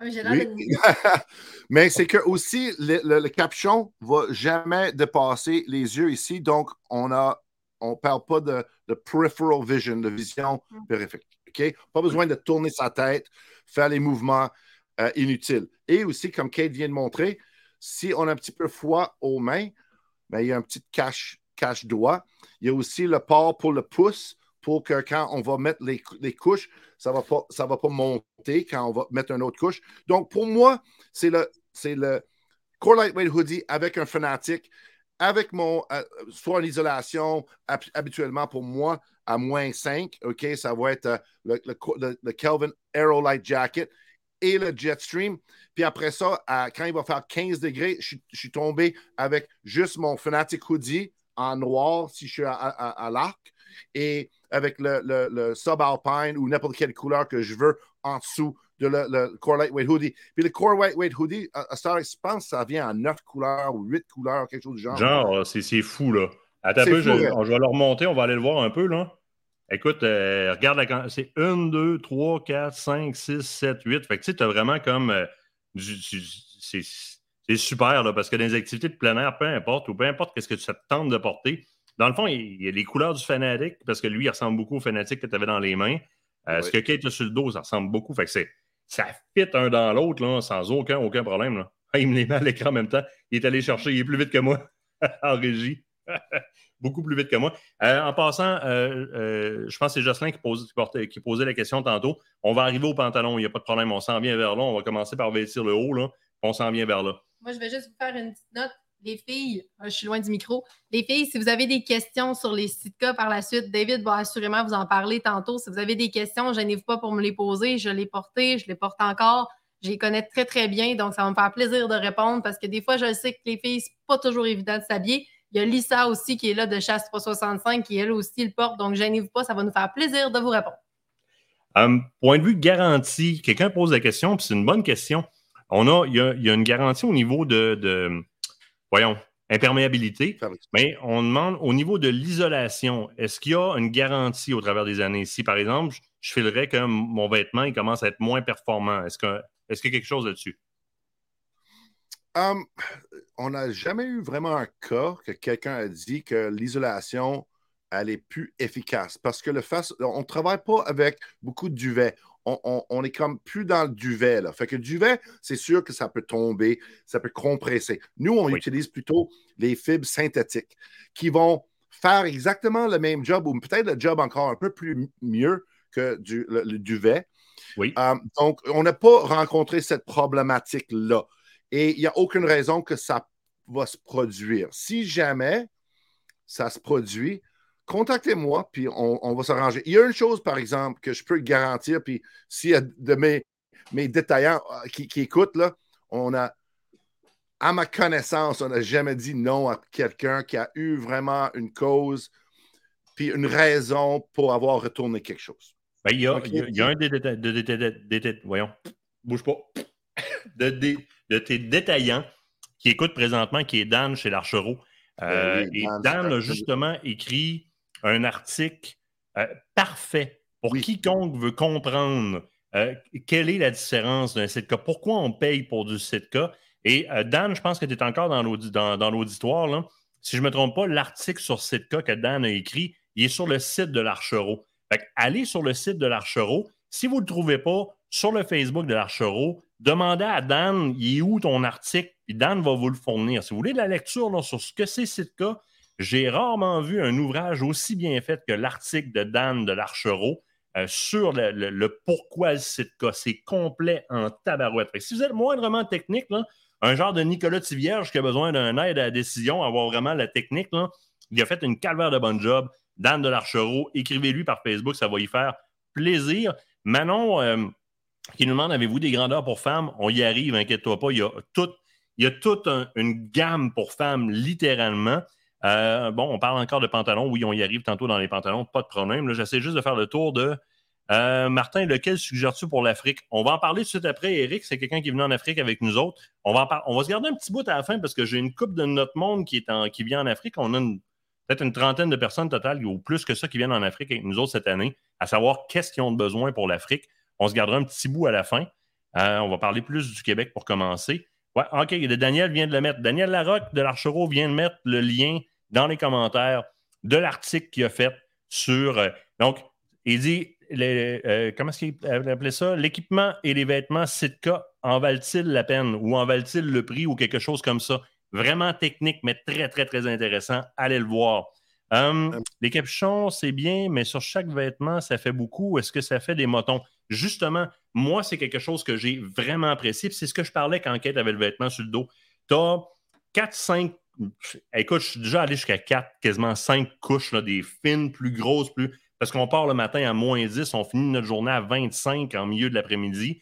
Oui. Mais c'est que aussi, le, capuchon ne va jamais dépasser les yeux ici. Donc, on a, ne parle pas de, peripheral vision, de vision mm. périphérique. OK? Pas besoin de tourner sa tête, faire les mouvements euh, inutiles. Et aussi, comme Kate vient de montrer, si on a un petit peu froid aux mains, ben, il y a un petit cache, cache doigt. Il y a aussi le port pour le pouce pour que quand on va mettre les, couches, ça ne va, pas, va pas monter quand on va mettre une autre couche. Donc, pour moi, c'est le, c'est le Core Lightweight Hoodie avec un Fanatic, avec mon, euh, soit en isolation, habituellement pour moi, à moins 5, OK, ça va être euh, le, le, le, Kelvin Aerolite Jacket et le Jetstream. Puis après ça, quand il va faire 15 degrés, je, suis tombé avec juste mon Fnatic Hoodie en noir si je suis à, l'arc et avec le, le, subalpine ou n'importe quelle couleur que je veux en dessous de le, Core Lightweight Hoodie. Puis le Core Lightweight Hoodie, à, je pense que ça vient en 9 couleurs ou 8 couleurs, quelque chose du genre. Genre, c'est fou, là. Attends un peu, je, je, vais le remonter, on va aller le voir un peu, là. Écoute, euh, regarde la c'est 1, 2, 3, 4, 5, 6, 7, 8. Fait que tu sais, tu as vraiment comme. Euh, c'est super, là, parce que dans les activités de plein air, peu importe, ou peu importe ce que ça te tente de porter, dans le fond, il y a les couleurs du fanatique, parce que lui, il ressemble beaucoup au fanatique que tu avais dans les mains. Euh, ce que Kate a sur le dos, ça ressemble beaucoup. Fait que c'est, ça fit un dans l'autre, sans aucun, aucun problème. Là. Il me les met à l'écran en même temps. Il est allé chercher, il est plus vite que moi en régie. beaucoup plus vite que moi. Euh, en passant, euh, euh, je pense que c'est Jocelyn qui, posait la question tantôt. On va arriver au pantalon, il n'y a pas de problème. On s'en vient vers là. On va commencer par vêtir le haut. Là, on s'en vient vers là. Moi, je vais juste vous faire une petite note. Les filles, je suis loin du micro. Les filles, si vous avez des questions sur les cas par la suite, David va assurément vous en parler tantôt. Si vous avez des questions, gênez-vous pas pour me les poser. Je les porté, je les porte encore. Je les connais très, très bien. Donc, ça va me faire plaisir de répondre parce que des fois, je sais que les filles, c'est pas toujours évident de s'habiller. Il y a Lisa aussi qui est là de Chasse 365 qui, elle aussi, le porte. Donc, gênez-vous pas, ça va nous faire plaisir de vous répondre. Um, point de vue garantie, quelqu'un pose la question, puis c'est une bonne question. On a, il, y a, une garantie au niveau de, voyons, imperméabilité, mais on demande au niveau de l'isolation, est-ce qu'il y a une garantie au travers des années? Si, par exemple, je filerais que mon vêtement il commence à être moins performant, est-ce qu'il est qu'il y a quelque chose là-dessus? Um, on n'a jamais eu vraiment un cas que quelqu'un a dit que l'isolation elle est plus efficace parce que le face, on ne travaille pas avec beaucoup de duvet. On, est comme plus dans le duvet. Là. Fait que le duvet, c'est sûr que ça peut tomber, ça peut compresser. Nous, on utilise plutôt les fibres synthétiques qui vont faire exactement le même job ou peut-être le job encore un peu plus mieux que du, le, duvet. Oui. Um, donc, on n'a pas rencontré cette problématique-là. Et il n'y a aucune raison que ça va se produire. Si jamais ça se produit, contactez-moi, puis on, va s'arranger. Il y a une chose, par exemple, que je peux garantir, puis s'il y a de mes, mes détaillants euh, qui, écoutent, là, on a, à ma connaissance, on n'a jamais dit non à quelqu'un qui a eu vraiment une cause, puis une raison pour avoir retourné quelque chose. Ben, il, y a, un des détaillants, voyons, bouge pas, de, de tes détaillants qui écoutent présentement, qui est Dan chez l'Archereau. Ben euh, et Dan a justement écrit un article euh, parfait pour quiconque veut comprendre euh, quelle est la différence d'un Sitka, pourquoi on paye pour du Sitka. Et Dan, je pense que tu es encore dans l'auditoire. Si je ne me trompe pas, l'article sur Sitka que Dan a écrit, il est sur le site de l'Archereau. Allez sur le site de l'Archereau. Si vous ne le trouvez pas, sur le Facebook de l'Archereau, demandez à Dan, il est où ton article, puis Dan va vous le fournir. Si vous voulez de la lecture sur ce que c'est Sitka, j'ai rarement vu un ouvrage aussi bien fait que l'article de Dan de l'Archereau euh, sur le, pourquoi le Sitka. C'est complet en tabarouette. si vous êtes moindrement technique, un genre de Nicolas Tivierge qui a besoin d'un aide à la décision, avoir vraiment la technique, il a fait une calvaire de bon job. Dan de l'Archereau, écrivez-lui par Facebook, ça va y faire plaisir. Manon, euh, qui nous demande avez-vous des grandeurs pour femmes? On y arrive, inquiète-toi pas. Il y a, il y a toute une gamme pour femmes, littéralement. Euh, bon, on parle encore de pantalons. Oui, on y arrive tantôt dans les pantalons, pas de problème. J'essaie juste de faire le tour de euh, Martin, lequel suggères-tu pour l'Afrique? On va en parler tout de suite après. Eric, c'est quelqu'un qui est venu en Afrique avec nous autres. On va, on va se garder un petit bout à la fin parce que j'ai une coupe de notre monde qui, est en, qui vient en Afrique. On a peut-être une trentaine de personnes totales ou plus que ça qui viennent en Afrique avec nous autres cette année, à savoir qu'est-ce qu'ils ont besoin pour l'Afrique. On se gardera un petit bout à la fin. Euh, on va parler plus du Québec pour commencer. Ouais, OK, Daniel vient de le mettre. Daniel Larocque de l'Archereau vient de mettre le lien dans les commentaires de l'article qu'il a fait sur. Euh, donc, il dit euh, comment est-ce qu'il appelait ça? L'équipement et les vêtements Sitka en valent-ils la peine ou en valent-ils le prix ou quelque chose comme ça? Vraiment technique, mais très, très, très intéressant. Allez le voir. Hum, les capuchons, c'est bien, mais sur chaque vêtement, ça fait beaucoup. Est-ce que ça fait des motons? Justement, moi, c'est quelque chose que j'ai vraiment apprécié. C'est ce que je parlais quand Kate avait le vêtement sur le dos. Tu as 4, 5, écoute, je suis déjà allé jusqu'à 4, quasiment 5 couches, là, des fines, plus grosses, plus. Parce qu'on part le matin à moins 10, on finit notre journée à 25 en milieu de l'après-midi.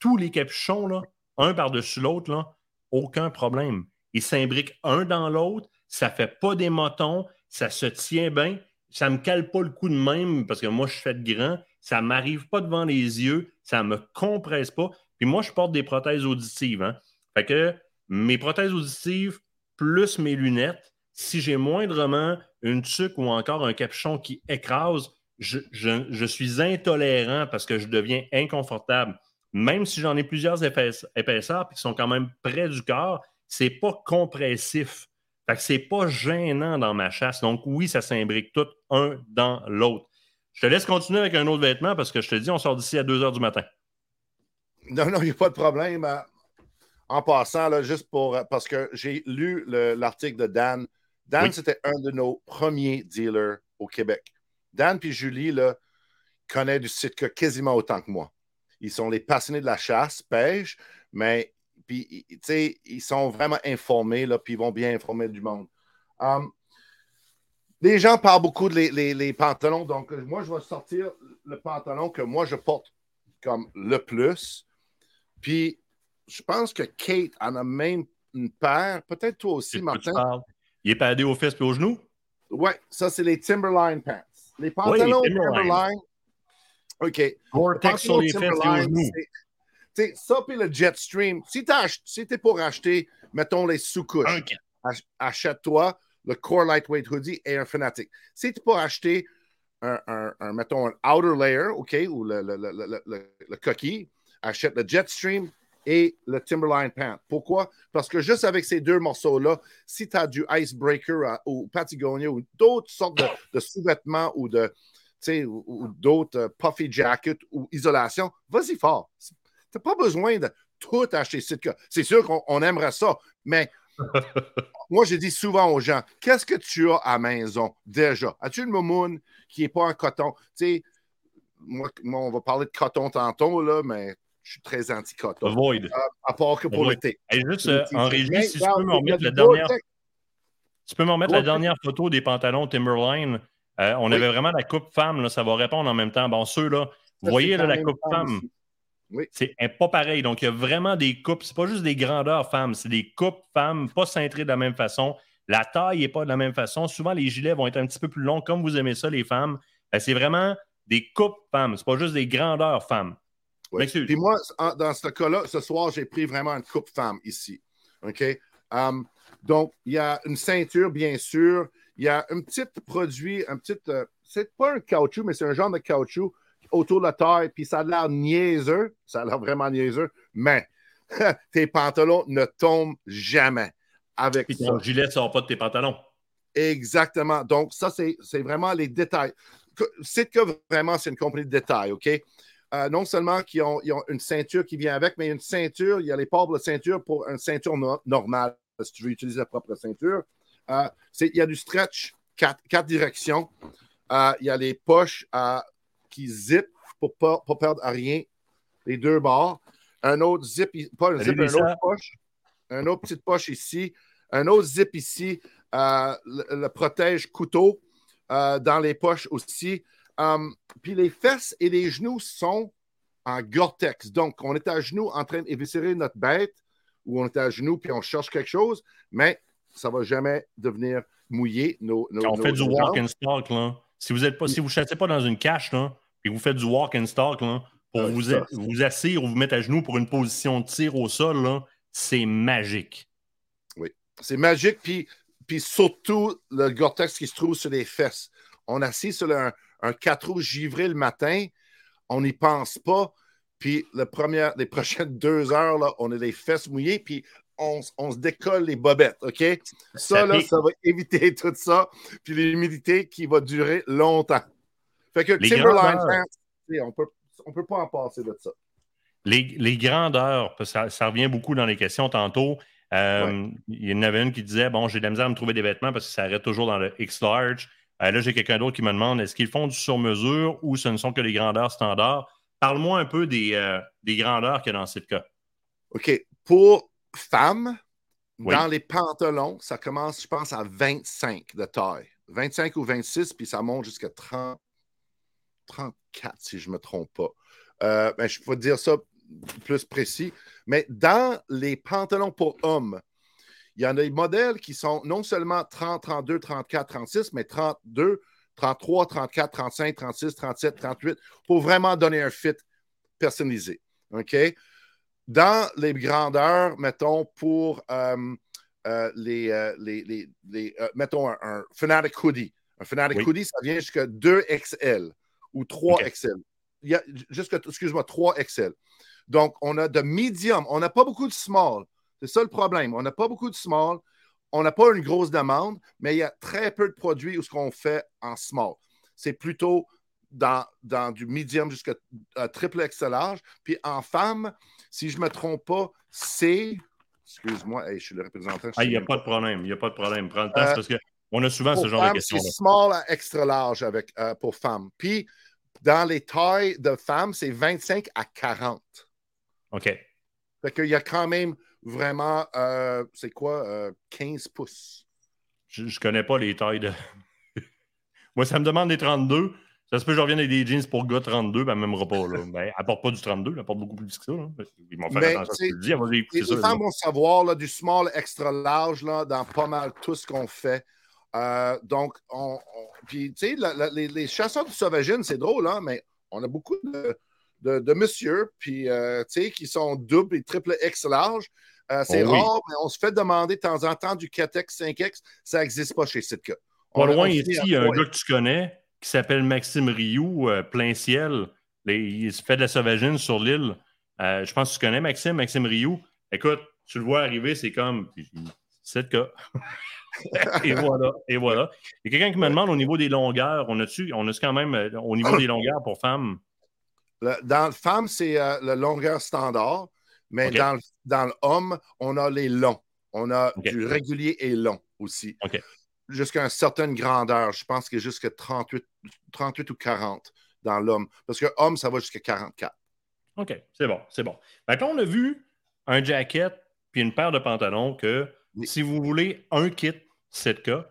Tous les capuchons, là, un par-dessus l'autre, aucun problème. Ils s'imbriquent un dans l'autre, ça ne fait pas des motons, ça se tient bien, ça ne me cale pas le coup de même parce que moi, je suis de grand, ça ne m'arrive pas devant les yeux, ça ne me compresse pas. Puis moi, je porte des prothèses auditives. Hein. Fait que mes prothèses auditives plus mes lunettes, si j'ai moindrement une tuque ou encore un capuchon qui écrase, je, suis intolérant parce que je deviens inconfortable. Même si j'en ai plusieurs épaisseurs qui sont quand même près du corps, c'est pas compressif. Fait que c'est pas gênant dans ma chasse. Donc oui, ça s'imbrique tout un dans l'autre. Je te laisse continuer avec un autre vêtement parce que je te dis, on sort d'ici à 2 h du matin. Non, non, il n'y a pas de problème. Euh, en passant, là, juste pour. Euh, parce que j'ai lu l'article de Dan. Dan, c'était un de nos premiers dealers au Québec. Dan et Julie là, connaissent du Sitka quasiment autant que moi. Ils sont les passionnés de la chasse, pêche, mais puis, ils sont vraiment informés, là, puis ils vont bien informer du monde. Um, les gens parlent beaucoup de les, pantalons, donc euh, moi, je vais sortir le pantalon que moi, je porte comme le plus. Puis, je pense que Kate en a même une paire, peut-être toi aussi, Martin. Il est padé aux fesses et aux genoux? Oui, ça, c'est les Timberline pants. Les pantalons Timberline. OK. Gore-Tex sur les fesses et aux genoux. Ça, puis le Jetstream, si tu es pour acheter, mettons, les sous-couches, achète-toi le Core Lightweight Hoodie et un Fanatic. Si tu es pour acheter un, un, mettons, un outer layer, OK, ou le, le, le, le, coquille, achète le Jetstream et le Timberline Pant. Pourquoi? Parce que juste avec ces deux morceaux-là, si tu as du Icebreaker ou Patagonia ou d'autres sortes de, sous-vêtements ou de ou, d'autres euh, puffy jackets ou isolation, vas-y fort. Tu n'as pas besoin de tout acheter Sitka. C'est sûr qu'on aimerait ça, mais moi, je dis souvent aux gens, qu'est-ce que tu as à maison déjà? As-tu une moumoune qui n'est pas en coton? Tu sais, moi, on va parler de coton tantôt, là, mais je suis très anti-coton. Void. Euh, à part que pour l'été. juste euh, en régie, si tu peux me remettre la dernière. Tu peux me remettre la dernière photo des pantalons Timberline. Euh, on avait vraiment la coupe femme, là, ça va répondre en même temps. Bon, ceux-là, vous voyez là, la coupe femme. Oui. C'est pas pareil. Donc, il y a vraiment des coupes. C'est pas juste des grandeurs femmes, c'est des coupes femmes, pas cintrées de la même façon. La taille n'est pas de la même façon. Souvent, les gilets vont être un petit peu plus longs, comme vous aimez ça, les femmes. Ben, c'est vraiment des coupes femmes. C'est pas juste des grandeurs femmes. Puis moi, dans ce cas-là, ce soir, j'ai pris vraiment une coupe femme ici. OK? Um, donc, il y a une ceinture, bien sûr. Il y a un petit produit, un petit. Euh, c'est pas un caoutchouc, mais c'est un genre de caoutchouc autour de la taille. Puis ça a l'air niaiseux. Ça a l'air vraiment niaiseux. Mais tes pantalons ne tombent jamais avec Puis ton gilet ne sort pas de tes pantalons. Exactement. Donc, ça, c'est vraiment les détails. C'est que vraiment, c'est une compagnie de détails, OK? Euh, non seulement qu'ils ont, ont, une ceinture qui vient avec, mais une ceinture, il y a les ports de ceinture pour une ceinture normale, si tu veux utiliser ta propre ceinture. Euh, il y a du stretch, quatre, directions. Euh, il y a les poches qui zip pour ne pas, perdre rien, les deux bords. Un autre zip, pas un zip, un autre poche. Un autre petite poche ici. Un autre zip ici, le, protège couteau dans les poches aussi. Um, puis les fesses et les genoux sont en Gore-Tex. Donc, on est à genoux en train d'éviscérer notre bête ou on est à genoux puis on cherche quelque chose, mais ça ne va jamais devenir mouillé. Nos, on fait du walk and stalk, là. Si vous ne si vous chassez pas dans une cache, là, et vous faites du walk and stalk, là, pour vous, vous assire ou vous mettre à genoux pour une position de tir au sol, là, c'est magique. Oui, c'est magique. Puis, puis surtout, le Gore-Tex qui se trouve sur les fesses. On assis sur un, un 4 roues givré le matin, on n'y pense pas. Puis le premier, les prochaines deux heures, là, on a les fesses mouillées, puis on, se décolle les bobettes, OK? Ça, là, ça va éviter tout ça, puis l'humidité qui va durer longtemps. Fait que Timberline on peut, on peut pas en passer de ça. Les, grandeurs, ça, ça, revient beaucoup dans les questions tantôt. Euh, il y en avait une qui disait Bon, j'ai de la misère à me trouver des vêtements parce que ça arrête toujours dans le X-Large. Euh, là, j'ai quelqu'un d'autre qui me demande est-ce qu'ils font du sur-mesure ou ce ne sont que les grandeurs standards? Parle-moi un peu des, euh, des grandeurs qu'il y a dans ce cas. OK. Pour femmes, dans les pantalons, ça commence, je pense, à 25 de taille. 25 ou 26, puis ça monte jusqu'à 30, 34, si je ne me trompe pas. Euh, ben, je peux dire ça plus précis. Mais dans les pantalons pour hommes, il y en a des modèles qui sont non seulement 30, 32, 34, 36, mais 32, 33, 34, 35, 36, 37, 38, pour vraiment donner un fit personnalisé. OK? Dans les grandeurs, mettons, pour euh, euh, les, les, mettons, un, Fanatic Hoodie. Un Fanatic Hoodie, ça vient jusqu'à 2 Ou 3 XL. Il y a jusqu'à, excuse-moi, 3 XL. Donc, on a de medium. On n'a pas beaucoup de small. C'est ça le problème. On n'a pas beaucoup de small. On n'a pas une grosse demande, mais il y a très peu de produits où ce qu'on fait en small. C'est plutôt dans, dans, du medium jusqu'à euh, triple XL large. Puis en femme, si je ne me trompe pas, c'est. Excuse-moi, je suis le représentant. Ah, il n'y a pas de problème. Il n'y a pas de problème. Prends le temps euh, parce qu'on a souvent ce genre de questions. C'est small à extra large avec, euh, pour femmes. Puis dans les tailles de femmes, c'est 25 à 40. OK. Fait qu'il y a quand même vraiment, euh, c'est quoi, 15 euh, pouces. Je ne connais pas les tailles de. Moi, ça me demande des 32. Ça se peut que je revienne avec des jeans pour gars 32, ben, même pas. Là. Ben, elle porte pas du 32, elle apporte beaucoup plus que ça. Ils m'ont fait attention à ce que dis. Les femmes vont savoir là, du small extra large là, dans pas mal tout ce qu'on fait. Euh, donc, on, puis, tu sais, les, les, chasseurs de sauvagine, c'est drôle, hein, mais on a beaucoup de, de, de monsieur, puis, euh, tu sais, qui sont double et triple X large. Euh, c'est oh rare, mais on se fait demander de temps en temps du 4X, 5X. Ça n'existe pas chez Sitka. Pas loin ici, il y a un gars que tu connais qui s'appelle Maxime Rioux, plein ciel. il se fait de la sauvagine sur l'île. je pense que tu connais Maxime, Maxime Rioux. Écoute, tu le vois arriver, c'est comme Sitka. et voilà, et voilà. Il y a quelqu'un qui me demande au niveau des longueurs, on a-tu, on a quand même au niveau des longueurs pour femmes? dans le femme, c'est euh, la longueur standard, mais dans, dans l'homme, on a les longs. On a du régulier et long aussi. Jusqu'à une certaine grandeur. Je pense que jusqu'à 38, 38 ou 40 dans l'homme. Parce que homme, ça va jusqu'à 44. OK, c'est bon, c'est bon. Maintenant, on a vu un jacket puis une paire de pantalons que si vous voulez un kit 7K,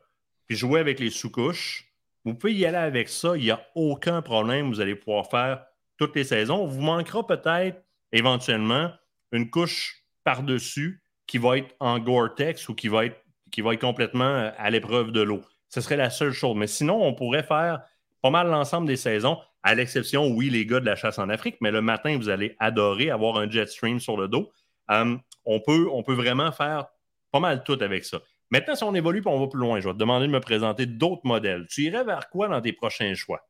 puis jouer avec les sous-couches, vous pouvez y aller avec ça. Il n'y a aucun problème. Vous allez pouvoir faire toutes les saisons. Vous manquera peut-être éventuellement une couche par-dessus qui va être en Gore-Tex ou qui va être, qui va être complètement euh, à l'épreuve de l'eau. Ce serait la seule chose. Mais sinon, on pourrait faire pas mal l'ensemble des saisons, à l'exception, oui, les gars de la chasse en Afrique, mais le matin, vous allez adorer avoir un jet stream sur le dos. Euh, on, peut, on peut vraiment faire pas mal tout avec ça. Maintenant, si on évolue et on va plus loin, je vais te demander de me présenter d'autres modèles. Tu irais vers quoi dans tes prochains choix?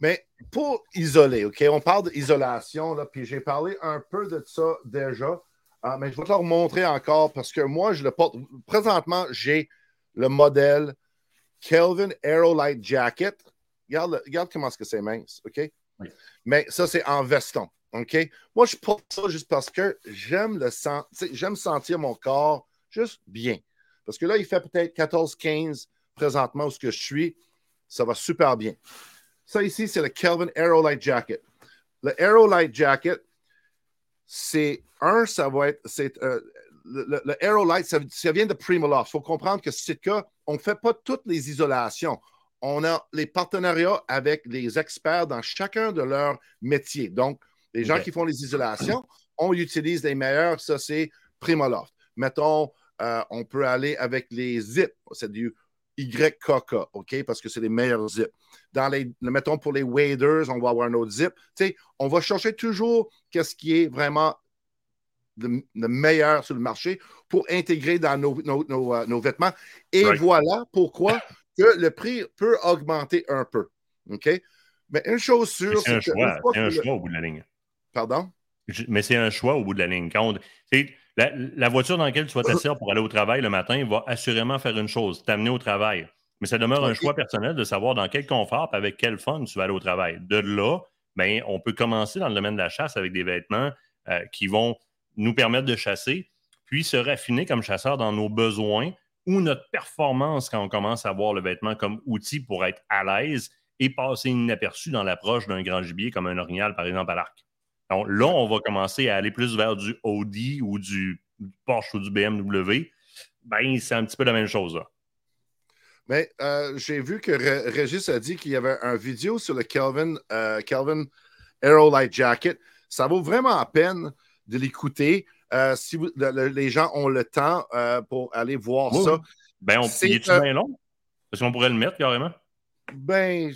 Mais pour isoler, OK, on parle d'isolation, puis j'ai parlé un peu de ça déjà, ah, mais je vais te le remontrer encore parce que moi, je le porte. Présentement, j'ai le modèle Kelvin Aerolite Jacket. Regarde, regarde comment est-ce que c'est mince, OK? Mais ça, c'est en veston, OK? Moi, je porte ça juste parce que j'aime le j'aime sentir mon corps juste bien. Parce que là, il fait peut-être 14-15 présentement où ce que je suis. Ça va super bien. Ça ici, c'est le Kelvin Aerolite Jacket. Le Aerolite Jacket, c'est un, ça va être, c'est, euh, le, le, Aerolite, ça, ça, vient de Primaloft. Il faut comprendre que Sitka, on ne fait pas toutes les isolations. On a les partenariats avec les experts dans chacun de leurs métiers. Donc, les gens qui font les isolations, on utilise les meilleurs, ça c'est Primaloft. Mettons, euh, on peut aller avec les zips, c'est du YKK, OK, parce que c'est les meilleurs zips dans les, mettons pour les waders, on va avoir un autre zip. sais, on va chercher toujours qu'est-ce qui est vraiment le, meilleur sur le marché pour intégrer dans nos, nos, euh, vêtements. Et voilà pourquoi que le prix peut augmenter un peu. OK? Mais une chose sûre, c'est un, choix, un choix au bout de la ligne. Pardon? Mais c'est un choix au bout de la ligne. Quand La, voiture dans laquelle tu vas t'asseoir pour aller au travail le matin va assurément faire une chose, t'amener au travail. Mais ça demeure un choix personnel de savoir dans quel confort et avec quel fun tu vas aller au travail. De là, bien, on peut commencer dans le domaine de la chasse avec des vêtements euh, qui vont nous permettre de chasser, puis se raffiner comme chasseur dans nos besoins ou notre performance quand on commence à voir le vêtement comme outil pour être à l'aise et passer inaperçu dans l'approche d'un grand gibier comme un orignal, par exemple, à l'arc. Donc là, on va commencer à aller plus vers du Audi ou du Porsche ou du BMW. Ben, c'est un petit peu la même chose. Là. Mais euh, j'ai vu que Régis a dit qu'il y avait un vidéo sur le Kelvin, euh, Kelvin Aerolite Jacket. Ça vaut vraiment la peine de l'écouter. Euh, si les gens ont le temps pour aller voir ça. Ben, on, est, est bien long? Est-ce qu'on pourrait le mettre carrément? Ben,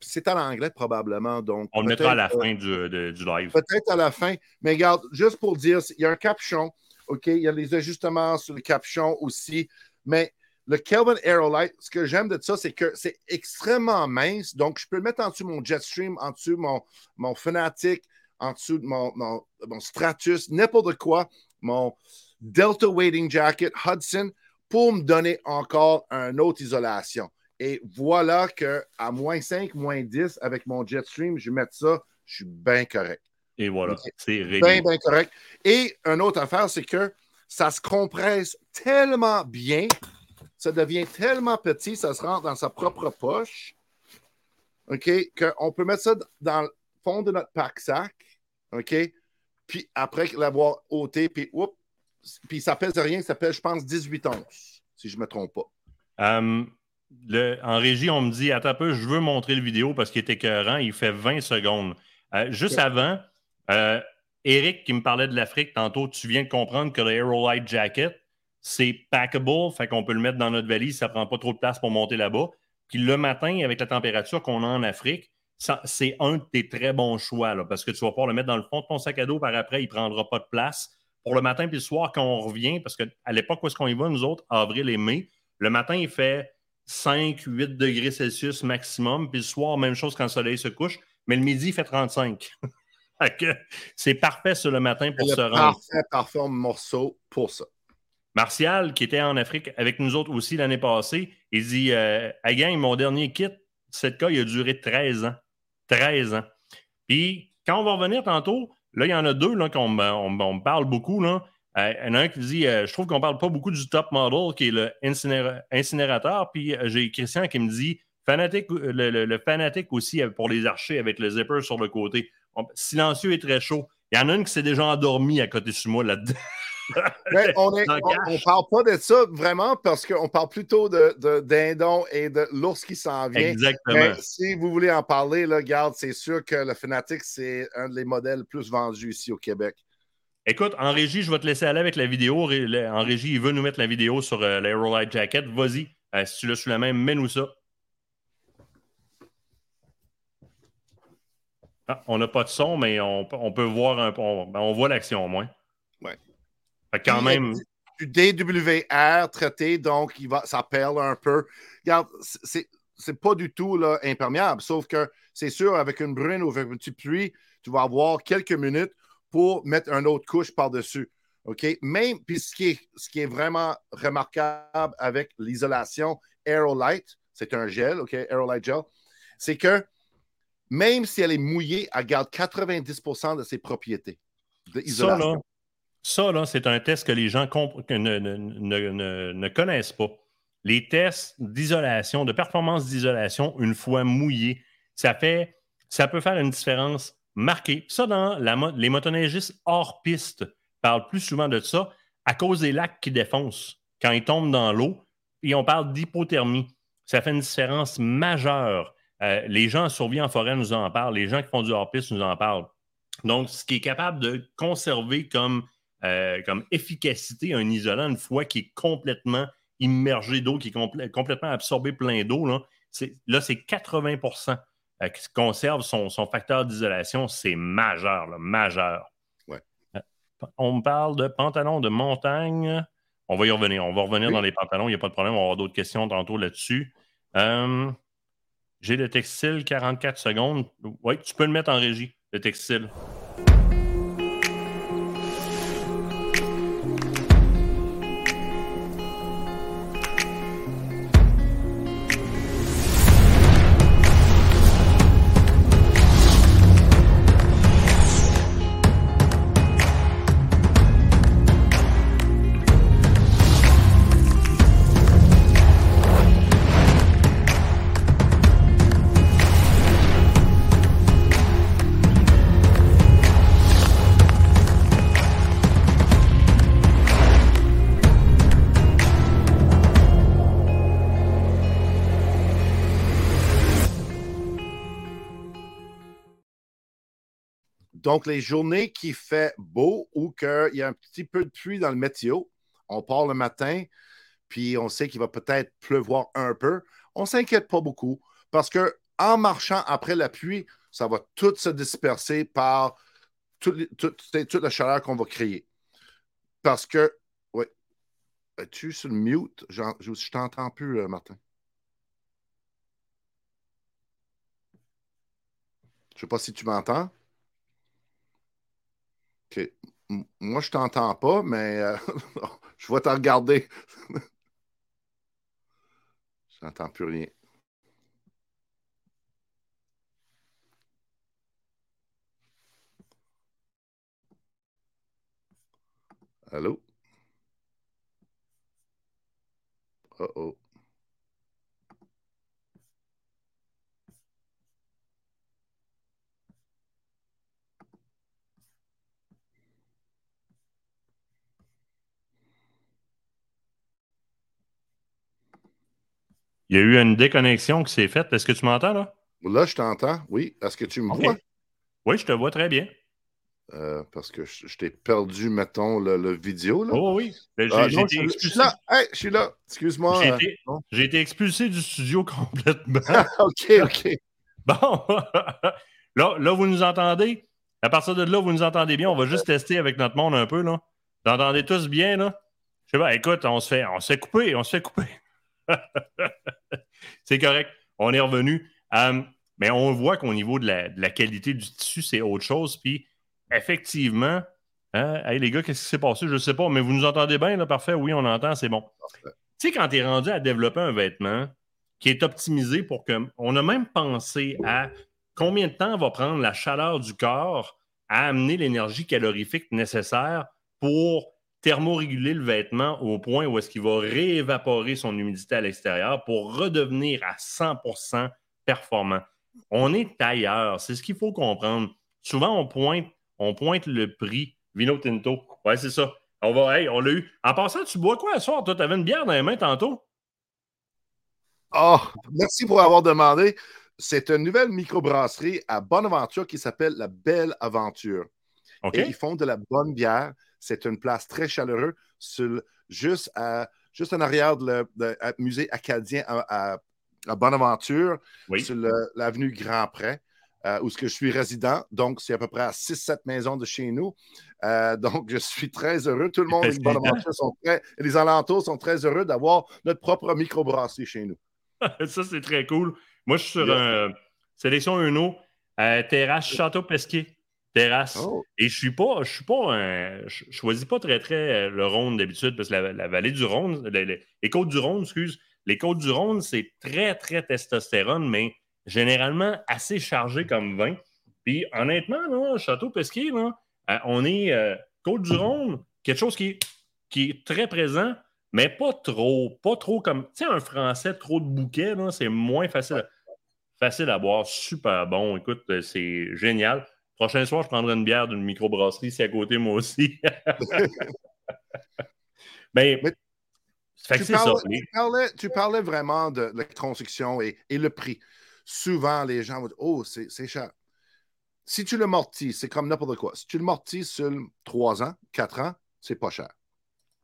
c'est en anglais probablement. Donc On le mettra à la fin du, du live. Peut-être à la fin. Mais regarde, juste pour dire, il y a un capuchon. OK, il y a les ajustements sur le capuchon aussi. Mais le Kelvin Aerolite, ce que j'aime de ça, c'est que c'est extrêmement mince. Donc, je peux le mettre en dessous mon Jetstream, en dessous mon, mon Fnatic, en dessous de mon, mon, Stratus, n'importe quoi, mon Delta Wading Jacket, Hudson, pour me donner encore une autre isolation. Et voilà que à moins 5, moins 10, avec mon Jetstream, je vais mettre ça, je suis bien correct. Et voilà, c'est Bien, bien correct. Et une autre affaire, c'est que ça se compresse tellement bien, ça devient tellement petit, ça se rentre dans sa propre poche, OK, qu'on peut mettre ça dans le fond de notre pack-sac, OK, puis après l'avoir ôté, puis oups, puis ça pèse rien, ça pèse, je pense, 18 onces, si je ne me trompe pas. Um, en régie, on me dit Attends un peu, je veux montrer le vidéo parce qu'il est écœurant. Il fait 20 secondes. Euh, juste avant, euh, Eric qui me parlait de l'Afrique tantôt, tu viens de comprendre que le Aerolite Jacket, c'est packable, fait qu'on peut le mettre dans notre valise, ça prend pas trop de place pour monter là-bas. Puis le matin, avec la température qu'on a en Afrique, c'est un de tes très bons choix, là, parce que tu vas pouvoir le mettre dans le fond de ton sac à dos, par après, il ne prendra pas de place. Pour le matin puis le soir, quand on revient, parce qu'à l'époque où est-ce qu'on y va, nous autres, avril et mai, le matin, il fait 5, 8 degrés Celsius maximum. Puis le soir, même chose quand le soleil se couche. Mais le midi, il fait 35. c'est parfait sur le matin pour se rendre. Parfait, parfait morceau pour ça. Martial, qui était en Afrique avec nous autres aussi l'année passée, il dit euh, mon dernier kit, cette cas, il a duré 13 ans. 13 ans. Puis, quand on va revenir tantôt, là, il y en a deux qu'on on, parle beaucoup. Là. Euh, il y en a un qui dit euh, Je trouve qu'on parle pas beaucoup du top model qui est le incinérateur. Puis euh, j'ai Christian qui me dit fanatique, le, fanatique aussi pour les archers avec le zipper sur le côté. silencieux et très chaud. Il y en a une qui s'est déjà endormie à côté de moi là-dedans. on ne parle pas de ça vraiment parce qu'on parle plutôt de, dindon et de l'ours qui s'en vient. Exactement. si vous voulez en parler, là, garde, c'est sûr que le Fanatic, c'est un des modèles plus vendus ici au Québec. Écoute, en régie, je vais te laisser aller avec la vidéo. En régie, il veut nous mettre la vidéo sur euh, l'Aerolite Jacket. Vas-y, euh, si tu l'as sous la main, mets-nous ça. Ah, on n'a pas de son, mais on, peut voir un on, ben, on voit l'action au moins. Oui. Quand même. Du DWR traité, donc il va, ça perle un peu. Regarde, c'est pas du tout là, imperméable, sauf que c'est sûr, avec une brune ou avec une petite pluie, tu vas avoir quelques minutes pour mettre une autre couche par-dessus. OK? Même, puis ce qui, est, ce qui est vraiment remarquable avec l'isolation Aerolite, c'est un gel, OK? Aerolite gel, c'est que même si elle est mouillée, elle garde 90% de ses propriétés d'isolation. Ça, là, c'est un test que les gens ne, ne, connaissent pas. Les tests d'isolation, de performance d'isolation, une fois mouillés, ça, fait, ça peut faire une différence marqué. Ça, les motoneigistes hors piste parlent plus souvent de ça à cause des lacs qui défoncent quand ils tombent dans l'eau. Et on parle d'hypothermie. Ça fait une différence majeure. Euh, les gens survie en forêt nous en parlent. Les gens qui font du hors-piste nous en parlent. Donc, ce qui est capable de conserver comme, euh, comme efficacité un isolant une fois qu'il est complètement immergé d'eau, qui est complètement absorbé plein d'eau, là, c'est 80 euh, qui conserve son, facteur d'isolation, c'est majeur, majeur. Ouais. Euh, on me parle de pantalons de montagne. On va y revenir. On va revenir dans les pantalons. Il n'y a pas de problème. On va avoir d'autres questions tantôt là-dessus. Euh, j'ai le textile 44 secondes. Oui, tu peux le mettre en régie, le textile. Donc, les journées qui fait beau ou qu'il y a un petit peu de pluie dans le météo, on part le matin, puis on sait qu'il va peut-être pleuvoir un peu, on ne s'inquiète pas beaucoup parce que en marchant après la pluie, ça va tout se disperser par toute, la chaleur qu'on va créer. Parce que, oui, es-tu sur le mute? Je, je, t'entends plus, euh, Martin. Je ne sais pas si tu m'entends. Moi, je t'entends pas, mais euh, je vais te regarder. je n'entends plus rien. Allô? Oh oh. Il y a eu une déconnexion qui s'est faite. Est-ce que tu m'entends là? Là, je t'entends, oui. Est-ce que tu me vois? Oui, je te vois très bien. Euh, parce que je, t'ai perdu, mettons, le, vidéo. Là. Oh oui. Ben, ah, je suis là. je suis là. Excuse-moi. J'ai été, expulsé du studio complètement. OK, OK. Bon. là, là, vous nous entendez? À partir de là, vous nous entendez bien. On va juste tester avec notre monde un peu. là. Vous entendez tous bien, là? Je sais pas, écoute, on se fait, on se fait couper, on se fait couper. c'est correct. On est revenu. Euh, mais on voit qu'au niveau de la, de la, qualité du tissu, c'est autre chose. Puis effectivement, hein, les gars, qu'est-ce qui s'est passé? Je ne sais pas, mais vous nous entendez bien, là, parfait? Oui, on entend, c'est bon. Tu sais, quand tu es rendu à développer un vêtement qui est optimisé pour que. On a même pensé à combien de temps va prendre la chaleur du corps à amener l'énergie calorifique nécessaire pour thermoréguler le vêtement au point où est-ce qu'il va réévaporer son humidité à l'extérieur pour redevenir à 100% performant. On est ailleurs, c'est ce qu'il faut comprendre. Souvent, on pointe on pointe le prix Vino Tinto. Ouais, c'est ça. On va, on l'a eu. En passant, tu bois quoi ce soir? Toi, tu avais une bière dans les mains tantôt? Oh, merci pour avoir demandé. C'est une nouvelle microbrasserie à Bonaventure qui s'appelle La Belle Aventure. Et ils font de la bonne bière. C'est une place très chaleureuse, juste, à, juste en arrière du musée acadien à, Bonaventure, sur l'avenue Grand-Pré. Euh, où ce que je suis résident. Donc, c'est à peu près à 6-7 maisons de chez nous. Euh, donc, je suis très heureux. Tout le monde les sont très, les alentours sont très heureux d'avoir notre propre microbrasserie chez nous. Ça, c'est très cool. Moi, je suis sur un sélection Uno, terrasse Château Pesquier. Terrasse. Oh. Et je suis pas, je suis pas je choisis pas très très euh, le Rhône d'habitude parce que la, vallée du Rhône, les, côtes du Rhône, excuse, les côtes du Rhône, c'est très très testostérone, mais généralement assez chargé comme vin. Puis honnêtement, là, Château Pesquier, là, euh, on est euh, Côte-du-Rhône, quelque chose qui est, qui est très présent, mais pas trop. Pas trop comme. Tu sais, un français, trop de bouquets, c'est moins facile, facile à boire. Super bon. Écoute, c'est génial. Prochain soir, je prendrai une bière d'une microbrasserie, c'est à côté, moi aussi. Ben, mais, tu, parlais, tu, parlais, vraiment de la construction et, et le prix souvent, les gens vont dire Oh, c'est cher. Si tu le mortis, c'est comme n'importe quoi. Si tu le mortis sur 3 ans, 4 ans, c'est pas cher.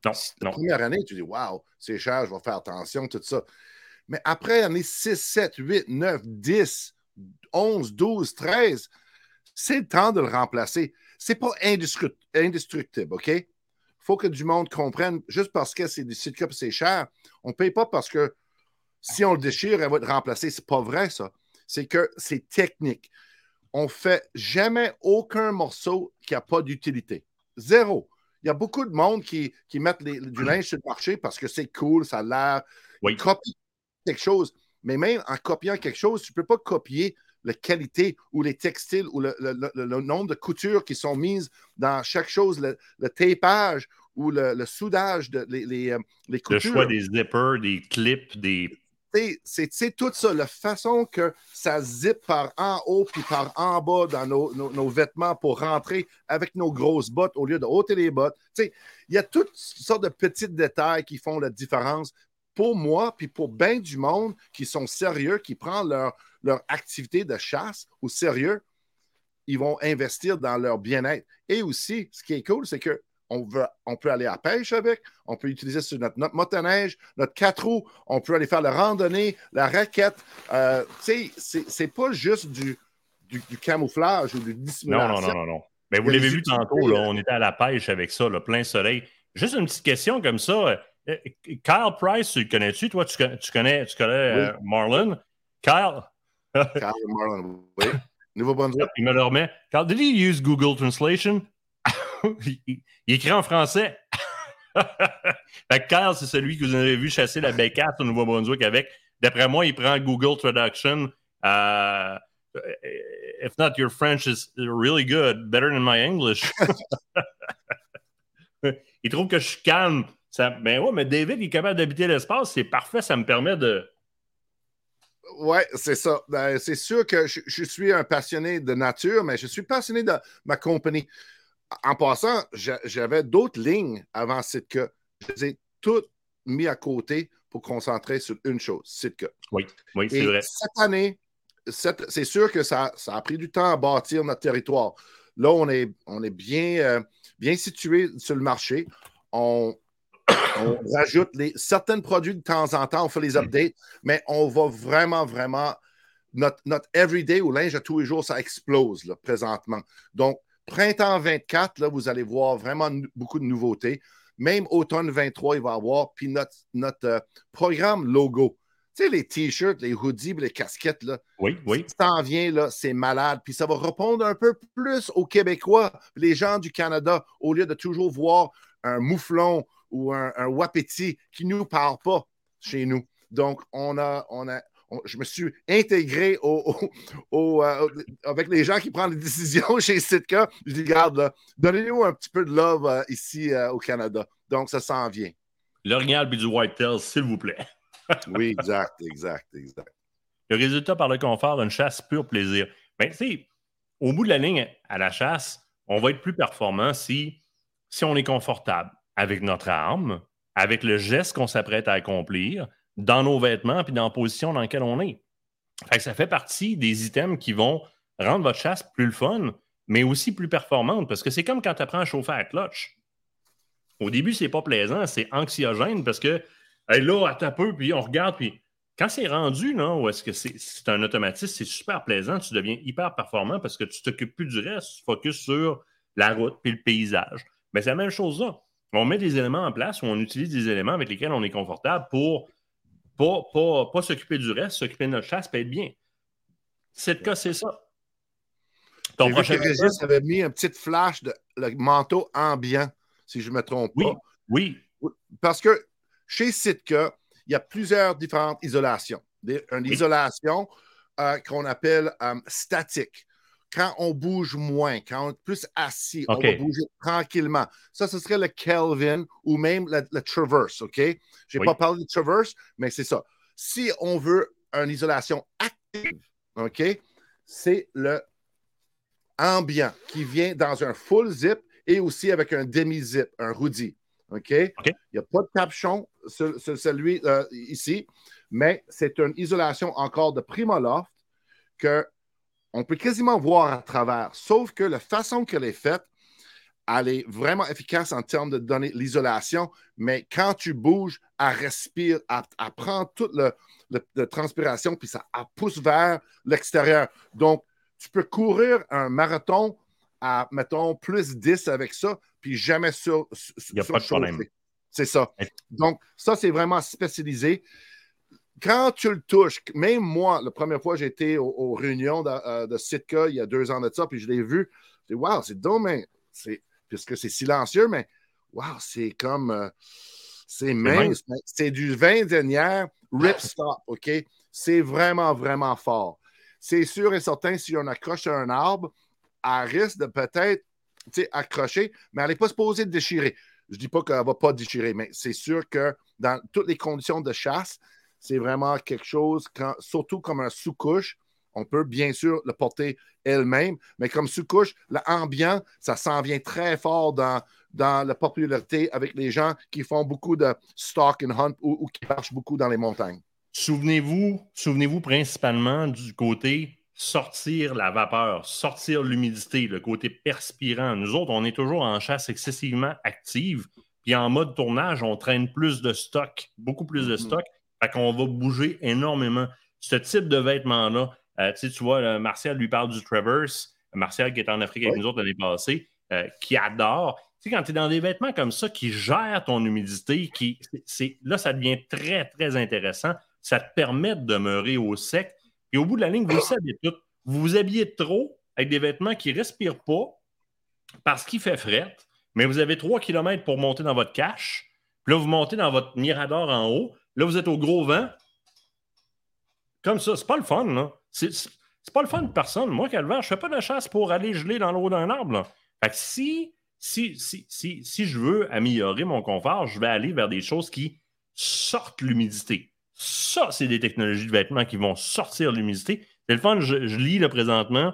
Non, La première année, tu dis Waouh, c'est cher, je vais faire attention, tout ça. Mais après année 6, 7, 8, 9, 10, 11, 12, 13, c'est le temps de le remplacer. C'est pas indestructible, OK? Il faut que du monde comprenne, juste parce que c'est du site c'est cher, on ne paye pas parce que si on le déchire, elle va être remplacée. C'est pas vrai, ça. C'est que c'est technique. On fait jamais aucun morceau qui n'a pas d'utilité. Zéro. Il y a beaucoup de monde qui, qui mettent du linge sur le marché parce que c'est cool, ça a l'air. Oui. Copie quelque chose. Mais même en copiant quelque chose, tu ne peux pas copier la qualité ou les textiles ou le, nombre de coutures qui sont mises dans chaque chose, le, tapage ou le, soudage, de, les, les, euh, les coutures. Le choix des zippers, des clips, des c'est tout ça, la façon que ça zip par en haut puis par en bas dans nos, vêtements pour rentrer avec nos grosses bottes au lieu de ôter les bottes. Il y a toutes sortes de petits détails qui font la différence pour moi puis pour bien du monde qui sont sérieux, qui prennent leur, leur activité de chasse au sérieux. ils vont investir dans leur bien-être. Et aussi, ce qui est cool, c'est que on, veut, on peut aller à pêche avec, on peut utiliser sur notre, notre motoneige, notre quatre roues, on peut aller faire la randonnée, la raquette. Euh, tu sais, c'est pas juste du, du, camouflage ou du dissimulation. Non, non, non, non. non. Mais vous l'avez vu tantôt, là, on était à la pêche avec ça, le plein soleil. Juste une petite question comme ça. Euh, Kyle Price, tu le connais-tu? Toi, tu, tu connais, tu connais euh, Marlon? Kyle? Kyle Marlon, oui. Nouveau-Brunswick. Il me le remet. Kyle, did he use Google Translation? il, écrit en français. fait Kyle, c'est celui que vous avez vu chasser la bécasse au Nouveau-Brunswick avec. D'après moi, il prend Google Traduction. Uh, if not, your French is really good, better than my English. il trouve que je suis calme. Ça, ben ouais, mais David, il est capable d'habiter l'espace. C'est parfait, ça me permet de. Oui, c'est ça. Ben, c'est sûr que je, je, suis un passionné de nature, mais je suis passionné de ma compagnie en passant, j'avais d'autres lignes avant Sitka. Je les ai toutes mis à côté pour concentrer sur une chose, Sitka. Oui, oui, c'est vrai. Cette année, c'est sûr que ça, ça, a pris du temps à bâtir notre territoire. Là, on est, on est bien, euh, bien situé sur le marché. On, rajoute les, certains produits de temps en temps, on fait les mm. updates, mais on va vraiment, vraiment. Notre, notre everyday ou linge à tous les jours, ça explose là, présentement. Donc, Printemps 24, là, vous allez voir vraiment beaucoup de nouveautés. Même automne 23, il va y avoir. Puis notre, euh, programme logo. Tu sais, les t-shirts, les hoodies, les casquettes, là. Oui, oui. Ça en vient, là, c'est malade. Puis ça va répondre un peu plus aux Québécois, les gens du Canada, au lieu de toujours voir un mouflon ou un, un wapiti qui ne nous parle pas chez nous. Donc, on a, on a, je me suis intégré euh, avec les gens qui prennent les décisions chez Sitka. Je dis, regarde, donnez-nous un petit peu de love euh, ici euh, au Canada. Donc, ça s'en vient. L'orignal puis du whitetail, s'il vous plaît. oui, exact, exact, exact. Le résultat par le confort d'une chasse pur plaisir. Mais ben, tu au bout de la ligne, à la chasse, on va être plus performant si, si on est confortable avec notre arme, avec le geste qu'on s'apprête à accomplir, dans nos vêtements puis dans la position dans laquelle on est. ça fait partie des items qui vont rendre votre chasse plus le fun, mais aussi plus performante parce que c'est comme quand tu apprends à chauffer à clutch. Au début, c'est pas plaisant, c'est anxiogène parce que là, à peu, puis on regarde, puis quand c'est rendu, non, ou est-ce que c'est un automatisme, c'est super plaisant, tu deviens hyper performant parce que tu t'occupes plus du reste, tu focuses sur la route puis le paysage. Mais c'est la même chose là. On met des éléments en place ou on utilise des éléments avec lesquels on est confortable pour pas, pas, s'occuper du reste, s'occuper de notre chasse, peut être bien. C'est cas, c'est ça. Ton prochain Régis avait mis un petit flash de le manteau ambiant, si je ne me trompe pas. Oui. Parce que chez Sitka, il y a plusieurs différentes isolations. une isolation euh, qu'on appelle euh, statique quand on bouge moins, quand on est plus assis, on va bouger tranquillement. Ça, ce serait le Kelvin ou même le, Traverse, OK? Je n'ai pas parlé de Traverse, mais c'est ça. Si on veut une isolation active, OK, c'est le ambiant qui vient dans un full zip et aussi avec un demi-zip, un hoodie. OK? Il n'y a pas de capuchon sur, celui euh, ici, mais c'est une isolation encore de Primaloft que on peut quasiment voir à travers, sauf que la façon qu'elle est faite, elle est vraiment efficace en termes de donner l'isolation, mais quand tu bouges, elle respire, elle, prend toute la transpiration, puis ça pousse vers l'extérieur. Donc, tu peux courir un marathon à, mettons, plus 10 avec ça, puis jamais sur. Il n'y a pas de problème. C'est ça. Donc, ça, c'est vraiment spécialisé quand tu le touches, même moi, la première fois j'étais aux, réunions de, euh, de, Sitka il y a deux ans de ça, puis je l'ai vu, je dis Waouh, c'est dommage, puisque c'est silencieux, mais waouh, c'est comme. Euh, c'est mince, c'est du vin dernière, ripstop, OK? C'est vraiment, vraiment fort. C'est sûr et certain, si on accroche à un arbre, elle risque de peut-être accrocher, mais elle n'est pas supposée de déchirer. Je ne dis pas qu'elle ne va pas déchirer, mais c'est sûr que dans toutes les conditions de chasse, c'est vraiment quelque chose, surtout comme un sous-couche. On peut bien sûr le porter elle-même, mais comme sous-couche, l'ambiance, ça s'en vient très fort dans, dans la popularité avec les gens qui font beaucoup de stock and hunt ou, qui marchent beaucoup dans les montagnes. Souvenez-vous, souvenez-vous principalement du côté sortir la vapeur, sortir l'humidité, le côté perspirant. Nous autres, on est toujours en chasse excessivement active. Puis en mode tournage, on traîne plus de stock, beaucoup plus de mm-hmm. stock. Fait qu'on va bouger énormément. Ce type de vêtements-là, euh, tu vois, Martial lui parle du Traverse. Martial qui est en Afrique avec nous autres l'année passée, euh, qui adore. Tu sais, quand tu es dans des vêtements comme ça qui gèrent ton humidité, qui, c'est, là, ça devient très, très intéressant. Ça te permet de demeurer au sec. Et au bout de la ligne, vous le savez tout. Vous vous habillez trop avec des vêtements qui ne respirent pas parce qu'il fait fret, mais vous avez 3 km pour monter dans votre cache. Puis là, vous montez dans votre mirador en haut. Là, vous êtes au gros vent. Comme ça, c'est pas le fun, là. C'est, pas le fun de personne. Moi, Calvaire, je fais pas de chasse pour aller geler dans l'eau d'un arbre. Fait que si, si, si, si, je veux améliorer mon confort, je vais aller vers des choses qui sortent l'humidité. Ça, c'est des technologies de vêtements qui vont sortir l'humidité. C'est le fun, je, lis là présentement.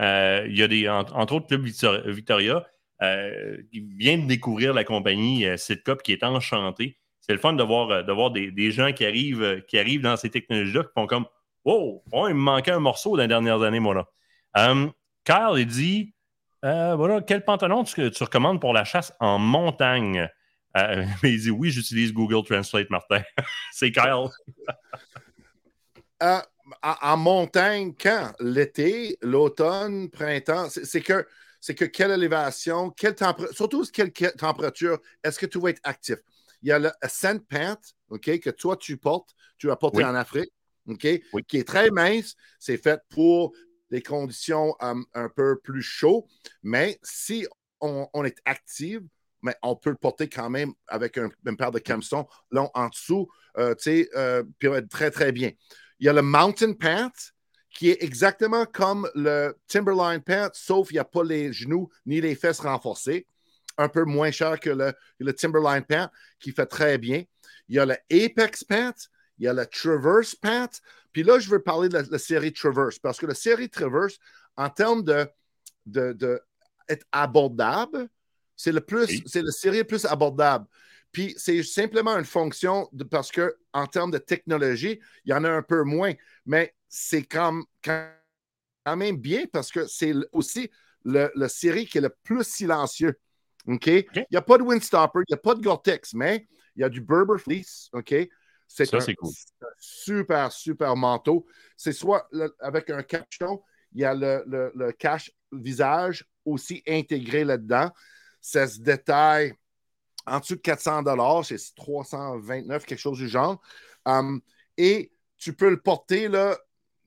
Euh, il y a des, entre, autres, Club Victoria euh, qui vient de découvrir la compagnie euh, Sitcop qui est enchantée. C'est le fun de voir, de voir des, gens qui arrivent, qui arrivent dans ces technologies-là qui font comme Oh, il me manquait un morceau dans les dernières années, moi là. Kyle, il dit voilà, quel pantalon tu, tu recommandes pour la chasse en montagne? mais il dit oui, j'utilise Google Translate, Martin. C'est Kyle en, montagne, quand? L'été, l'automne, printemps? C'est que, c'est que quelle élévation, quelle surtout quelle, température est-ce que tu vas être actif? Il y a le Ascent Pant, OK, que toi, tu portes, tu as porté en Afrique, OK, qui est très mince. C'est fait pour des conditions um, un peu plus chaudes, mais si on, est actif, mais on peut le porter quand même avec un, une paire de camisons long en dessous, euh, tu sais, euh, puis très, très bien. Il y a le Mountain Pant, qui est exactement comme le Timberline Pant, sauf qu'il n'y a pas les genoux ni les fesses renforcées. Un peu moins cher que le, le Timberline Pant, qui fait très bien. Il y a le Apex Pant, il y a le Traverse Pant. Puis là, je veux parler de la, série Traverse, parce que la série Traverse, en termes de, de, être abordable, c'est le plus, c'est la série plus abordable. Puis c'est simplement une fonction de, parce que en termes de technologie, il y en a un peu moins, mais c'est quand, quand même bien parce que c'est aussi le, série qui est le plus silencieux. OK? Il n'y a pas de Windstopper, il n'y a pas de Gore-Tex, mais il y a du Berber Fleece. OK? C'est un, super, super manteau. C'est soit avec un capuchon, il y a le, le cache visage aussi intégré là-dedans. Ça se détaille en dessous de 400 dollars, c'est 329, quelque chose du genre. Um, et tu peux le porter, là,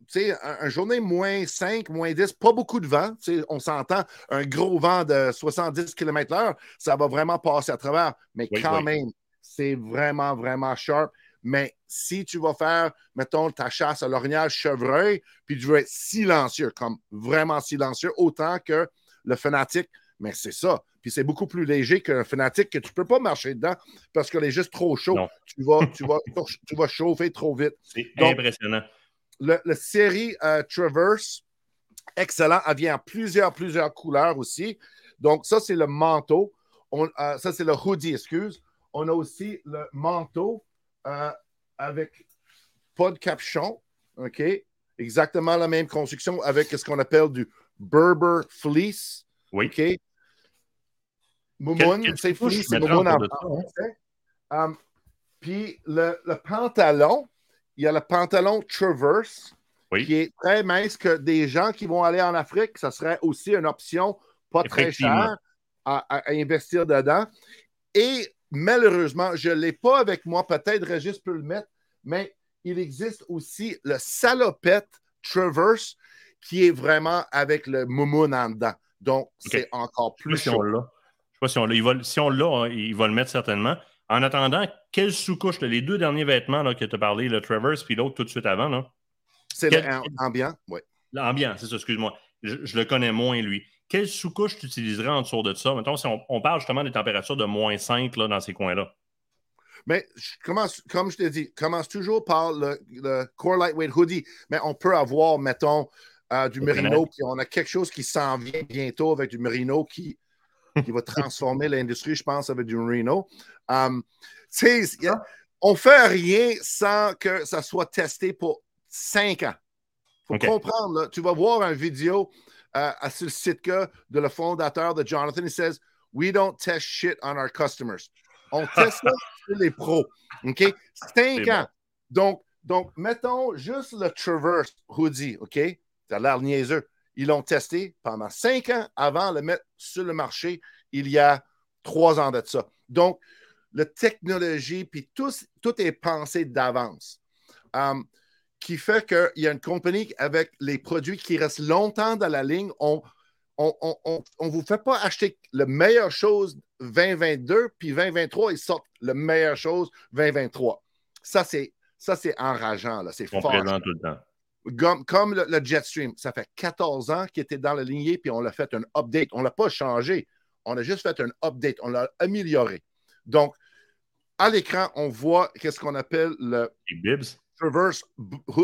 tu sais, un, journée moins 5, moins 10, pas beaucoup de vent. On s'entend, un gros vent de 70 km/h, ça va vraiment passer à travers. Mais quand même, c'est vraiment, vraiment sharp. Mais si tu vas faire, mettons, ta chasse à l'orignal chevreuil, puis tu veux être silencieux, comme vraiment silencieux, autant que le fanatique, mais c'est ça. Puis c'est beaucoup plus léger qu'un Fnatic que tu ne peux pas marcher dedans parce qu'elle est juste trop chaud. Tu vas, tu, vas, tu vas chauffer trop vite. C'est impressionnant. Le, série euh, Traverse, excellent. Elle vient en plusieurs, plusieurs couleurs aussi. Donc, ça, c'est le manteau. On, euh, ça, c'est le hoodie, excuse. On a aussi le manteau euh, avec pas de capuchon. OK? Exactement la même construction avec ce qu'on appelle du Berber Fleece. Oui. OK? Moumoun, c'est fou, c'est Moumoun en français. Um, puis le, le, pantalon, il y a le pantalon Traverse, qui est très mince que des gens qui vont aller en Afrique, ça serait aussi une option pas très chère à, investir dedans. Et malheureusement, je ne l'ai pas avec moi, peut-être Régis peut le mettre, mais il existe aussi le salopette Traverse qui est vraiment avec le moumoun en dedans. Donc, c'est encore plus chaud. Je sais pas si on l'a. Si on l'a, hein, il va le mettre certainement. En attendant, quelle sous-couche, les deux derniers vêtements là, que tu as parlé, le Travers puis l'autre tout de suite avant? C'est l'ambiant, oui. L'ambiant, c'est ça, excuse-moi. Je, le connais moins, lui. Quelle sous-couche tu utiliserais en dessous de ça? Mettons, si on, parle justement des températures de moins 5 là, dans ces coins-là. Mais je commence, comme je t'ai dit, commence toujours par le, Core Lightweight Hoodie. Mais on peut avoir, mettons, euh, du merino, puis on a quelque chose qui s'en vient bientôt avec du merino qui qui va transformer l'industrie, je pense, avec du Reno. Um, on fait rien sans que ça soit testé pour cinq ans. faut comprendre, tu vas voir une vidéo euh, sur le site de le fondateur de Jonathan. Il says, We don't test shit on our customers. On teste sur les pros. OK? Cinq ans. Donc, donc, mettons juste le Traverse Hoodie, OK? Ça a l'air niaiseux. Ils l'ont testé pendant cinq ans avant de le mettre sur le marché il y a trois ans de ça. Donc, la technologie, puis tout, tout est pensé d'avance. Um, qui fait qu'il y a une compagnie avec les produits qui restent longtemps dans la ligne. On ne vous fait pas acheter la meilleure chose 2022, puis 2023, ils sortent la meilleure chose 2023. Ça, c'est ça, c'est enrageant. C'est fort. tout le temps. Comme, comme le, Jetstream, ça fait 14 ans qu'il était dans la lignée, puis on l'a fait un update. On ne l'a pas changé. On a juste fait un update. On l'a amélioré. Donc, à l'écran, on voit qu'est-ce qu'on appelle le Traverse,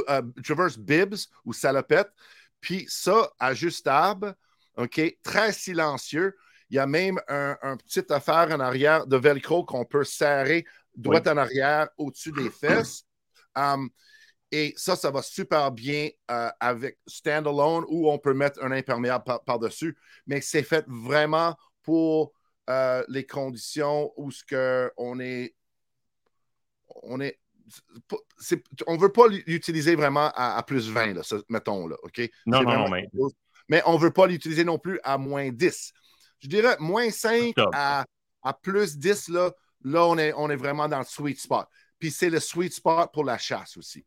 euh, Traverse Bibs ou salopette. Puis ça, ajustable, OK, très silencieux. Il y a même un, un petit affaire en arrière de velcro qu'on peut serrer droite en arrière au-dessus des fesses. Um, et ça, ça va super bien euh, avec standalone où on peut mettre un imperméable par-dessus. mais c'est fait vraiment pour euh, les conditions où ce que on est. On est. on ne veut pas l'utiliser vraiment à, plus 20, là, mettons, là, OK? Non, non, non, mais... mais on ne veut pas l'utiliser non plus à moins 10. Je dirais moins 5 à, à, plus 10, là, là on, est, on est vraiment dans le sweet spot. Puis c'est le sweet spot pour la chasse aussi.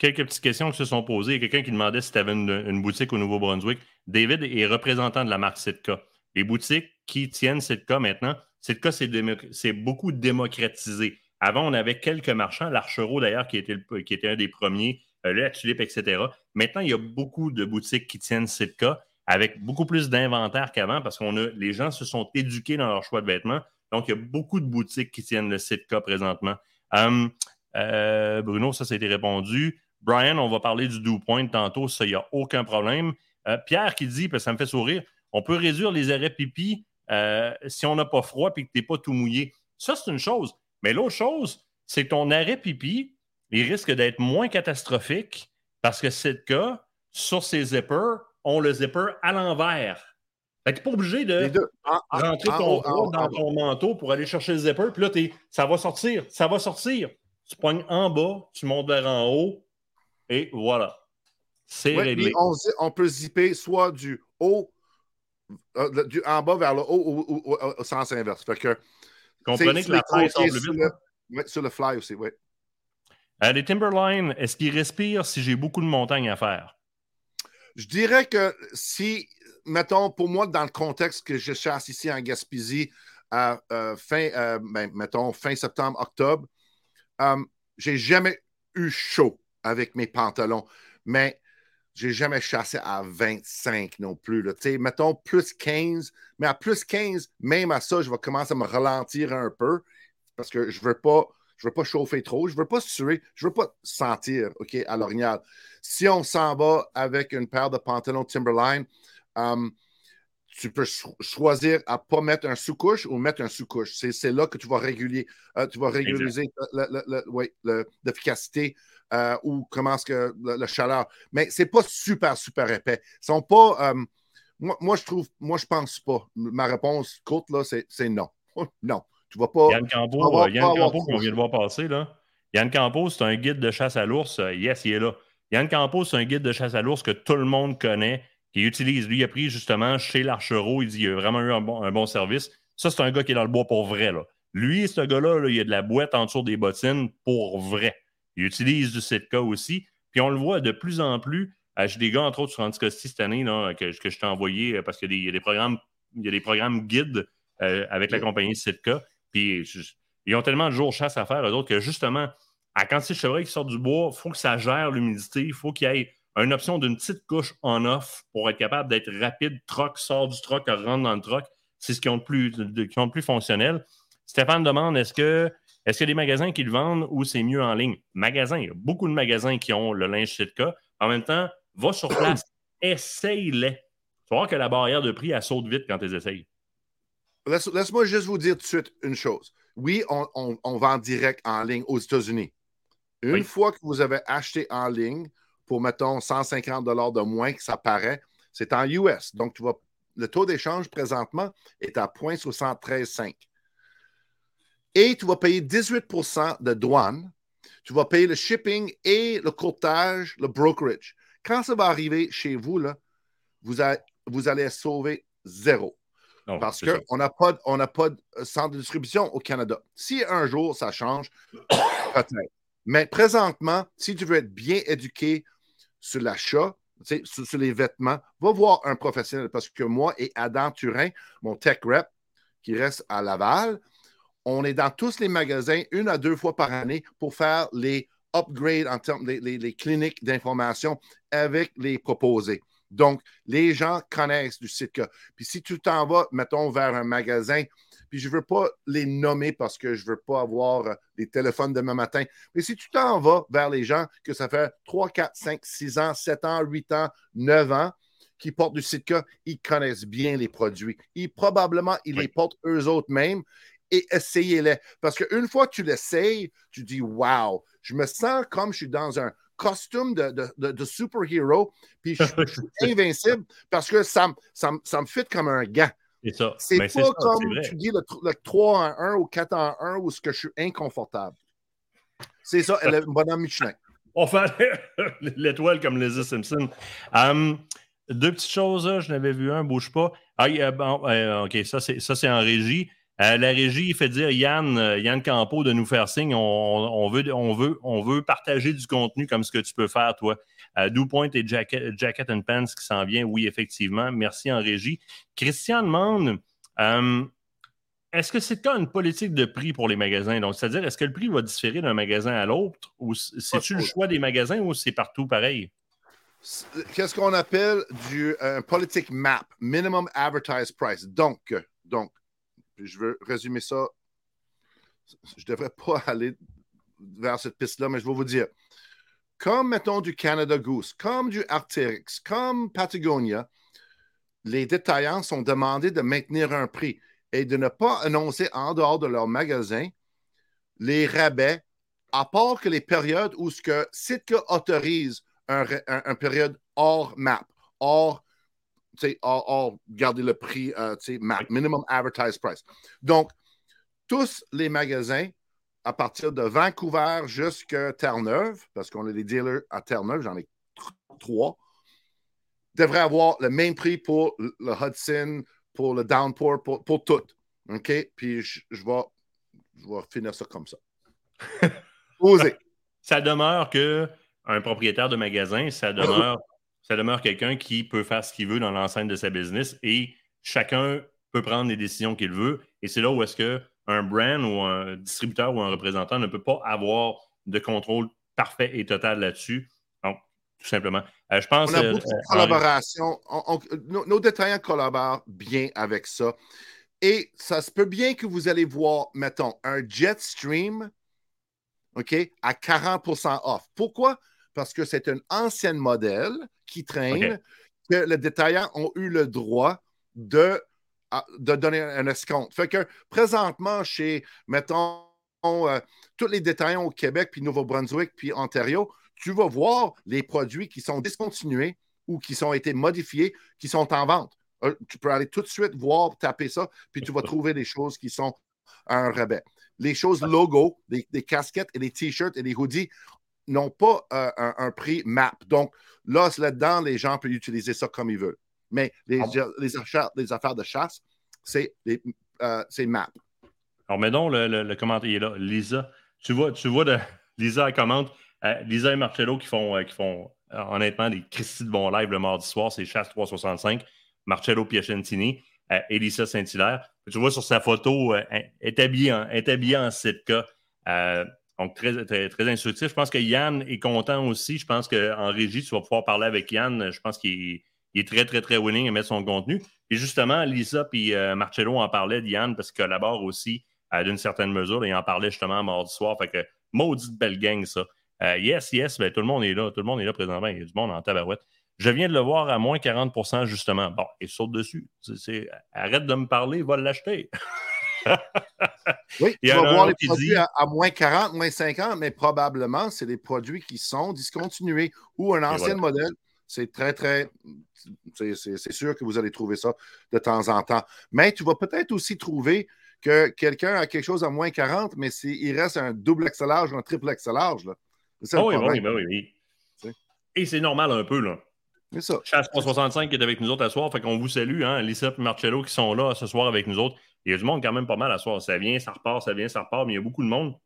Quelques petites questions qui se sont posées. Il y a quelqu'un qui demandait si tu avais une, boutique au Nouveau-Brunswick. David est représentant de la marque Sitka. Les boutiques qui tiennent Sitka maintenant, Sitka, c'est beaucoup démocratisé. Avant, on avait quelques marchands, l'Archereau d'ailleurs, qui, était qui était un des premiers, euh, la etc. Maintenant, il y a beaucoup de boutiques qui tiennent Sitka avec beaucoup plus d'inventaire qu'avant parce que les gens se sont éduqués dans leur choix de vêtements. Donc, il y a beaucoup de boutiques qui tiennent le Sitka présentement. Hum, euh, Bruno, ça, ça a été répondu. Brian, on va parler du dew point tantôt, ça, il n'y a aucun problème. Euh, Pierre qui dit, ça me fait sourire, on peut réduire les arrêts pipi euh, si on n'a pas froid et que tu n'es pas tout mouillé. Ça, c'est une chose. Mais l'autre chose, c'est que ton arrêt pipi, il risque d'être moins catastrophique parce que c'est le cas, sur ces zippers, on le zipper à l'envers. Fait que tu pas obligé de rentrer ton bras dans ton manteau pour aller chercher le zipper. Puis là, ça va sortir, ça va sortir. Tu pognes en bas, tu montes vers en haut, et voilà. C'est réglé. On, peut zipper soit du haut, euh, du en bas vers le haut ou, au sens inverse. Fait que, Comprenez que la fly semble sur le, sur le fly aussi, oui. Euh, les Timberline, est-ce qu'ils respirent si j'ai beaucoup de montagnes à faire? Je dirais que si mettons, pour moi, dans le contexte que je chasse ici en Gaspésie, à euh, fin, euh, ben, mettons, fin septembre, octobre, euh, j'ai jamais eu chaud avec mes pantalons, mais j'ai jamais chassé à 25 non plus. Mettons plus 15, mais à plus 15, même à ça, je vais commencer à me ralentir un peu parce que je ne veux pas. Je veux pas chauffer trop, je ne veux pas suer, je ne veux pas sentir OK, à l'orignal. Si on s'en va avec une paire de pantalons Timberline, Um, tu peux choisir à ne pas mettre un sous-couche ou mettre un sous-couche. C'est là que tu vas réguler, euh, tu vas régulariser l'efficacité euh, ou comment est-ce que la chaleur. Mais ce n'est pas super, super épais. Ils sont pas. Um, moi, je trouve, moi, je pense pas. Ma réponse courte, là, c'est non. non. Tu vas pas. Yann Campo, euh, Yann Campo qu'on vient de voir passer, là. Yann Campo, c'est un guide de chasse à l'ours. Yes, il est là. Yann Campo, c'est un guide de chasse à l'ours que tout le monde connaît qu'il utilise. Lui, il a pris justement chez l'Archereau, il dit qu'il a vraiment eu un bon, service. Ça, c'est un gars qui est dans le bois pour vrai. Là. Lui, ce gars-là, il a de la boîte en dessous des bottines pour vrai. Il utilise du Sitka aussi. Puis on le voit de plus en plus. J'ai des gars, entre autres, sur Anticosti cette année là, que, je t'ai envoyé euh, parce qu'il y, a des programmes, il y a des programmes guides euh, avec la compagnie Sitka. Puis ils ont tellement de jours chasse à faire, eux autres, que justement, à quand c'est chevreuil qui sort du bois, il faut que ça gère l'humidité, il faut qu'il y ait une option d'une petite couche en off pour être capable d'être rapide, troc, sort du troc, rentre dans le troc. C'est ce qui ont le plus, qui ont le plus fonctionnel. Stéphane demande est-ce que est-ce qu'il y a des magasins qui le vendent ou c'est mieux en ligne? Magasins, il y a beaucoup de magasins qui ont le linge Sitka. En même temps, va sur place, essaye-les. Tu vas voir que la barrière de prix, elle saute vite quand tu les essayes. Laisse-moi juste vous dire tout de suite une chose. Oui, on, vend direct en ligne aux États-Unis. Une fois que vous avez acheté en ligne, pour, mettons, 150 de moins que ça paraît, c'est en US. Donc, tu le taux d'échange présentement est à 0.735. Et tu vas payer 18% de douane. Tu vas payer le shipping et le courtage, le brokerage. Quand ça va arriver chez vous, là, vous, vous allez sauver zéro. parce qu'on n'a pas, pas de centre de distribution au Canada. Si un jour ça change, peut-être. Mais présentement, si tu veux être bien éduqué sur l'achat, sur, les vêtements, va voir un professionnel parce que moi et Adam Turin, mon tech rep, qui reste à Laval, on est dans tous les magasins une à deux fois par année pour faire les upgrades en termes des cliniques d'information avec les proposés. Donc, les gens connaissent du site. Puis si tu t'en vas, mettons, vers un magasin puis je ne veux pas les nommer parce que je ne veux pas avoir euh, des téléphones demain matin. Mais si tu t'en vas vers les gens que ça fait 3, 4, 5, 6 ans, 7 ans, 8 ans, 9 ans, qui portent du Sitka, ils connaissent bien les produits. Ils, probablement, ils les portent eux autres mêmes et essayez-les. Parce qu'une fois que tu l'essayes, tu dis Wow, je me sens comme je suis dans un costume de, de, de, super-héros, puis je, suis invincible parce que ça, ça, ça me fit comme un gant. C'est ben, pas comme tu dis le, 3 en 1 ou 4 en 1 où ce que je suis inconfortable. C'est ça, est bonhomme Michelin. On fait l'étoile comme les Simpson. Um, deux petites choses, je n'avais vu un, bouge pas. Ah, bon, euh, OK, ça c'est en régie. Euh, la régie fait dire Yann, euh, Yann Campo de nous faire signe. On, veut, on, veut, on veut partager du contenu comme ce que tu peux faire, toi. Euh, Do Point et Jacket, and Pants qui s'en vient, oui, effectivement. Merci en régie. Christian demande est-ce que c'est une politique de prix pour les magasins? Donc, c'est-à-dire, est-ce que le prix va différer d'un magasin à l'autre ou c'est-tu le choix des magasins ou c'est partout pareil? Qu'est-ce qu'on appelle du politique map, minimum advertised price? Donc, donc, je veux résumer ça. Je ne devrais pas aller vers cette piste-là, mais je vais vous dire. Comme, mettons, du Canada Goose, comme du Arcteryx, comme Patagonia, les détaillants sont demandés de maintenir un prix et de ne pas annoncer en dehors de leur magasin les rabais, à part que les périodes où ce que Sitka autorise un, un période hors map, hors or, garder le prix, euh, minimum advertised price. Donc, tous les magasins, à partir de Vancouver jusqu'à Terre-Neuve, parce qu'on a des dealers à Terre-Neuve, j'en ai trois, devraient avoir le même prix pour le Hudson, pour le Downpour, pour, pour tout. OK? Puis je, vais, je vais finir ça comme ça. Osez. Ça demeure que un propriétaire de magasin, ça demeure ça demeure quelqu'un qui peut faire ce qu'il veut dans l'enceinte de sa business et chacun peut prendre les décisions qu'il veut. Et c'est là où est-ce qu'un brand ou un distributeur ou un représentant ne peut pas avoir de contrôle parfait et total là-dessus. Donc, tout simplement. Euh, je pense. On a beaucoup de euh, collaboration. nos, détaillants collaborent bien avec ça. Et ça se peut bien que vous allez voir, mettons, un Jetstream, OK, à 40% off. Pourquoi? Parce que c'est un ancien modèle qui traîne, que les détaillants ont eu le droit de, de donner un escompte. Fait que présentement, chez, mettons, euh, tous les détaillants au Québec, puis Nouveau-Brunswick, puis Ontario, tu vas voir les produits qui sont discontinués ou qui ont été modifiés, qui sont en vente. Euh, tu peux aller tout de suite voir, taper ça, puis tu vas trouver des choses qui sont à un rabais. Les choses logo, des casquettes et des t-shirts et des hoodies n'ont pas euh, un, prix MAP. Donc, là, là-dedans, les gens peuvent utiliser ça comme ils veulent. Mais les, ah les, affaires de chasse, c'est euh, MAP. Alors, mets donc le, commentaire là. Lisa, tu vois, tu vois de, Lisa, elle commente. Euh, Lisa et Marcello qui font, qui font honnêtement des Christy de bon live le mardi soir, c'est Chasse 365. Marcello Piacentini et Lisa Saint-Hilaire. Tu vois sur sa photo, elle est habillée en, est habillée en sitka. Donc, très, très, instructif. Je pense que Yann est content aussi. Je pense qu'en régie, tu vas pouvoir parler avec Yann. Je pense qu'il est, très, très, très willing à mettre son contenu. Et justement, Lisa et euh, Marcello en parlaient de Yann parce qu'il collabore aussi euh, d'une certaine mesure. Et en parlait justement mardi soir. Fait que, maudite belle gang, ça. Euh, yes, yes, ben, tout le monde est là. Tout le monde est là présentement. Il y a du monde en tabarouette. Je viens de le voir à moins 40% justement. Bon, il saute dessus. arrête de me parler, va l'acheter. oui, tu vas voir les produits à, moins 40, moins 50, mais probablement, c'est des produits qui sont discontinués ou un ancien modèle. C'est très, très. C'est sûr que vous allez trouver ça de temps en temps. Mais tu vas peut-être aussi trouver que quelqu'un a quelque chose à moins 40, mais il reste un double excellage, un triple excellage. Là. Oh oui, oui, oui, oui, Et c'est normal un peu, là. C'est ça. Chasse 365 qui est avec nous autres à soir. Fait qu'on vous salue, hein, Lisa et Marcello qui sont là ce soir avec nous autres. Il y a du monde quand même pas mal à soir. Ça vient, ça repart, ça vient, ça repart, mais il y a beaucoup de monde.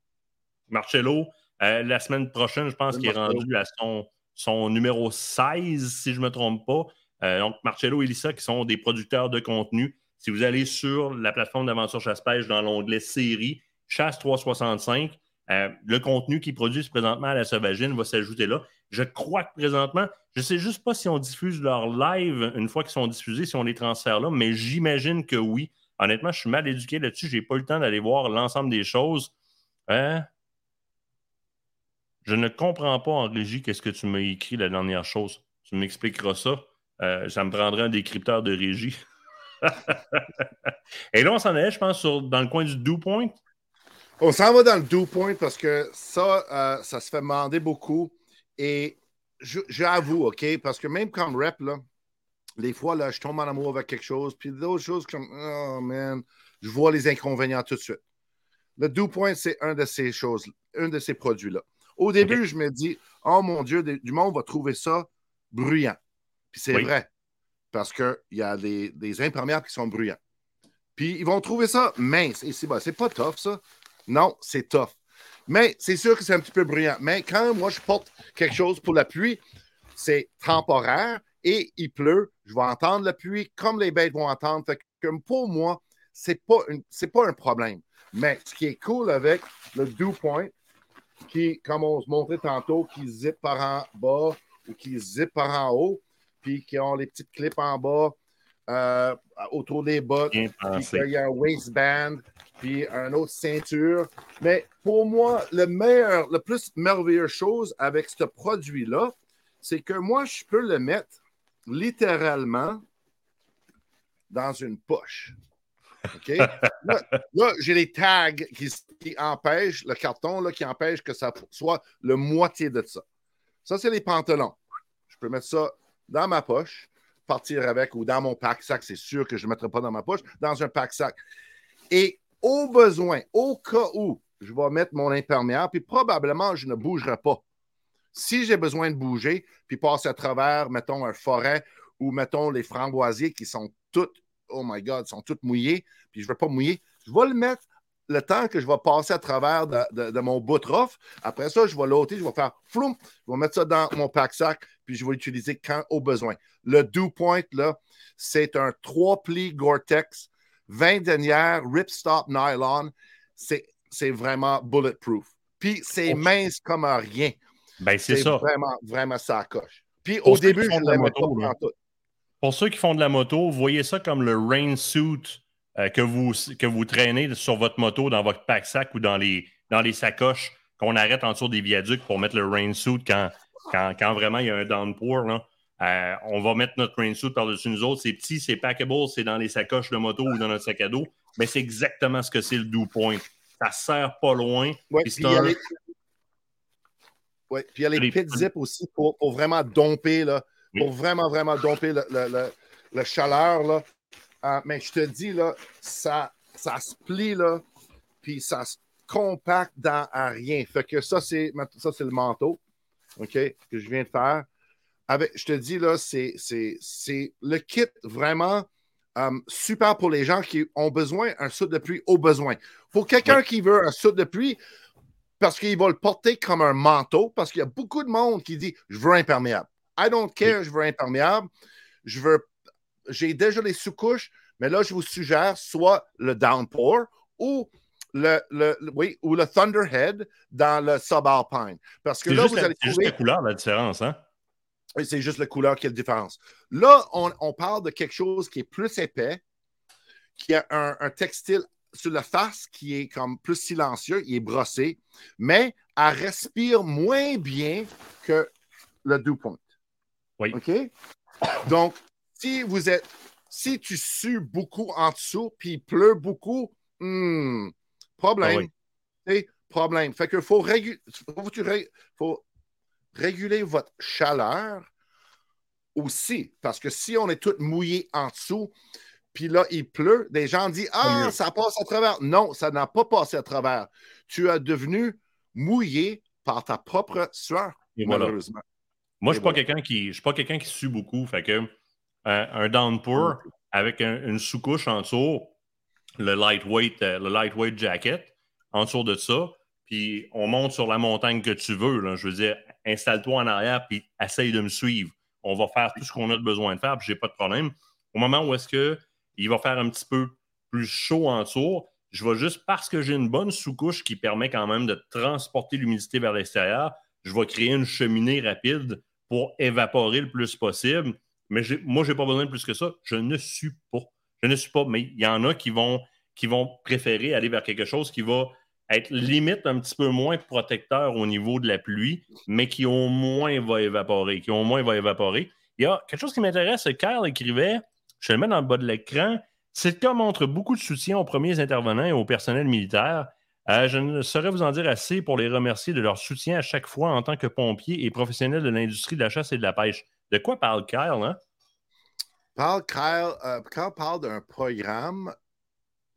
Marcello, euh, la semaine prochaine, je pense qu'il est rendu à son, son numéro 16, si je ne me trompe pas. Euh, donc, Marcello et Lisa, qui sont des producteurs de contenu. Si vous allez sur la plateforme d'aventure chasse-pêche dans l'onglet série, Chasse 365, euh, le contenu qu'ils produisent présentement à la Sauvagine va s'ajouter là. Je crois que présentement, je ne sais juste pas si on diffuse leur live une fois qu'ils sont diffusés, si on les transfère là, mais j'imagine que oui. Honnêtement, je suis mal éduqué là-dessus. Je n'ai pas eu le temps d'aller voir l'ensemble des choses. Hein? Je ne comprends pas en régie qu'est-ce que tu m'as écrit la dernière chose. Tu m'expliqueras ça. Euh, ça me prendrait un décrypteur de régie. Et là, on s'en est, je pense, dans le coin du do point. On s'en va dans le do point parce que ça, euh, ça se fait demander beaucoup. Et j'avoue, OK, parce que même comme rep, là, les fois, là, je tombe en amour avec quelque chose, puis d'autres choses comme, oh man, je vois les inconvénients tout de suite. Le do point, c'est un de ces choses, un de ces produits-là. Au début, je me dis, oh mon Dieu, du monde va trouver ça bruyant. Puis c'est vrai, parce qu'il y a des, des, imperméables qui sont bruyants. Puis ils vont trouver ça mince. Et c'est bah, pas tough, ça. Non, c'est tough. Mais c'est sûr que c'est un petit peu bruyant. Mais quand moi, je porte quelque chose pour la pluie, c'est temporaire et il pleut. Je vais entendre la pluie comme les bêtes vont entendre. Fait que pour moi, ce n'est pas, pas un problème. Mais ce qui est cool avec le Dew Point, qui, comme on se montrait tantôt, qui zip par en bas ou qui zip par en haut, puis qui ont les petites clips en bas euh, autour des bottes, puis il y a un waistband, puis un autre ceinture. Mais pour moi, le meilleur, le plus merveilleuse chose avec ce produit-là, c'est que moi, je peux le mettre littéralement dans une poche. OK? Là, j'ai les tags qui, empêchent, le carton là, qui empêche que ça soit le moitié de ça. Ça, c'est les pantalons. Je peux mettre ça dans ma poche, partir avec ou dans mon pack-sac. C'est sûr que je ne mettrai pas dans ma poche, dans un pack-sac. Et au besoin, au cas où je vais mettre mon imperméable, puis probablement je ne bougerai pas. Si j'ai besoin de bouger, puis passer à travers, mettons, un forêt ou mettons les framboisiers qui sont toutes, oh my God, sont toutes mouillées, puis je ne veux pas mouiller, je vais le mettre le temps que je vais passer à travers de, mon bout rough. Après ça, je vais l'ôter, je vais faire floum, je vais mettre ça dans mon pack-sac, puis je vais l'utiliser quand au besoin. Le Dew Point, là, c'est un trois plis Gore-Tex 20 denières, ripstop nylon. C'est vraiment bulletproof. Puis c'est mince comme rien. Ben, c'est ça. Vraiment, vraiment ça coche. Puis au début, je ne moto, pas tout. Pour ceux qui font de la moto, voyez ça comme le rain suit euh, que, vous, que vous traînez sur votre moto, dans votre pack-sac ou dans les, dans les sacoches qu'on arrête en dessous des viaducs pour mettre le rain suit quand, quand, quand vraiment il y a un downpour. Là. Euh, on va mettre notre rain suit par-dessus nous autres. C'est petit, c'est packable, c'est dans les sacoches de moto ou dans notre sac à dos. Mais c'est exactement ce que c'est le Dew Point. Ça sert pas loin. puis il y a les... puis il y a les pit zip aussi pour, vraiment domper, là, pour vraiment, vraiment domper le, chaleur. Là. Euh, mais je te dis, là, ça, ça se plie, là, puis ça se compacte dans rien. Fait que ça, c'est, ça, c'est le manteau, OK, que je viens de faire je te dis, là, c'est le kit vraiment euh, super pour les gens qui ont besoin d'un soude de pluie au besoin. Pour quelqu'un qui veut un soude de pluie, parce qu'il va le porter comme un manteau, parce qu'il y a beaucoup de monde qui dit Je veux imperméable. I don't care, je veux imperméable. Je veux. J'ai déjà les sous-couches, mais là, je vous suggère soit le downpour ou le, le, oui, ou le Thunderhead dans le subalpine. Parce que là, vous allez trouver. juste la couleur, la différence, hein? c'est juste la couleur qui a la différence. Là, on, parle de quelque chose qui est plus épais, qui a un, textile sur la face qui est comme plus silencieux, il est brossé, mais elle respire moins bien que le Dew Point. Oui. OK? Donc, si vous êtes, si tu sues beaucoup en dessous, puis il pleut beaucoup, Hmm, problème. Ah problème. Fait qu'il faut, faut, réguler votre chaleur aussi. Parce que si on est tout mouillé en dessous, puis là, il pleut, des gens disent Ah, ça passe à travers. Non, ça n'a pas passé à travers. Tu as devenu mouillé par ta propre sueur, malheureusement. Moi, je ne suis, pas quelqu'un qui sue beaucoup. Fait que euh, un downpour avec une sous-couche en dessous, le lightweight, euh, le lightweight jacket, en dessous de ça, puis on monte sur la montagne que tu veux. Là. Je veux dire, installe-toi en arrière, puis essaye de me suivre. On va faire tout ce qu'on a besoin de faire, puis j'ai pas de problème. Au moment où est-ce qu'il va faire un petit peu plus chaud en dessous, je vais juste, parce que j'ai une bonne sous-couche qui permet quand même de transporter l'humidité vers l'extérieur, je vais créer une cheminée rapide pour évaporer le plus possible. Mais moi, je n'ai pas besoin de plus que ça. Je ne suis pas. Je ne suis pas. Mais il y en a qui vont, qui vont préférer aller vers quelque chose qui va être limite un petit peu moins protecteur au niveau de la pluie, mais qui au moins va évaporer. Qui moins va évaporer. Il y a quelque chose qui m'intéresse. Kyle écrivait, je le mets dans le bas de l'écran, c'est cas montre beaucoup de soutien aux premiers intervenants et au personnel militaire. Euh, je ne saurais vous en dire assez pour les remercier de leur soutien à chaque fois en tant que pompiers et professionnels de l'industrie de la chasse et de la pêche. De quoi parle Kyle, hein? Parle Kyle, euh, parle d'un programme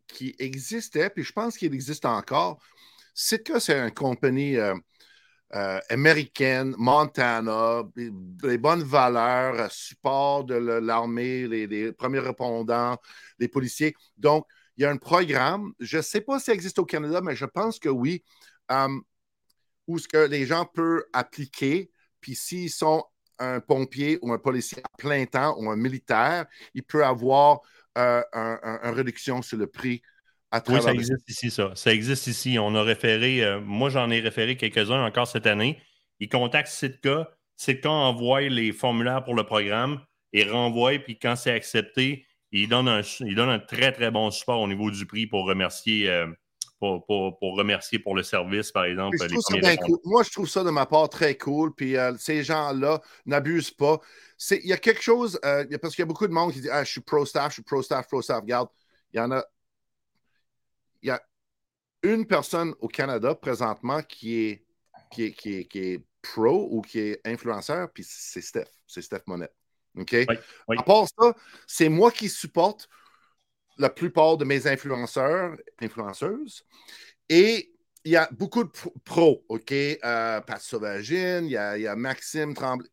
qui existait, puis je pense qu'il existe encore. Sitka, c'est une compagnie euh, américaine, Montana, les bonnes valeurs, support de l'armée, les, les, premiers répondants, les policiers. Donc, il y a un programme, je ne sais pas si existe au Canada, mais je pense que oui, um, où ce que les gens peuvent appliquer, puis s'ils sont un pompier ou un policier à plein temps ou un militaire, il peut avoir euh, une réduction sur le prix à travers. Oui, ça existe ici, ça. Ça existe ici. On a référé, euh, moi j'en ai référé quelques-uns encore cette année. Ils contactent Sitka. Sitka envoie les formulaires pour le programme et renvoie, puis quand c'est accepté, il donne, un, il donne un très, très bon support au niveau du prix pour remercier, euh, pour, remercier pour le service, par exemple. Moi, je trouve ça de ma part très cool. Puis euh, ces gens-là n'abusent pas. Il y a quelque chose, euh, parce qu'il y a beaucoup de monde qui dit ah, Je suis pro-staff, je suis pro-staff, pro-staff. Regarde, il y en a. Il y a une personne au Canada présentement qui est, qui est, qui est, qui est pro ou qui est influenceur, puis c'est Steph. C'est Steph Monette. OK? À part ça, c'est moi qui supporte la plupart de mes influenceurs, influenceuses. Et il y a beaucoup de pros, OK? Euh, Pat Sauvagine, il y, a, Maxime Tremblay,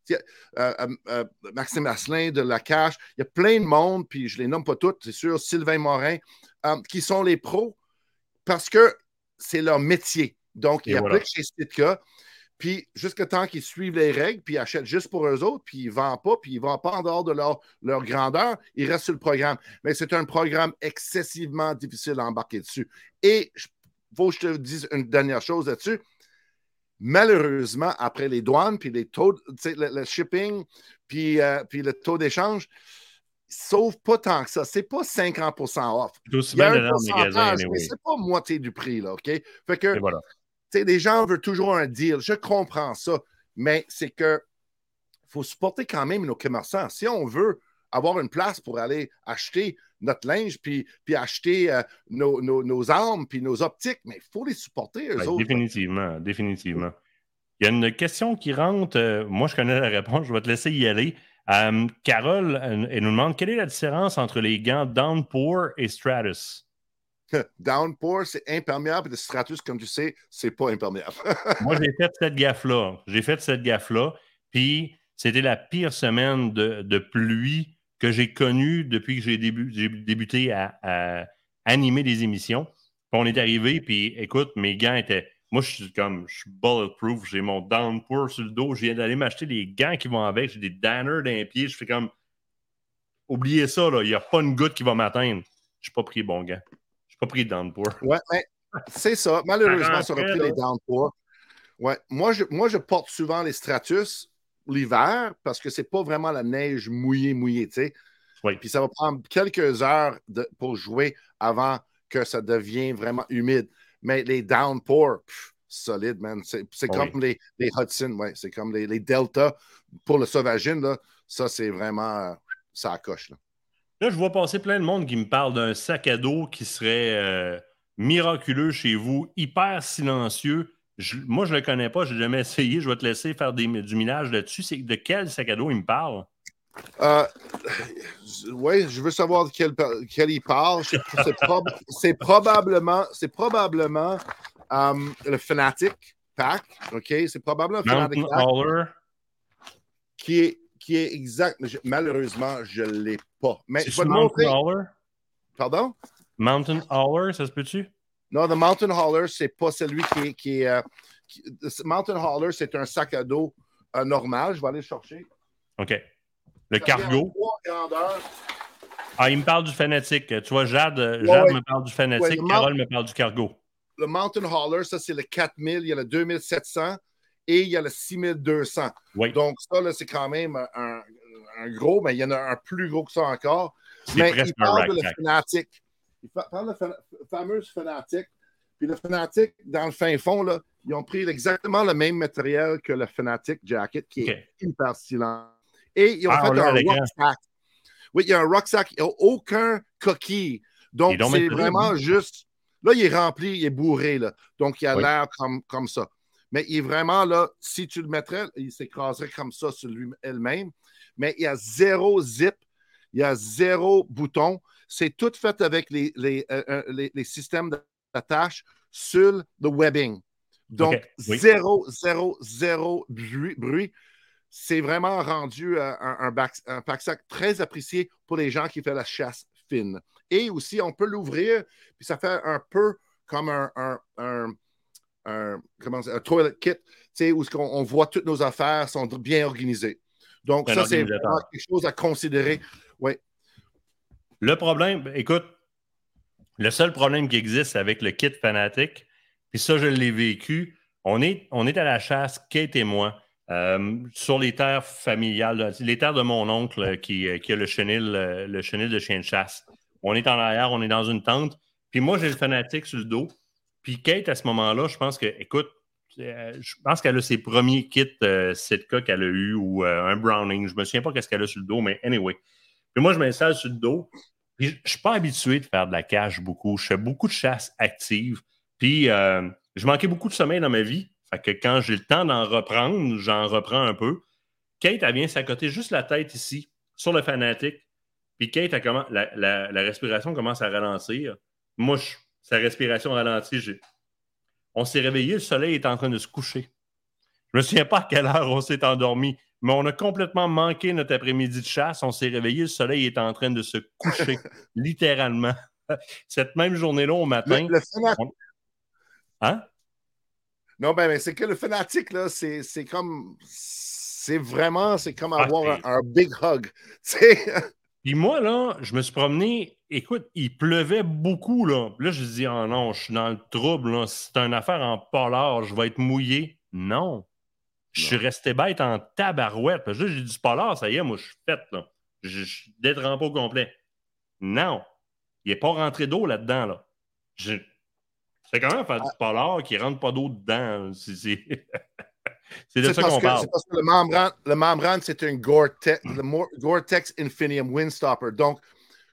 euh, euh, Maxime Asselin de La Cache. Il y a plein de monde, puis je ne les nomme pas toutes, c'est sûr, Sylvain Morin, qui sont les pros parce que c'est leur métier. Donc, ils appliquent chez Sitka. Puis, jusqu'à temps qu'ils suivent les règles, puis ils achètent juste pour eux autres, puis ils ne vendent pas, puis ils ne vendent pas en dehors de leur, leur grandeur, ils restent sur le programme. Mais c'est un programme excessivement difficile à embarquer dessus. Et il faut que je te dise une dernière chose là-dessus. Malheureusement, après les douanes, puis les taux, le, shipping, puis, euh, puis le taux d'échange, sauf pas tant que ça. C'est pas 50% off. Il y a un pourcentage, mais, c'est pas moitié du prix, là, OK? Fait que les gens veulent toujours un deal. Je comprends ça, mais c'est que faut supporter quand même nos commerçants. Si on veut avoir une place pour aller acheter notre linge, puis, puis acheter euh, nos, armes, puis nos optiques, mais il faut les supporter, eux autres. Définitivement, définitivement. Il y a une question qui rentre. Euh, moi, je connais la réponse. Je vais te laisser y aller. Euh, Carole, elle nous demande quelle est la différence entre les gants Downpour et Stratus? Downpour, c'est imperméable. Le stratus, comme tu sais, c'est pas imperméable. Moi, j'ai fait cette gaffe-là. J'ai fait cette gaffe-là. Puis, c'était la pire semaine de, pluie que j'ai connue depuis que j'ai débuté à, animer des émissions. Puis, on est arrivé, puis écoute, mes gants étaient. Moi, je suis comme, je suis bulletproof. J'ai mon downpour sur le dos. Je viens d'aller m'acheter les gants qui vont avec. J'ai des danners dans les pieds. Je fais comme, oubliez ça, là. Il n'y a pas une goutte qui va m'atteindre. Je n'ai pas pris bon gant pas pris de downpour. Ouais, c'est ça. Malheureusement, ça aurait pris les downpour. Ouais. Moi, je, moi, je porte souvent les stratus l'hiver parce que c'est pas vraiment la neige mouillée, mouillée, tu sais. Oui. Puis ça va prendre quelques heures de, pour jouer avant que ça devienne vraiment humide. Mais les downpours, solide, man. C'est ah comme les, les, Hudson, ouais. C'est comme les, les, Delta pour le sauvagine, là. Ça, c'est vraiment. Ça coche, là. Là, je vois passer plein de monde qui me parle d'un sac à dos qui serait, euh, miraculeux chez vous, hyper silencieux. moi, je ne le connais pas, je n'ai jamais essayé. Je vais te laisser faire du minage là-dessus. C'est de quel sac à dos il me parle? Euh, oui, je veux savoir de quel, quel il parle. C'est probablement, c'est probablement um, le Fnatic Pack. OK? C'est probablement le Fnatic Pack. Qui est, qui est exact. Mais malheureusement, je ne l'ai pas. Mais je vais montrer. Pardon? Mountain Hauler, ça se peut-tu? Non, le Mountain Hauler, c'est pas celui qui est. Qui est euh, Mountain Hauler, c'est un sac à dos euh, normal. Je vais aller le chercher. OK. Le cargo. Ah, il me parle du fanatique. Tu vois, Jade, Jade me parle du fanatique, Carole me parle du cargo. Le Mountain Hauler, ça, c'est le 4000, il y a le 2700 et il y a le 6200. Oui. Donc, ça, c'est quand même un, un, gros, mais il y en a un plus gros que ça encore. Mais il parle de le Fanatic. Il parle de le fameux Fanatic. Puis le Fanatic, dans le fin fond, là, ils ont pris exactement le même matériel que le Fanatic Jacket, qui est hyper silent. Et ils ont ah, fait un rucksack. Oui, il y a un rucksack. Il n'y a aucun coquille. Donc, c'est vraiment juste. Là, il est rempli, il est bourré. Là. Donc, il a l'air comme, comme ça. Mais il est vraiment là, si tu le mettrais, il s'écraserait comme ça sur lui-même. Mais il y a zéro zip, il y a zéro bouton. C'est tout fait avec les, les, euh, les, les systèmes d'attache sur le webbing. Donc, zéro, zéro, zéro bruit. C'est vraiment rendu euh, un, un, pack-sac très apprécié pour les gens qui font la chasse fine. Et aussi, on peut l'ouvrir, puis ça fait un peu comme un, un, comment un toilet kit, où on, on voit toutes nos affaires sont bien organisées. Donc, ça, c'est quelque chose à considérer. Oui. Le problème, écoute, le seul problème qui existe avec le kit fanatique, puis ça, je l'ai vécu, on est, on est à la chasse, Kate et moi, euh, sur les terres familiales, les terres de mon oncle euh, qui, euh, qui a le chenil, le chenil de chien de chasse. On est en arrière, on est dans une tente, puis moi, j'ai le fanatique sur le dos. Puis Kate, à ce moment-là, je pense que, écoute, je pense qu'elle a ses premiers kits euh, Sitka qu'elle a eu ou un Browning. Je me souviens pas qu'est-ce qu'elle a sur le dos, mais anyway. Puis moi, je m'installe sur le dos. Puis je suis pas habitué de faire de la cache beaucoup. Je fais beaucoup de chasse active. Puis euh, je manquais beaucoup de sommeil dans ma vie. Fait que quand j'ai le temps d'en reprendre, j'en reprends un peu. Kate, elle vient s'accoter juste la tête ici, sur le fanatique. Puis Kate, la, respiration commence à ralentir. Moi, sa respiration ralentit. On s'est réveillé, le soleil est en train de se coucher. Je ne me souviens pas à quelle heure on s'est endormi mais on a complètement manqué notre après-midi de chasse. On s'est réveillé, le soleil est en train de se coucher, littéralement. Cette même journée-là, au matin. Le, Hein? Non, ben, ben, c'est que le fanatique, là, c'est comme. C'est vraiment, c'est comme ah, avoir un, big hug. Puis moi, là, je me suis promené. Écoute, il pleuvait beaucoup, là. Là, je dis, oh non, je suis dans le trouble, C'est une affaire en polar, je vais être mouillé. Non. Je suis resté bête en tabarouette. Parce que j'ai du polar, ça y est, moi, je suis fait. Là. Je suis détrempé au complet. Non. Il n'est pas rentré d'eau là-dedans. Là. Je... C'est quand même faire du polar qui ne rentre pas d'eau dedans. C'est de ça qu'on parle. C'est parce que le membrane, le membrane c'est un Gore-Tex Gore Infinium Windstopper. Donc,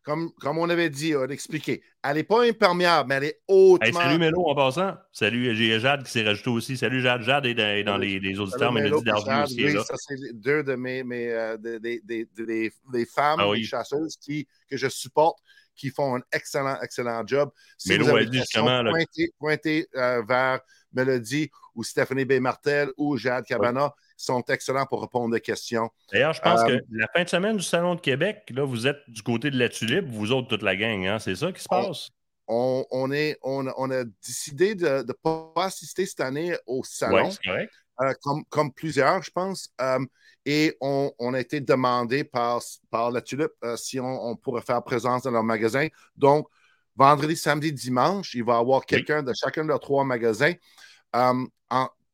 comme, on avait dit, on a expliqué, elle n'est pas imperméable, mais elle est hautement. salut Mélo en passant. Salut, j'ai Jade qui s'est rajouté aussi. Salut Jade. Jade est dans, les, les, auditeurs, mais Mélodie Darby aussi. Oui, là. ça, c'est deux de mes, mes euh, des, des, des, femmes ah chasseuses qui, que je supporte qui font un excellent, excellent job. Si Mélo a dit justement. Pointez, euh, vers Mélodie ou Stéphanie B. Martel ou Jade Cabana sont excellents pour répondre aux questions. D'ailleurs, je pense que euh, la fin de semaine du Salon de Québec, là, vous êtes du côté de la tulipe, vous autres, toute la gang, hein? c'est ça qui se passe? On, est, on, a décidé de ne pas assister cette année au salon. Euh, comme, plusieurs, je pense. Euh, et on, a été demandé par, par la Tulipe si on, pourrait faire présence dans leur magasin. Donc, vendredi, samedi, dimanche, il va y avoir quelqu'un de chacun de leurs trois magasins. en,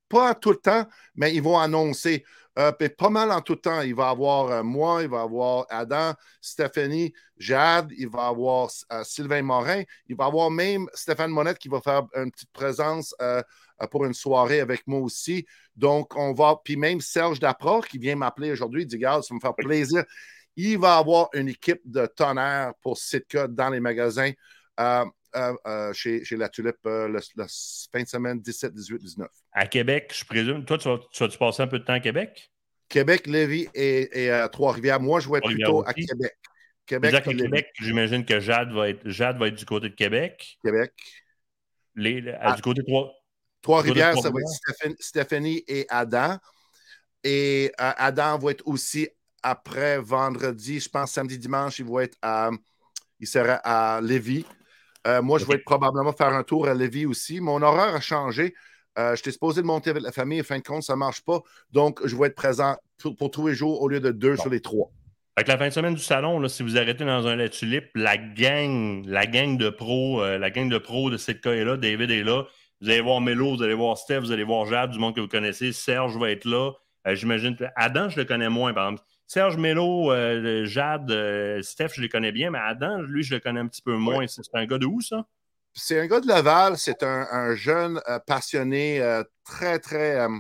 pas tout le temps, mais ils vont annoncer. Euh, pas mal en tout temps. Il va y avoir euh, moi, il va y avoir Adam, Stéphanie, Jade, il va y avoir euh, Sylvain Morin, il va y avoir même Stéphane Monette qui va faire une petite présence pour une soirée avec moi aussi. Donc, on va. Puis même Serge Dapro qui vient m'appeler aujourd'hui, il dit Gars, ça me fait plaisir. Il va y avoir une équipe de tonnerre pour Sitka dans les magasins. Chez, la Tulipe la, fin de semaine 17, 18, 19. À Québec, je présume. Toi, tu vas-tu passer un peu de temps à Québec? Québec, Lévis et, à Trois-Rivières. Moi, je vais être plutôt à Québec. Québec, à Québec j'imagine que Jade va, être, Jade va être du côté de Québec. Québec. Les, ah. du côté de Trois. Trois-Rivières, ça va être Stéphanie, et Adam. Et euh, Adam va être aussi après vendredi, je pense samedi, dimanche, il va être à, il sera à Lévis. Euh, moi, je vais probablement faire un tour à Lévis aussi. Mon horaire a changé. Euh, je t'ai supposé de monter avec la famille, en fin de compte, ça ne marche pas. Donc, je vais être présent pour, tous les jours au lieu de deux sur les trois. Avec la fin de semaine du salon, là, si vous arrêtez dans un La Tulipe, la gang, la gang de pros, euh, la gang de pros de cette est là, David est là. Vous allez voir Melo, vous allez voir Steph, vous allez voir Jade, du monde que vous connaissez. Serge va être là. Euh, j'imagine. Adam, je le connais moins, par exemple. Serge Melo, Jade, Steph, je les connais bien, mais Adam, lui, je le connais un petit peu moins. C'est un gars de où, ça? c'est un gars de Laval, c'est un, jeune euh, passionné, euh, très, très. Euh,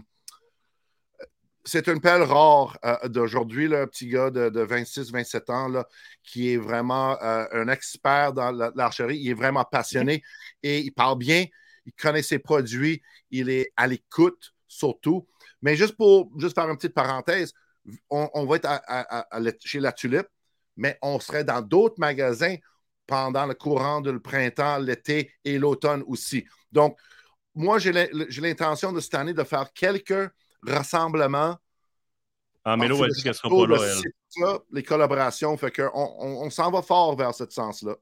c'est une pelle rare d'aujourd'hui, le petit gars de, 26-27 ans, là, qui est vraiment un expert dans l'archerie. Il est vraiment passionné et il parle bien, il connaît ses produits, il est à l'écoute surtout. Mais juste pour juste faire une petite parenthèse, on, va être chez La Tulipe, mais on serait dans d'autres magasins pendant le courant du printemps, l'été et l'automne aussi. Donc, moi, j'ai l'intention de cette année de faire quelques rassemblements. Ah, Mélo a dit qu'elle sera pas là, Les collaborations, fait qu'on on, s'en va fort vers ce sens-là.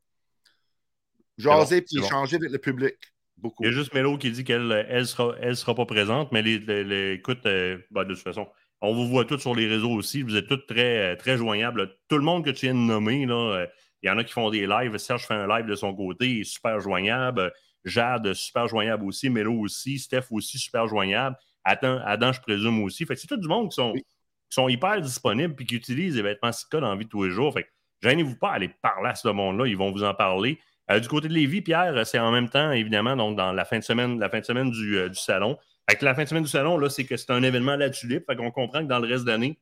Jaser puis échanger avec le public. Beaucoup. Il y a juste Mélo qui dit qu'elle ne sera, elle sera pas présente, mais les, écoute, euh, ben, de toute façon, on vous voit tous sur les réseaux aussi. Vous êtes tous très, très joignables. Tout le monde que tu viens de nommer, euh, il y en a qui font des lives. Serge fait un live de son côté, il est super joignable. Jade, super joignable aussi. Melo aussi. Steph aussi, super joignable. Adam, je présume aussi. Fait c'est tout du monde qui sont, hyper disponibles et qui utilisent les vêtements Sika dans la vie de tous les jours. Fait gênez-vous pas aller parler à ce monde-là. Ils vont vous en parler. Euh, du côté de Lévis, Pierre, c'est en même temps, évidemment, donc dans la fin de semaine, la fin de semaine du, euh, salon. Avec la fin de semaine du salon, là, c'est que c'est un événement à la tulipe. Fait qu'on comprend que dans le reste d'année,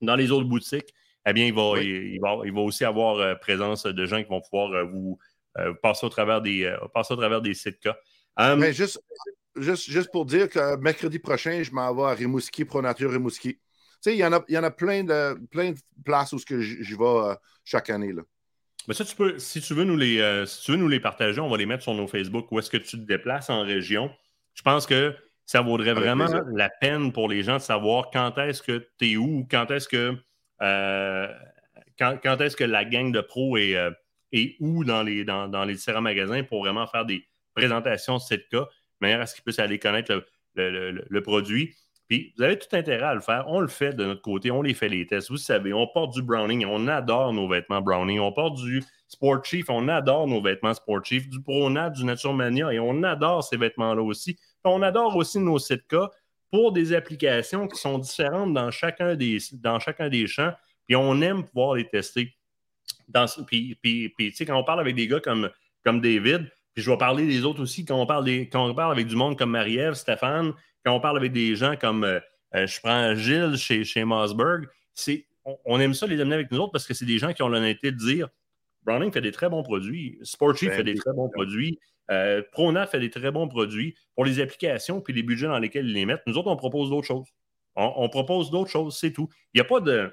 dans les autres boutiques, eh bien, il va, il, va, il va aussi avoir euh, présence de gens qui vont pouvoir euh, vous euh, passer, au travers des, passer au travers des sites cas. Hum, Mais juste, juste, juste pour dire que mercredi prochain, je m'en vais à Rimouski, Pro Nature Rimouski. Tu sais, il y en a, il y en a plein, de, plein de places où je vais chaque année. Là. Mais ça, tu peux, si tu veux nous les, si tu veux nous les partager, on va les mettre sur nos Facebook. Où est-ce que tu te déplaces en région? Je pense que ça vaudrait vraiment la peine pour les gens de savoir quand est-ce que tu es où, quand est-ce que euh, quand, est-ce que la gang de pros est, euh, où dans les, dans, les différents magasins pour vraiment faire des présentations de cette cas, de manière à ce qu'ils puissent aller connaître le, produit. Puis vous avez tout intérêt à le faire. On le fait de notre côté, on les fait les tests. Vous savez, on porte du Browning, on adore nos vêtements Browning. On porte du Sport Chief, on adore nos vêtements Sport Chief, du Pronat, du Naturemania, et on adore ces vêtements-là aussi. On adore aussi nos Sitka pour des applications qui sont différentes dans chacun des, dans chacun champs, puis on aime pouvoir les tester. Puis, puis quand on parle avec des gars comme, David, puis je vais parler des autres aussi, quand on parle, on avec du monde comme Marie-Ève, Stéphane, quand on parle avec des gens comme, euh, euh, je prends Gilles chez, chez Mossberg, on, aime ça les amener avec nous autres parce que c'est des gens qui ont l'honnêteté de dire Browning fait des très bons produits, Sporty ben, fait des très bons produits, euh, Pronat fait des très bons produits pour les applications puis les budgets dans lesquels ils les mettent. Nous autres, on propose d'autres choses. On, propose d'autres choses, c'est tout. Il n'y a pas de.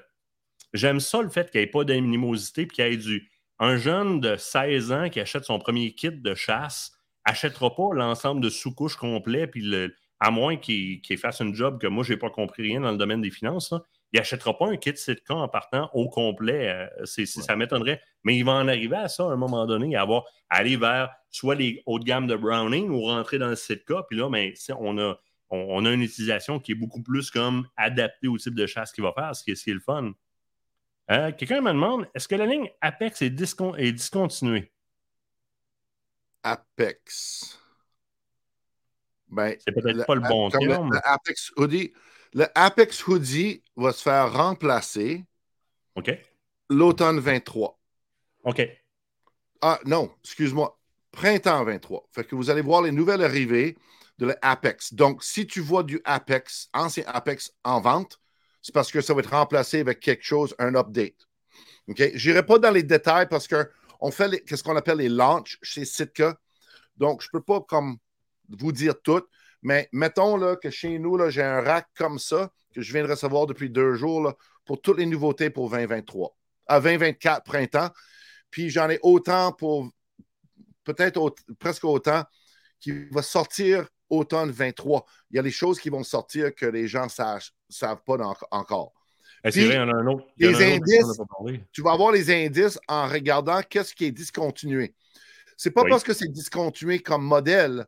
J'aime ça le fait qu'il n'y ait pas d'animosité puis qu'il y ait du. Un jeune de 16 ans qui achète son premier kit de chasse achètera pas l'ensemble de sous-couches complets, puis le, à moins qu'il fasse un job que moi, je n'ai pas compris rien dans le domaine des finances il n'achètera pas un kit Sitka en partant au complet. Euh, ça m'étonnerait. Mais il va en arriver à ça à un moment donné, à, avoir, aller vers soit les hautes gammes de Browning ou rentrer dans le Sitka. Puis là, ben, on, a, on, a une utilisation qui est beaucoup plus comme adaptée au type de chasse qu'il va faire, ce qui est, le fun. Euh, quelqu'un me demande est-ce que la ligne Apex est, discontinuée? Apex. Ben, c'est peut-être pas le bon terme. Apex Hoodie. Le Apex Hoodie va se faire remplacer OK. l'automne 23. OK. Ah non, excuse-moi. Printemps 23. Fait que vous allez voir les nouvelles arrivées de l'Apex. Donc, si tu vois du Apex, ancien Apex en vente, c'est parce que ça va être remplacé avec quelque chose, un update. OK? Je n'irai pas dans les détails parce qu'on on fait ce qu'on appelle les launches chez Sitka. Donc, je ne peux pas comme vous dire tout, mais mettons là, que chez nous, j'ai un rack comme ça que je viens de recevoir depuis deux jours pour toutes les nouveautés pour 2023. À 2024 printemps. Puis j'en ai autant pour peut-être presque autant qui va sortir automne 23. Il y a des choses qui vont sortir que les gens ne savent, pas encore. Eh, c'est vrai, il y en a un autre. Les indices, tu vas avoir les indices en regardant qu'est-ce qui est discontinué. C'est pas parce que c'est discontinué comme modèle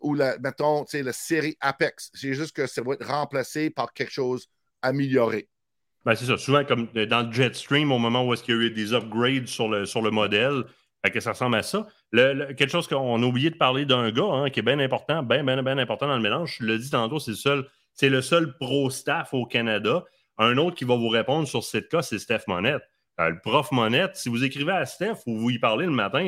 ou, la, mettons, la série Apex. C'est juste que ça va être remplacé par quelque chose amélioré. Ben, c'est ça. Souvent, comme dans le Jetstream, au moment où est-ce qu'il y a eu des upgrades sur le, sur le modèle, que ça ressemble à ça. quelque chose qu'on a oublié de parler d'un gars hein, qui est bien important, bien, bien, bien important dans le mélange. Je le dis tantôt, c'est le seul, c'est le seul pro staff au Canada. Un autre qui va vous répondre sur ce cas, c'est Steph Monette. Euh, le prof Monette, si vous écrivez à Steph ou vous y parlez le matin,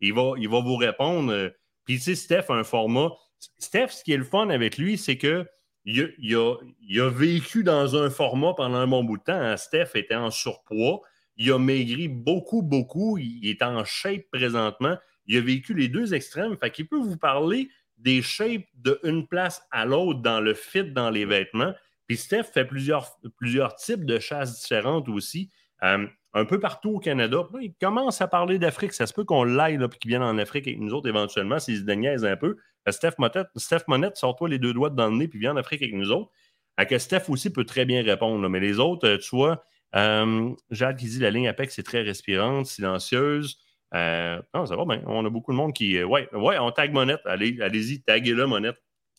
il, va, il va vous répondre. Euh, puis, tu sais, Steph a un format. Steph, ce qui est le fun avec lui, c'est que il a, vécu dans un format pendant un bon bout de temps. Hein. Steph était en surpoids. Il a maigri beaucoup, beaucoup. Il est en shape présentement. Il a vécu les deux extrêmes. Fait qu'il peut vous parler des shapes d'une place à l'autre dans le fit, dans les vêtements. Puis Steph fait plusieurs, plusieurs types de chasses différentes aussi. Euh, un peu partout au Canada. il commence à parler d'Afrique. Ça se peut qu'on l'aille et qu'il vienne en Afrique avec nous autres éventuellement s'il se déniaise un peu. Euh, Steph, Monette, Steph Monette, sors-toi les deux doigts dans le nez puis viens en Afrique avec nous autres. que Steph aussi peut très bien répondre. Mais les autres, euh, tu vois, Jade qui dit la ligne Apex c'est très respirante, silencieuse. non, ça va bien. On a beaucoup de monde qui. ouais, ouais, on tag Monette. Allez, allez-y, taguez-le, Monette.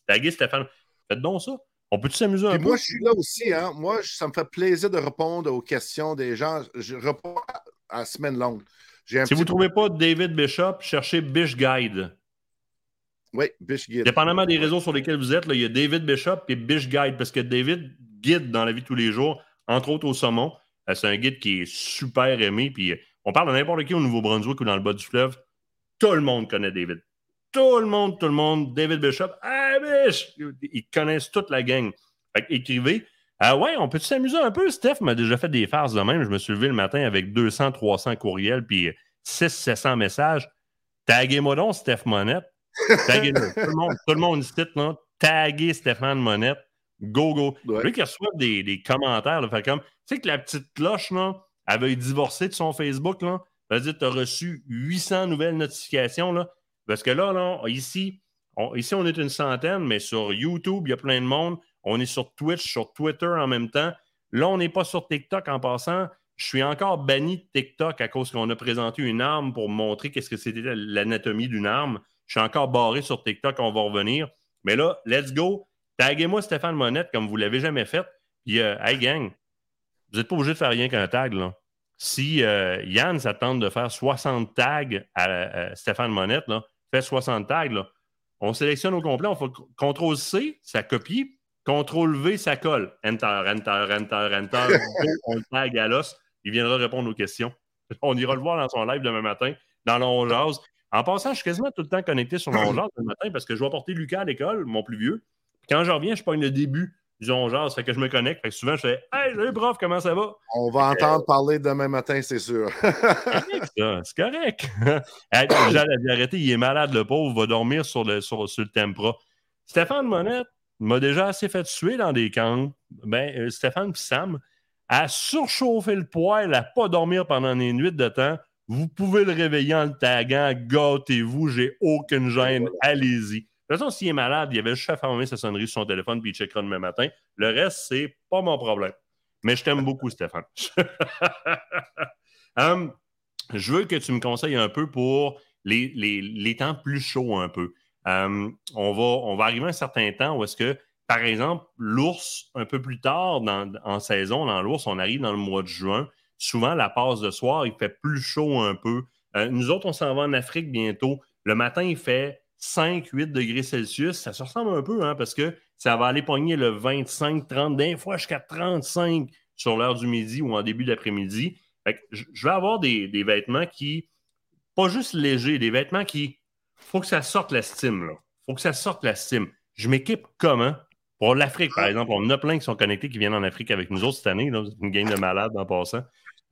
Taguez Stéphane. Faites donc ça. On peut s'amuser un peu? Moi, je suis là aussi. Hein? Moi, ça me fait plaisir de répondre aux questions des gens. Je réponds à, semaine longue. si vous ne trouvez pas David Bishop, cherchez Bish Guide. Oui, Bish Guide. Dépendamment des réseaux sur lesquels vous êtes, là, il y a David Bishop et Bish Guide parce que David guide dans la vie de tous les jours, entre autres au saumon. Euh, c'est un guide qui est super aimé. Puis euh, on parle de n'importe qui au Nouveau-Brunswick ou dans le bas du fleuve. Tout le monde connaît David. Tout le monde, tout le monde, David Bishop, hey Bish! Ils connaissent toute la gang. Fait écrivez. Ah ouais, on peut s'amuser un peu? Steph m'a déjà fait des farces de même. Je me suis levé le matin avec 200, 300 courriels, puis 600, 700 messages. Taguez-moi donc, Steph Monette. Taguez-le. tout, le monde, tout le monde cite, là. Taguez Stéphane Monette. Go, go. Ouais. Lui qui reçoit des, des commentaires, là, fait comme, tu sais que la petite cloche, là, avait divorcé de son Facebook, là. Vas-y, tu as reçu 800 nouvelles notifications, là. Parce que là, ici, on, ici, on est une centaine, mais sur YouTube, il y a plein de monde. On est sur Twitch, sur Twitter en même temps. Là, on n'est pas sur TikTok en passant. Je suis encore banni de TikTok à cause qu'on a présenté une arme pour montrer qu'est-ce que c'était l'anatomie d'une arme. Je suis encore barré sur TikTok, on va revenir. Mais là, let's go. Taguez-moi Stéphane Monette comme vous ne l'avez jamais fait. Puis, euh, hey gang, vous n'êtes pas obligé de faire rien qu'un tag. Là. Si euh, Yann s'attend de faire 60 tags à, à Stéphane Monette, là, fait 60 tags, on sélectionne au complet, on fait CTRL-C, ça copie, CTRL-V, ça colle. Enter, Enter, Enter, Enter. on le tag à l'os. Il viendra répondre aux questions. On ira le voir dans son live demain matin, dans l'Onjaz. En passant, je suis quasiment tout le temps connecté sur l'Onjaz demain matin parce que je vais porter Lucas à l'école, mon plus vieux. quand je reviens, je pas le début disons genre, ça fait que je me connecte. Fait que souvent, je fais Hey, salut prof, comment ça va? On va entendre parler demain matin, c'est sûr. c'est correct. J'ai arrêté, il est malade, le pauvre, va dormir sur le, sur, sur le Tempra. Stéphane Monette m'a déjà assez fait suer dans des camps. Ben, euh, Stéphane et Sam a surchauffé le poêle, à pas dormir pendant des nuits de temps. Vous pouvez le réveiller en le taguant, gâtez-vous, j'ai aucune gêne, allez-y. De toute façon, s'il est malade, il avait juste à fermer sa sonnerie sur son téléphone puis il checkera demain matin. Le reste, c'est pas mon problème. Mais je t'aime beaucoup, Stéphane. Hum, je veux que tu me conseilles un peu pour les, les, temps plus chauds un peu. Hum, on, va, on va arriver à un certain temps où est-ce que, par exemple, l'ours, un peu plus tard dans, en saison, dans l'ours, on arrive dans le mois de juin. Souvent, la passe de soir, il fait plus chaud un peu. Euh, nous autres, on s'en va en Afrique bientôt. Le matin, il fait 5-8 degrés Celsius, ça se ressemble un peu, hein, parce que ça va aller pogner le 25-30, d'un fois jusqu'à 35 sur l'heure du midi ou en début d'après-midi. Je vais avoir des, vêtements qui, pas juste légers, des vêtements qui, faut que ça sorte la stime, là. faut que ça sorte la stime. Je m'équipe comment? Pour l'Afrique, par exemple, on a plein qui sont connectés qui viennent en Afrique avec nous autres cette année. C'est une game de malades en passant.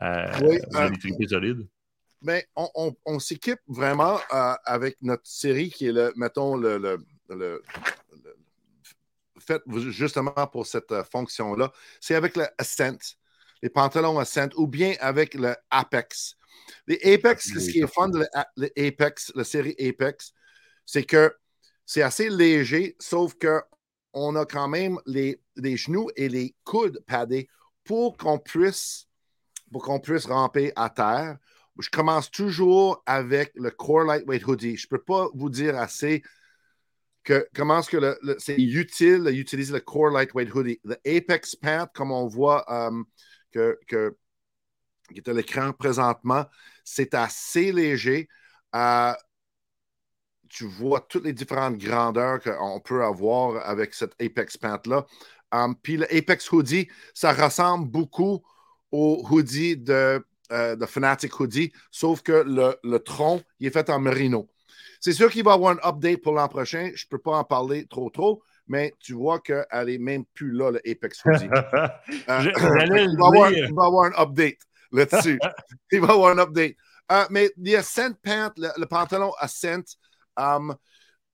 Euh, oui, euh, solides. Ben, on, s'équipe vraiment euh, avec notre série qui est, le, mettons, le, le, fait justement pour cette euh, fonction-là. C'est avec le Ascent, les pantalons Ascent, ou bien avec le Apex. Les Apex, ce qui est fun de l'Apex, la série Apex, c'est que c'est assez léger, sauf que on a quand même les, les genoux et les coudes padés pour qu'on puisse, pour qu'on puisse ramper à terre je commence toujours avec le Core Lightweight Hoodie. Je ne peux pas vous dire assez que comment est-ce que c'est utile d'utiliser le Core Lightweight Hoodie. Le Apex Pant, comme on voit um, que, qui est à l'écran présentement, c'est assez léger. Euh, tu vois toutes les différentes grandeurs qu'on peut avoir avec cet Apex Pant-là. Um, puis le Apex Hoodie, ça ressemble beaucoup au hoodie de euh, de Fnatic Hoodie, sauf que le, tronc, il est fait en merino. C'est sûr qu'il va y avoir un update pour l'an prochain. Je ne peux pas en parler trop, trop, mais tu vois qu'elle n'est même plus là, le Apex Hoodie. Euh, il, va avoir, il, va avoir, un update là-dessus. il va y avoir un update. Euh, mais il y a Ascent Pant, le, pantalon Ascent. Um,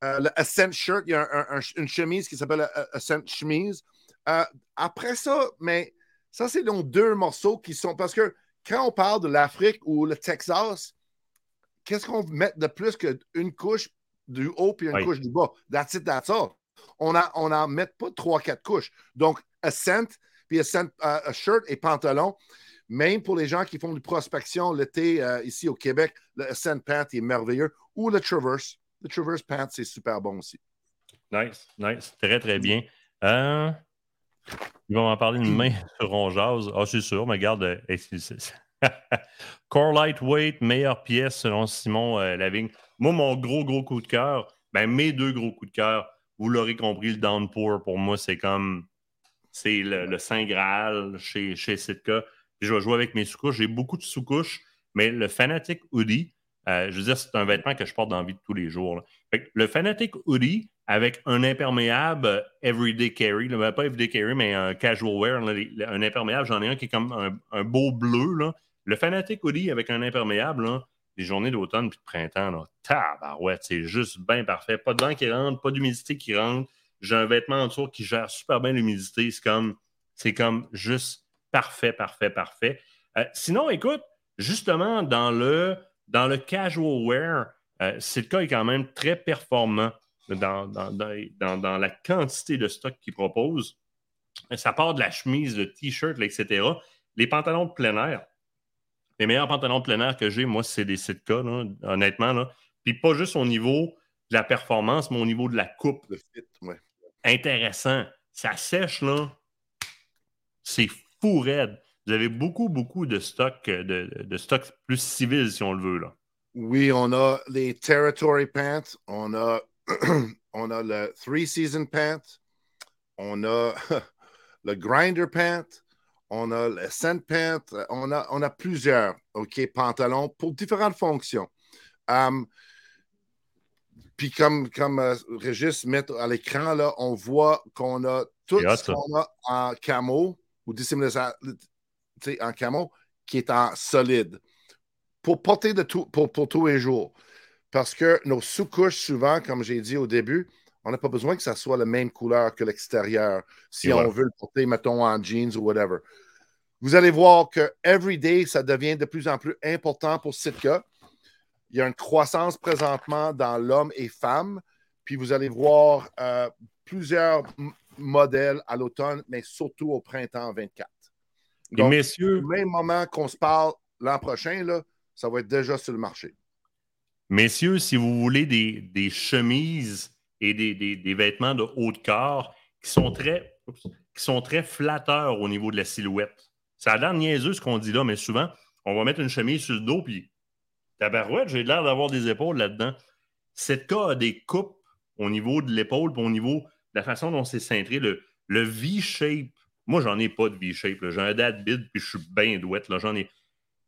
le Ascent Shirt, il y a une chemise qui s'appelle Ascent Chemise. après ça, mais ça, c'est donc deux morceaux qui sont. Parce que quand on parle de l'Afrique ou le Texas, qu'est-ce qu'on met de plus qu'une couche du haut et une couche du bas? That's it, that's all. On n'en on met pas trois, quatre couches. Donc, Ascent, puis Ascent, uh, shirt et pantalon. Même pour les gens qui font du prospection l'été euh, ici au Québec, le Ascent Pant est merveilleux. Ou le Traverse. Le Traverse Pant, c'est super bon aussi. Nice, nice. Très, très bien. Euh, ils vont en parler une main sur on Ah, c'est sûr, mais regarde. Euh, Core Lightweight, meilleure pièce selon Simon euh, Lavigne. Moi, mon gros, gros coup de cœur, ben, mes deux gros coups de cœur, vous l'aurez compris, le Downpour, pour moi, c'est comme. C'est le, Saint Graal chez, chez Sitka. je vais jouer avec mes sous-couches. J'ai beaucoup de sous-couches, mais le Fanatic Hoodie, euh, je veux dire, c'est un vêtement que je porte dans la vie de tous les jours. le Fanatic Hoodie, avec un imperméable euh, everyday carry, ben, pas everyday carry, mais un casual wear, un imperméable, j'en ai un qui est comme un, beau bleu. Le Fanatic Hoodie avec un imperméable, les journées d'automne puis de printemps, là, tabarouette, c'est juste bien parfait. Pas de vent qui rentre, pas d'humidité qui rentre. J'ai un vêtement en dessous qui gère super bien l'humidité. C'est comme, c'est comme juste parfait, parfait, parfait. Euh, sinon, écoute, justement, dans le, dans le casual wear, euh, cas est quand même très performant dans, dans, la quantité de stock qu'ils proposent. Ça part de la chemise, de t-shirt, etc. Les pantalons de plein air, les meilleurs pantalons de plein air que j'ai, moi, c'est des Sitka, honnêtement. Là. Puis pas juste au niveau de la performance, mais au niveau de la coupe. Le fit, Intéressant. Ça sèche, là. C'est fou raide. Vous avez beaucoup, beaucoup de stock, de, de stock plus civil, si on le veut, là. Oui, on a les Territory Pants, on a on a le Three Season Pant, on a le Grinder Pant, on a le Scent Pant, on a, on a plusieurs ok pantalons pour différentes fonctions. Um, puis comme, comme euh, Régis met à l'écran, là, on voit qu'on a tout ce qu'on a en camo ou dissimulé en camo qui est en solide pour porter de tout, pour, pour tous les jours. Parce que nos sous-couches, souvent, comme j'ai dit au début, on n'a pas besoin que ça soit la même couleur que l'extérieur si on veut le porter, mettons, en jeans ou whatever. Vous allez voir que everyday, ça devient de plus en plus important pour Sitka. Il y a une croissance présentement dans l'homme et femme. Puis vous allez voir euh, plusieurs modèles à l'automne, mais surtout au printemps 24. Donc, messieurs, au même moment qu'on se parle l'an prochain, là, ça va être déjà sur le marché. Messieurs, si vous voulez des, chemises et des, vêtements de haut de corps qui sont très, qui sont très flatteurs au niveau de la silhouette. Ça a l'air niaiseux ce qu'on dit là, mais souvent, on va mettre une chemise sur le dos, puis tabarouette, j'ai l'air d'avoir des épaules là-dedans. Cette cas a des coupes au niveau de l'épaule, puis au niveau de la façon dont c'est cintré, le, le V-shape. Moi, j'en ai pas de V-shape. J'ai un dad bid, puis je suis bien douette. J'en ai.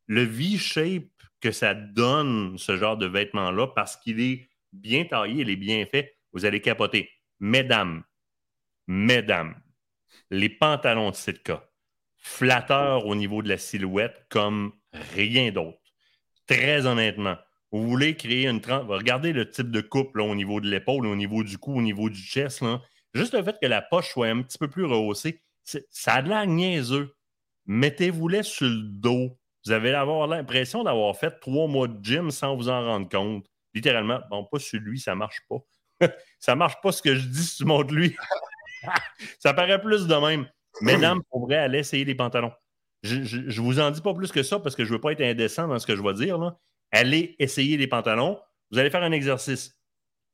Le V-shape que ça donne ce genre de vêtement-là parce qu'il est bien taillé, il est bien fait, vous allez capoter. Mesdames, mesdames, les pantalons de Sitka, flatteurs au niveau de la silhouette comme rien d'autre. très honnêtement, vous voulez créer une. Regardez le type de coupe au niveau de l'épaule, au niveau du cou, au niveau du chest. Là. Juste le fait que la poche soit un petit peu plus rehaussée, ça a de l'air niaiseux. Mettez-vous-les sur le dos. Vous avez l'impression d'avoir fait trois mois de gym sans vous en rendre compte. Littéralement, bon, pas sur lui, ça marche pas. ça marche pas ce que je dis sur mon de lui. ça paraît plus de même. Mesdames, pourraient aller essayer les pantalons. Je, ne vous en dis pas plus que ça parce que je veux pas être indécent dans ce que je vais dire. Allez essayer les pantalons. Vous allez faire un exercice.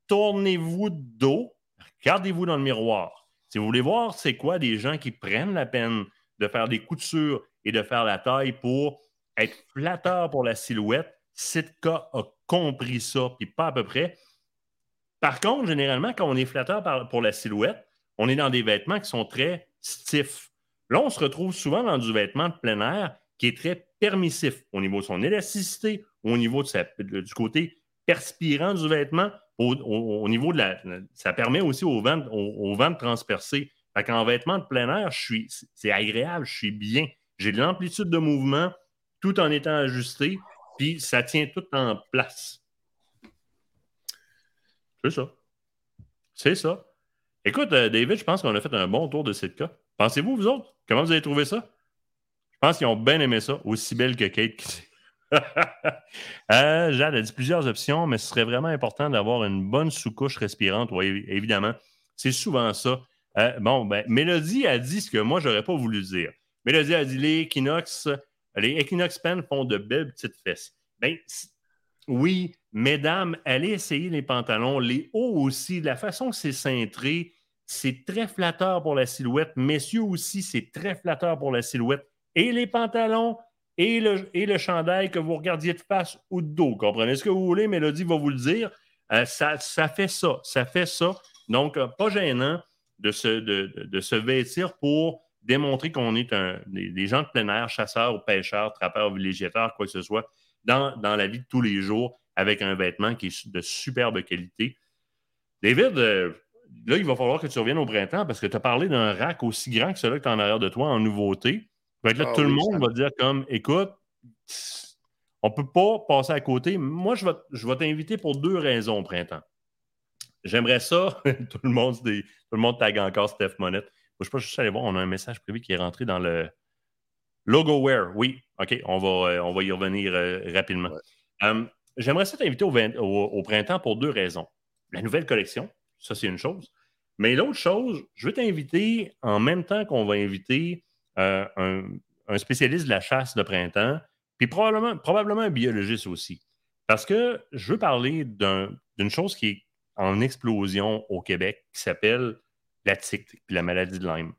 Tournez-vous de dos. Regardez-vous dans le miroir. Si vous voulez voir c'est quoi des gens qui prennent la peine de faire des coutures et de faire la taille pour être flatteur pour la silhouette, Sitka a compris ça, puis pas à peu près. Par contre, généralement, quand on est flatteur pour la silhouette, on est dans des vêtements qui sont très stiffs. Là, on se retrouve souvent dans du vêtement de plein air qui est très permissif au niveau de son élasticité, au niveau du côté perspirant du vêtement, au, niveau de la. Ça permet aussi au vent, de transpercer. En vêtement de plein air, c'est agréable, je suis bien. J'ai de l'amplitude de mouvement tout en étant ajusté, puis ça tient tout en place. C'est ça. C'est ça. Écoute, euh, David, je pense qu'on a fait un bon tour de Sitka. Pensez-vous, vous autres? Comment vous avez trouvé ça? Je pense qu'ils ont bien aimé ça, aussi belle que Kate. euh, Jade a dit plusieurs options, mais ce serait vraiment important d'avoir une bonne sous-couche respirante. Oui, évidemment. C'est souvent ça. Euh, bon, ben, Mélodie a dit ce que moi, je n'aurais pas voulu dire. Mélodie a dit les Equinox, les Equinox Pen font de belles petites fesses. Ben, oui, mesdames, allez essayer les pantalons, les hauts aussi. La façon que c'est cintré, c'est très flatteur pour la silhouette. Messieurs aussi, c'est très flatteur pour la silhouette. Et les pantalons? Et le, chandail que vous regardiez de face ou de dos. Comprenez ce que vous voulez, Mélodie va vous le dire. Euh, ça, fait ça. Ça fait ça. Donc, euh, pas gênant de se, vêtir pour démontrer qu'on est des, gens de plein air, chasseurs ou pêcheurs, trappeurs, villégiateurs, quoi que ce soit dans, la vie de tous les jours avec un vêtement qui est de superbe qualité. David, euh, là, il va falloir que tu reviennes au printemps parce que tu as parlé d'un rack aussi grand que celui que tu as en arrière de toi en nouveauté. Là, ah tout le monde va dire comme écoute, on ne peut pas passer à côté. Moi, je vais, je vais t'inviter pour deux raisons au printemps. J'aimerais ça. tout le monde, tout le monde tag encore Steph Monette. Je ne sais pas, je suis allé voir, on a un message privé qui est rentré dans le, Logo Wear, oui. OK, on va, euh, on va y revenir euh, rapidement. Hum, j'aimerais ça t'inviter au, printemps pour deux raisons. La nouvelle collection, ça c'est une chose. Mais l'autre chose, je veux t'inviter en même temps qu'on va inviter euh, un, spécialiste de la chasse de printemps, puis probablement, probablement un biologiste aussi. Parce que je veux parler d'une chose qui est en explosion au Québec qui s'appelle la tique, puis la maladie de Lyme.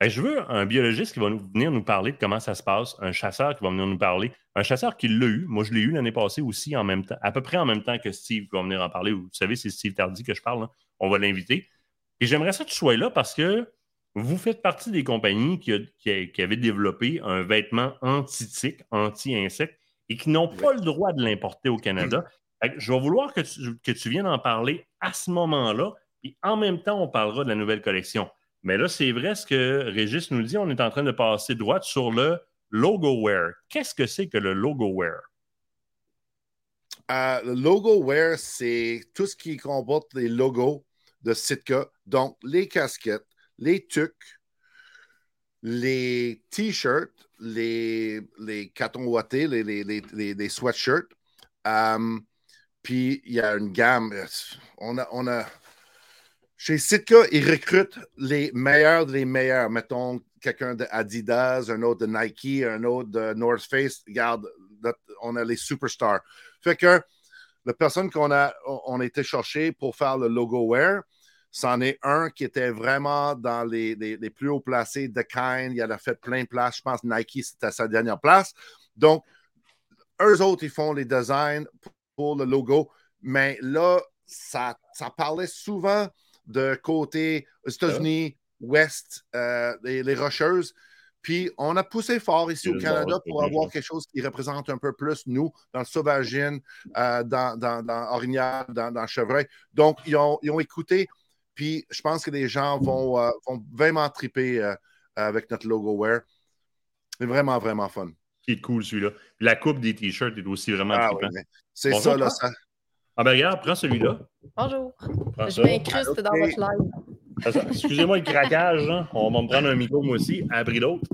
Ben, je veux un biologiste qui va venir nous parler de comment ça se passe, un chasseur qui va venir nous parler, un chasseur qui l'a eu. Moi, je l'ai eu l'année passée aussi, en même temps, à peu près en même temps que Steve qui va venir en parler. Vous savez, c'est Steve Tardy que je parle. Hein. On va l'inviter. Et j'aimerais ça que tu sois là parce que vous faites partie des compagnies qui, avaient développé un vêtement anti-tique, anti-insecte et qui n'ont pas le droit de l'importer au Canada. Je vais vouloir que tu, que tu viennes en parler à ce moment-là. Et en même temps, on parlera de la nouvelle collection. Mais là, c'est vrai ce que Régis nous dit. On est en train de passer droite sur le logo wear. Qu'est-ce que c'est que le logo wear? Euh, le logo wear, c'est tout ce qui comporte les logos de Sitka. Donc, les casquettes, les tucs, les t-shirts, les, les cartons ouatés, les, les, les, sweatshirts. Euh, puis, il y a une gamme. On a, on a, chez Sitka, ils recrutent les meilleurs des meilleurs. Mettons quelqu'un d'Adidas, un autre de Nike, un autre de North Face. Regarde, on a les superstars. Fait que la personne qu'on a, on a été chercher pour faire le logo wear, c'en est un qui était vraiment dans les, plus hauts placés de Kind. Il a fait plein de places. Je pense Nike, c'était sa dernière place. Donc, eux autres, ils font les designs pour le logo. Mais là, ça, ça parlait souvent de côté États-Unis, Ouest, euh, les, Rocheuses. Puis on a poussé fort ici au Canada pour avoir quelque chose qui représente un peu plus nous, dans le Sauvagine, euh, dans, dans, dans Orignal, dans, dans, Chevreuil. Donc, ils ont, ils ont, écouté. Puis je pense que les gens vont, euh, vont vraiment triper avec notre logo Wear. C'est vraiment, vraiment fun. qui est cool, celui-là. La coupe des t-shirts est aussi vraiment Ah, trippant. oui, mais c'est ça, là. Ça... Ah ben regarde, prends celui-là. Bonjour. Prends Je m'incruste dans votre live. Excusez-moi le craquage, hein. on va me prendre un micro moi aussi, à pris d'autres.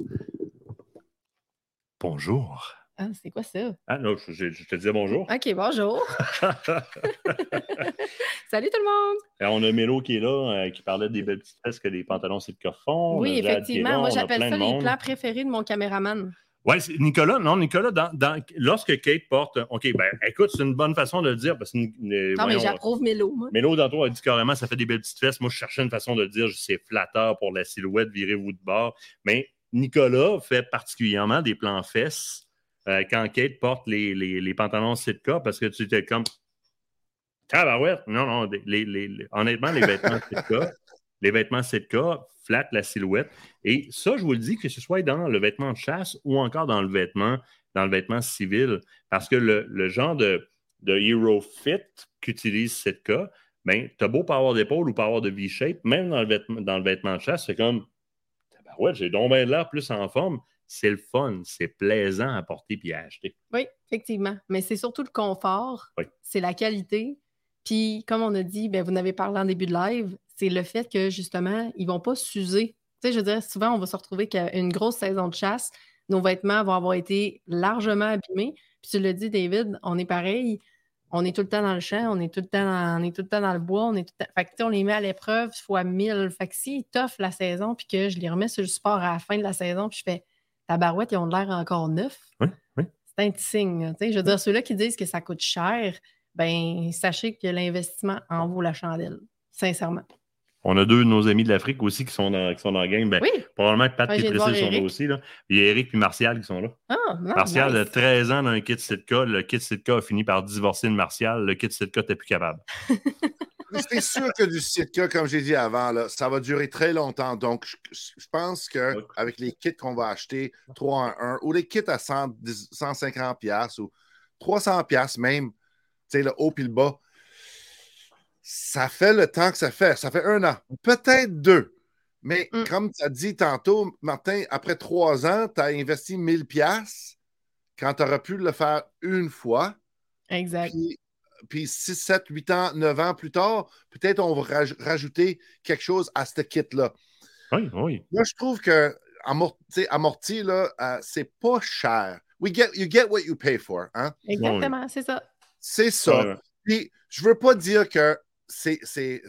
Bonjour. Ah, c'est quoi ça? Ah non, je, te disais bonjour. OK, bonjour. Salut tout le monde. Et on a Mélo qui est là, euh, qui parlait des belles petites fesses que les pantalons c'est de font. oui, effectivement. là, Moi, j'appelle ça les plans préférés de mon caméraman. Oui, Nicolas, non, Nicolas, dans, dans- lorsque Kate porte. OK, ben écoute, c'est une bonne façon de le dire parce que. euh, Non, mais j'approuve Mélo, moi. Mélo, tantôt, a dit carrément, ça fait des belles petites fesses. Moi, je cherchais une façon de le dire, c'est flatteur pour la silhouette, virez-vous de bord. Mais Nicolas fait particulièrement des plans fesses euh, quand Kate porte les, les, les pantalons Sitka parce que tu étais comme. Tabarouette! Non, non, les, les- honnêtement, les vêtements Sitka, les vêtements Sitka flattent la silhouette. Et ça, je vous le dis, que ce soit dans le vêtement de chasse ou encore dans le vêtement, dans le vêtement civil, parce que le, le genre de, de Hero Fit qu'utilise Sitka, ben, t'as beau pas avoir d'épaule ou pas avoir de V-shape, même dans le vêtement, dans le vêtement de chasse, c'est comme, ouais, j'ai donc bien l'air plus en forme. C'est le fun, c'est plaisant à porter puis à acheter. Oui, effectivement. Mais c'est surtout le confort, Oui. c'est la qualité. Puis, comme on a dit, ben, vous n'avez parlé en début de live, c'est le fait que justement, ils ne vont pas s'user. Tu sais, je veux dire, souvent, on va se retrouver qu'à une grosse saison de chasse, nos vêtements vont avoir été largement abîmés. Puis tu l'as dit, David, on est pareil. On est tout le temps dans le champ, on est tout le temps dans, on est tout le temps dans le bois, on est tout le temps... Fait que, on les met à l'épreuve fois mille. Fait que s'ils toffent la saison, puis que je les remets sur le sport à la fin de la saison, puis je fais ta barouette, ils ont de l'air encore neufs Oui, oui. c'est un petit signe. Je veux dire, ceux-là qui disent que ça coûte cher, ben sachez que l'investissement en vaut la chandelle, sincèrement. On a deux de nos amis de l'Afrique aussi qui sont dans, qui sont dans le game. Ben, Oui. Probablement que Pat Ouais, et Priscille sont là aussi. Là. Il y a Eric et Martial qui sont là. Ah, non, Martial nice. a 13 ans dans un kit Sitka. Le kit Sitka a fini par divorcer de Martial. Le kit Sitka n'était plus capable. C'est sûr que du Sitka, comme j'ai dit avant, là, ça va durer très longtemps. Donc, je, je pense qu'avec les kits qu'on va acheter, 3 en 1, ou les kits à 110 150$ piastres, ou 300$ piastres même, tu sais, le haut puis le bas, ça fait le temps que ça fait. Ça fait un an, peut-être deux. Mais Mm. comme tu as dit tantôt, Martin, après trois ans, tu as investi 1000$ piastres quand tu aurais pu le faire une fois. Exact. Puis, puis 6, 7, 8 ans, 9 ans plus tard, peut-être on va raj- rajouter quelque chose à ce kit-là. Oui, oui. Moi, je trouve que amorti, amorti là, euh, c'est pas cher. We get, you get what you pay for. Hein? Exactement, c'est ça. C'est ça. Ouais. Puis, je veux pas dire que c'est. c'est-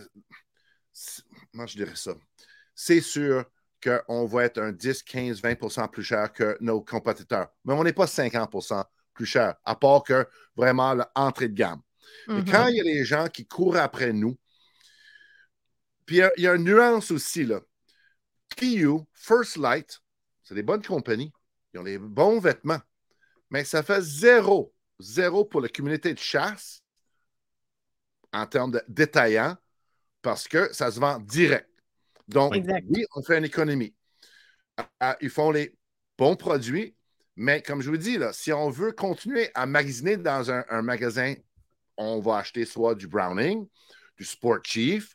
c'est- Comment je dirais ça? C'est sûr qu'on va être un 10, 15, 20% plus cher que nos compétiteurs. Mais on n'est pas 50% plus cher, à part que vraiment l'entrée de gamme. Mais Mhm. quand il y a les gens qui courent après nous, puis il y a- il y, a une nuance aussi, là. PU, First Light, c'est des bonnes compagnies. Ils ont les bons vêtements. Mais ça fait zéro, zéro pour la communauté de chasse en termes de détaillant parce que ça se vend direct. Donc, Exact. oui, on fait une économie. Ils font les bons produits, mais comme je vous dis, là, si on veut continuer à magasiner dans un, un magasin, on va acheter soit du Browning, du Sport Chief,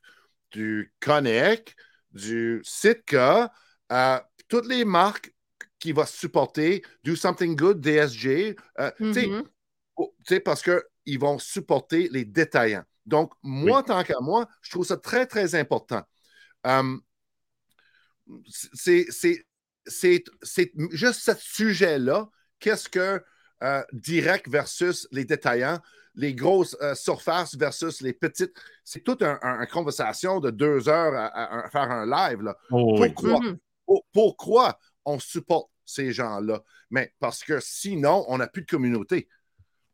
du Connect, du Sitka, euh, toutes les marques qui vont supporter Do Something Good, DSG, euh, Mhm. Oh, parce qu'ils vont supporter les détaillants. Donc, moi, tant qu'à moi, je trouve ça très, très important. Euh, c'est juste ce sujet-là. Qu'est-ce que euh, direct versus les détaillants, les grosses euh, surfaces versus les petites. C'est toute un, un- une conversation de deux heures à, à- à faire un live. Là. Oh, oui. Pourquoi? Pour- pourquoi on supporte ces gens-là? Mais parce que sinon, on n'a plus de communauté.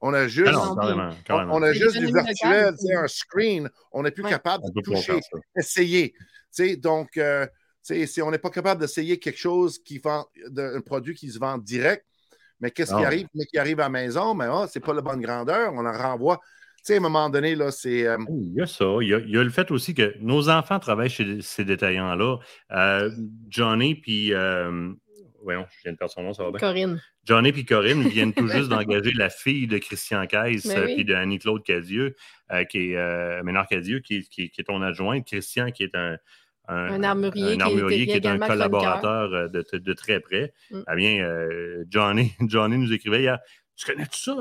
On a juste, Ah non, carrément, on, carrément. on a C'est juste du virtuel, sais, un screen. On n'est plus Ouais. capable On de toucher, essayer. Donc, euh, si on n'est pas capable d'essayer quelque chose qui vend, de- un produit qui se vend direct, mais qu'est-ce qui Ah. arrive? Mais qui arrive à la maison, mais ah, c'est pas la bonne grandeur, on en renvoie. Tu sais, à un moment donné, là, c'est. euh, Il y a ça. Il y a, il y a le fait aussi que nos enfants travaillent chez ces détaillants-là. Euh, Johnny puis. Euh, voyons, je viens de perdre son nom, ça va bien. Corinne. Johnny et Corinne viennent tout juste d'engager la fille de Christian Caisse Mais oui. puis de Annie-Claude Cadieux, euh, qui est euh, Ménard Cadieux, qui, qui- qui est ton adjointe. Christian, qui est un, un, armurier, qui, est un collaborateur de, de, très près. Mm. Eh bien, Johnny, Johnny nous écrivait hier Tu connais tout ça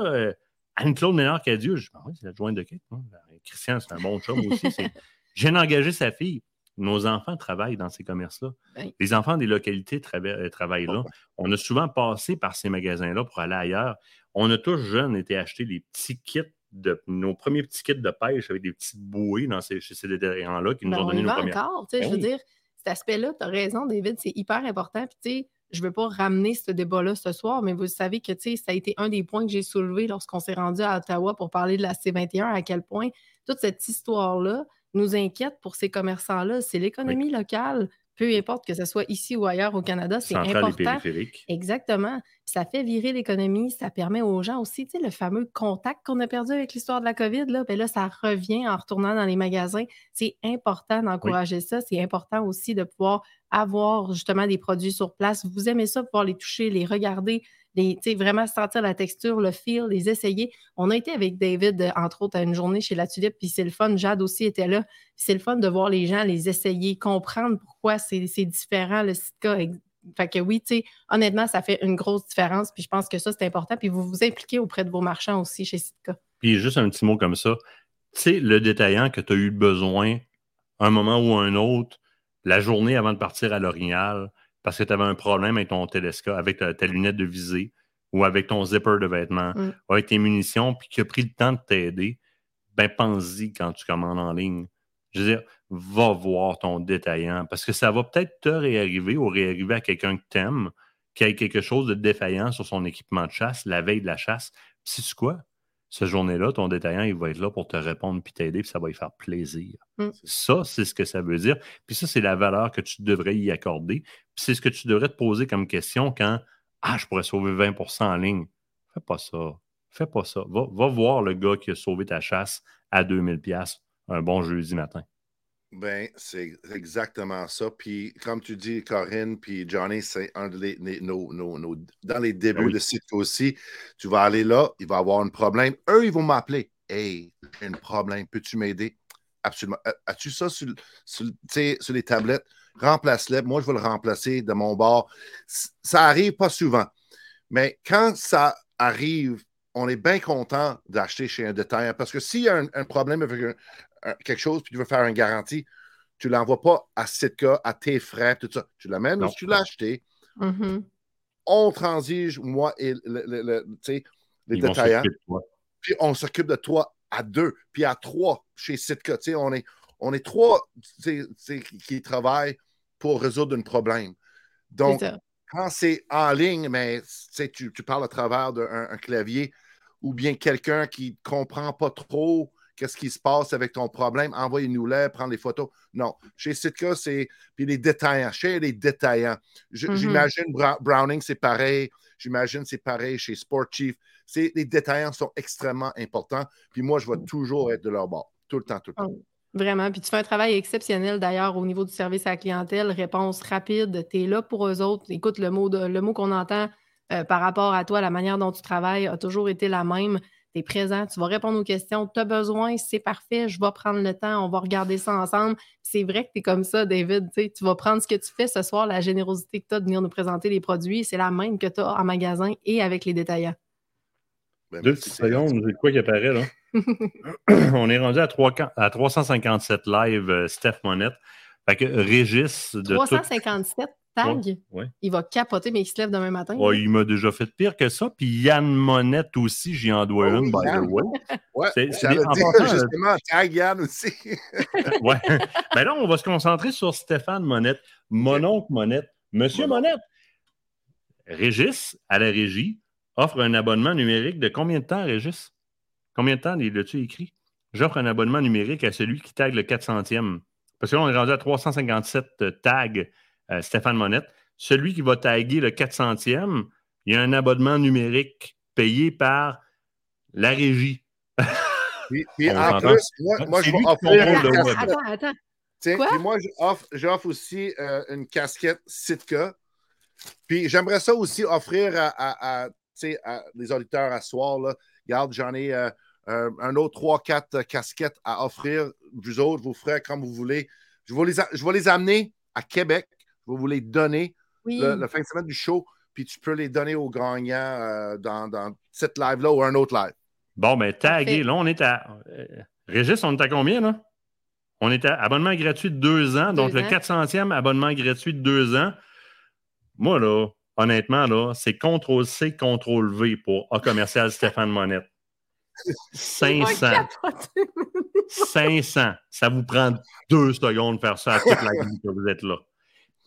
Anne-Claude Ménard-Cadieux Je dis ben Oui, c'est la jointe de Kate. Ben, Christian, c'est un bon chum aussi. J'ai engagé sa fille. Nos enfants travaillent dans ces commerces-là. Ben. Les enfants des localités travaillent là. On a souvent passé par ces magasins-là pour aller ailleurs. On a tous jeunes été acheter les petits kits de nos premiers petits kits de pêche avec des petites bouées dans ces, chez ces là qui nous ben, ont donné nos premières. encore, je veux dire, cet aspect-là, tu as raison, David, c'est hyper important. Puis, je ne veux pas ramener ce débat-là ce soir, mais vous savez que ça a été un des points que j'ai soulevé lorsqu'on s'est rendu à Ottawa pour parler de la C21, à quel point toute cette histoire-là nous inquiète pour ces commerçants-là. C'est l'économie locale peu importe que ce soit ici ou ailleurs au Canada, c'est important. Exactement. Ça fait virer l'économie, ça permet aux gens aussi, tu sais, le fameux contact qu'on a perdu avec l'histoire de la COVID, là, ben là, ça revient en retournant dans les magasins. C'est important d'encourager ça. C'est important aussi de pouvoir avoir justement des produits sur place. Vous aimez ça, pouvoir les toucher, les regarder, vraiment sentir la texture, le feel, les essayer. On a été avec David, euh, entre autres, à une journée chez La Tulipe, puis c'est le fun. Jade aussi était là. C'est le fun de voir les gens les essayer, comprendre pourquoi c'est différent le Sitka. Fait que oui, honnêtement, ça fait une grosse différence. Puis je pense que ça, c'est important. Puis vous vous impliquez auprès de vos marchands aussi chez Sitka. Puis juste un petit mot comme ça. Tu sais, le détaillant que tu as eu besoin un moment ou un autre, la journée avant de partir à l'Orignal, parce que tu avais un problème avec ton télescope, avec ta, lunette de visée ou avec ton zipper de vêtements, mm. ou avec tes munitions, puis qui a pris le temps de t'aider, ben pense-y quand tu commandes en ligne. Je veux dire, va voir ton détaillant parce que ça va peut-être te réarriver ou réarriver à quelqu'un que tu aimes, qui a quelque chose de défaillant sur son équipement de chasse la veille de la chasse. Puis, sais-tu quoi? Cette journée-là, ton détaillant, il va être là pour te répondre puis t'aider, puis ça va lui faire plaisir. Mm. Ça, c'est ce que ça veut dire. Puis ça, c'est la valeur que tu devrais y accorder. Puis c'est ce que tu devrais te poser comme question quand Ah, je pourrais sauver 20% en ligne. Fais pas ça. Fais pas ça. Va, va voir le gars qui a sauvé ta chasse à 2000$ un bon jeudi matin. Ben, c'est exactement ça. Puis, comme tu dis, Corinne, puis Johnny, c'est un de nos, dans les débuts ben de site aussi. Tu vas aller là, il va avoir un problème. Eux, ils vont m'appeler. Hey, j'ai un problème, peux-tu m'aider? Absolument. As-tu ça sur, sur, sur, les tablettes? Remplace-le. Moi, je vais le remplacer de mon bord. Ça arrive pas souvent. Mais quand ça arrive, on est bien content d'acheter chez un détaillant parce que s'il y a un, problème avec un, quelque chose, puis tu veux faire une garantie, tu ne l'envoies pas à Sitka, à tes frais, tout ça. Tu l'amènes où tu l'as acheté. Mm-hmm. On transige, moi et le, les détaillants. Puis on s'occupe de toi à deux, puis à trois chez Sitka. On est, on est trois qui travaillent pour résoudre un problème. Donc, quand c'est en ligne, mais tu, tu parles à travers d'un clavier ou bien quelqu'un qui ne comprend pas trop qu'est-ce qui se passe avec ton problème, envoyez-nous-les, prendre les photos. Non. Chez Sitka, c'est. Puis les détaillants. Chez les détaillants. Mm-hmm. J'imagine Browning, c'est pareil. J'imagine c'est pareil chez Sport Chief. Les détaillants sont extrêmement importants. Puis moi, je vais toujours être de leur bord. Tout le temps, tout le temps. Oh, vraiment. Puis tu fais un travail exceptionnel d'ailleurs au niveau du service à la clientèle, réponse rapide. Tu es là pour eux autres. Écoute, le mot, le mot qu'on entend euh, par rapport à toi, la manière dont tu travailles a toujours été la même tu es présent, tu vas répondre aux questions, tu as besoin, c'est parfait, je vais prendre le temps, on va regarder ça ensemble. C'est vrai que tu es comme ça, David, tu vas prendre ce que tu fais ce soir, la générosité que tu as de venir nous présenter les produits, c'est la même que tu as en magasin et avec les détaillants. Ben, Deux petites secondes, j'ai quoi qui apparaît là? on est rendu à, 3, à 357 live, euh, Steph Monette. Fait que Régis de 357? Il va capoter, mais il se lève demain matin. il m'a déjà fait pire que ça. Puis Yann Monette aussi, j'y en dois oh, une, by the way. Ouais, c'est, justement, tag Yann aussi. ouais. Ben là, on va se concentrer sur Stéphane Monette, mon oncle Monette, Monsieur Monette. Régis, à la régie, offre un abonnement numérique de combien de temps, Régis? Combien de temps l'as-tu écrit? J'offre un abonnement numérique à celui qui tag le 400e. Parce que là, on est rendu à 357 tags euh, Stéphane Monette. Celui qui va taguer le 400e, il y a un abonnement numérique payé par la régie. Puis, en plus, moi, je vais offrir. Attends, attends. moi, j'offre aussi euh, une casquette Sitka. Puis j'aimerais ça aussi offrir à, à, les auditeurs à soir. Là. Regarde, j'en ai euh, un autre 3-4 casquettes à offrir. Vous autres, vous ferez comme vous voulez Je vais, les, je vais les amener à Québec. Vous les donner le, fin de semaine du show. Puis tu peux les donner aux gagnants euh, dans, dans cette live-là ou un autre live. Bon, ben, tagué. Là, on est à. Euh, Régis, on est à combien, là? On est à abonnement gratuit de deux ans. donc, le 400e abonnement gratuit de deux ans. Moi, là, honnêtement, là, c'est CTRL-C, CTRL-V pour A commercial Stéphane Monette. 500. 500. Ça vous prend deux secondes de faire ça à toute la vie que vous êtes là.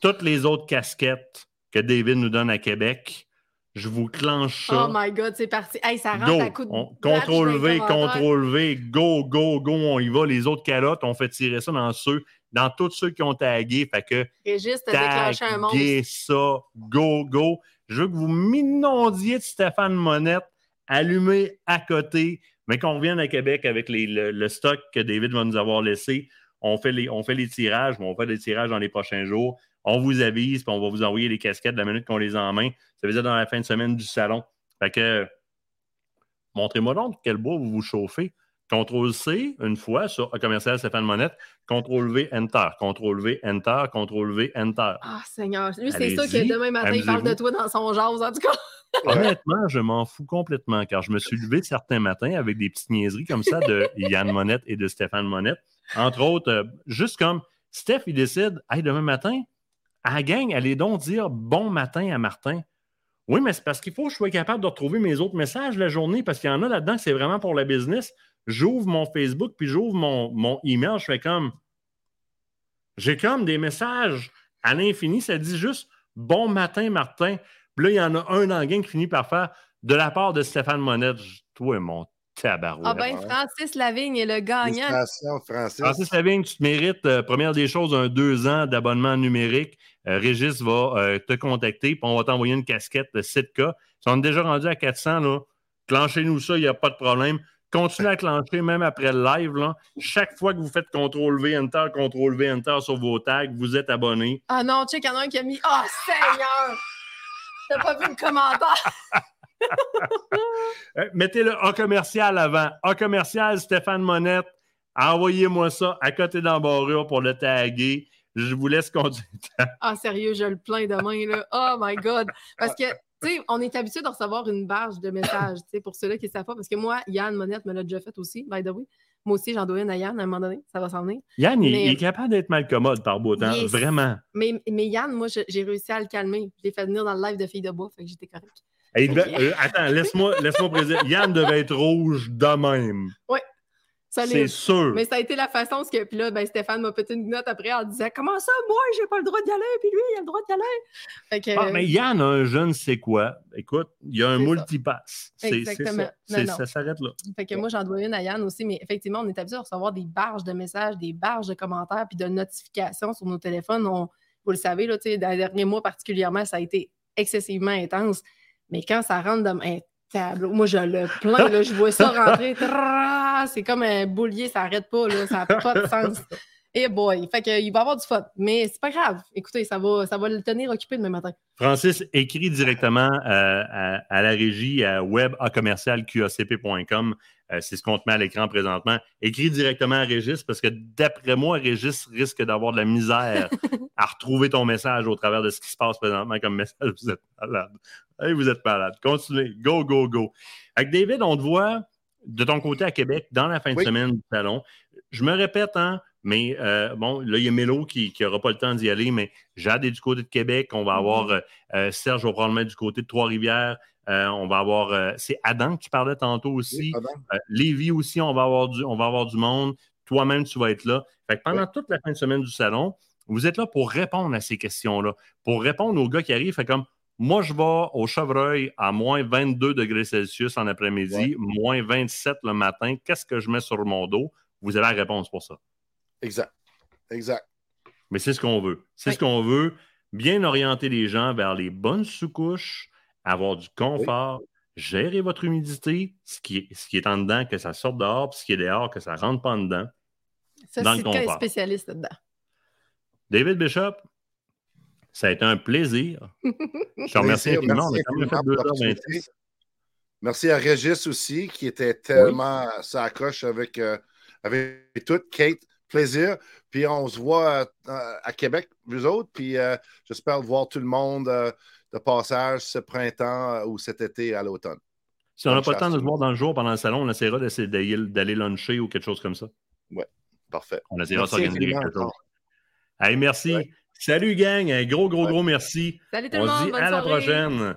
Toutes les autres casquettes que David nous donne à Québec, je vous clenche ça. Oh my God, c'est parti. Hey, ça rentre à coup de Contrôle V, contrôle V, go, go, go, on y va. Les autres calottes, on fait tirer ça dans ceux, dans tous ceux qui ont tagué. Fait que. Régis, t'as déclenché un monstre. ça, go, go. Je veux que vous m'inondiez de Stéphane Monette, allumé à côté, mais qu'on revienne à Québec avec le, stock que David va nous avoir laissé. On fait les, on fait les tirages, on fait les tirages dans les prochains jours on vous avise, puis on va vous envoyer les casquettes la minute qu'on les a en main. Ça veut dire dans la fin de semaine du salon. Fait que, montrez-moi donc quel bois vous vous chauffez. CTRL-C, une fois sur commercial Stéphane Monette. CTRL-V, Enter. CTRL-V, Enter. CTRL-V, Enter. Ah, Seigneur. Lui, c'est ça que demain matin, il parle de toi dans son jazz, en tout cas. Honnêtement, je m'en fous complètement, car je me suis levé certains matins avec des petites niaiseries comme ça de Yann Monette et de Stéphane Monette. Entre autres, euh, juste comme Steph, il décide, hey, demain matin, à la gang, allez donc dire bon matin à Martin. Oui, mais c'est parce qu'il faut que je sois capable de retrouver mes autres messages la journée parce qu'il y en a là-dedans c'est vraiment pour la business. J'ouvre mon Facebook puis j'ouvre mon, mon email. Je fais comme. J'ai comme des messages à l'infini. Ça dit juste bon matin, Martin. Puis là, il y en a un dans le gang qui finit par faire de la part de Stéphane Monette. Toi, mon ah ben, Francis Lavigne est le gagnant. Francis. Francis Lavigne, tu te mérites, euh, première des choses, un deux ans d'abonnement numérique. Euh, Régis va euh, te contacter, puis on va t'envoyer une casquette de 7K. Si on est déjà rendu à 400, là, clenchez-nous ça, il n'y a pas de problème. Continuez à clencher même après le live. Là. Chaque fois que vous faites CTRL-V, Enter, CTRL-V, Enter sur vos tags, vous êtes abonné. Ah non, check, il y en a un qui a mis « Oh Seigneur! » T'as pas vu le commentaire? Euh, mettez le A commercial avant. A commercial Stéphane Monette. Envoyez-moi ça à côté d'embarrure pour le taguer. Je vous laisse conduire. ah, sérieux, je le plains demain. Là. Oh my God. Parce que, tu sais, on est habitué de recevoir une barge de messages, tu sais, pour ceux-là qui ne savent pas. Parce que moi, Yann Monette me l'a déjà fait aussi, by the way. Moi aussi, j'en dois une à Yann à un moment donné. Ça va s'en venir. Yann, il, est capable d'être mal commode par beau temps. Vraiment. Mais, mais Yann, moi, j'ai réussi à le calmer. Je l'ai fait venir dans le live de Fille de Bois, fait que j'étais correct. Euh, attends, laisse-moi laisse préciser. Yann devait être rouge de même. Oui. C'est sûr. Mais ça a été la façon, parce que puis là, ben, Stéphane m'a pété une note après en disant Comment ça, moi, j'ai pas le droit d'y aller, puis lui, il a le droit d'y aller. ah, mais Yann a un jeune, c'est quoi? Écoute, il y a un multipass. Exactement. Ça, ça s'arrête là. Fait que moi, j'en dois une à Yann aussi, mais effectivement, on est habitué à recevoir des barges de messages, des barges de commentaires, puis de notifications sur nos téléphones. vous le savez, là, dans les derniers mois particulièrement, ça a été excessivement intense. Mais quand ça rentre dans tableau, moi je le plains, là, je vois ça rentrer. C'est comme un boulier, ça n'arrête pas, là, ça n'a pas de sens. Et eh boy, fait qu'il va avoir du fun. Mais c'est pas grave. Écoutez, ça va, ça va le tenir occupé demain matin. Francis, écrit directement euh, à, la régie à web qacp.com. c'est ce qu'on te met à l'écran présentement. Écris directement à Régis parce que d'après moi, Régis risque d'avoir de la misère à retrouver ton message au travers de ce qui se passe présentement comme message. Vous êtes malade. vous êtes malade. Continuez. Go, go, go. Avec David, on te voit de ton côté à Québec dans la fin de semaine du salon. Je me répète, hein, mais euh, bon, là, il y a Mélo qui n'aura pas le temps d'y aller, mais Jade est du côté de Québec. On va avoir mm-hmm. euh, Serge va probablement du côté de Trois-Rivières. Euh, on va avoir. Euh, c'est Adam que tu parlais tantôt aussi. Euh, Lévi aussi, on va, avoir du, on va avoir du monde. Toi-même, tu vas être là. Fait que pendant toute la fin de semaine du salon, vous êtes là pour répondre à ces questions-là, pour répondre aux gars qui arrivent. Fait comme moi, je vais au chevreuil à moins 22 degrés Celsius en après-midi, moins 27 le matin. Qu'est-ce que je mets sur mon dos? Vous avez la réponse pour ça. Exact. Exact. Mais c'est ce qu'on veut. C'est ce qu'on veut. Bien orienter les gens vers les bonnes sous-couches, avoir du confort, gérer votre humidité, ce qui, est, ce qui est en dedans, que ça sorte dehors, puis ce qui est dehors, que ça ne rentre pas en dedans. Ça, c'est le spécialiste dedans. David Bishop, ça a été un plaisir. Je te remercie infiniment. Merci à Régis aussi, qui était tellement oui. sa coche avec, euh, avec tout. Kate, Plaisir. Puis on se voit euh, à Québec, vous autres. Puis euh, j'espère voir tout le monde euh, de passage ce printemps ou cet été à l'automne? Si on n'a pas le temps de se voir dans le jour pendant le salon, on essaiera d'aller luncher ou quelque chose comme ça. Oui, parfait. On essaiera de s'organiser quelque chose. Hey, merci. Salut, gang. Un gros, gros, gros merci. Salut tout le on monde. se dit à la prochaine.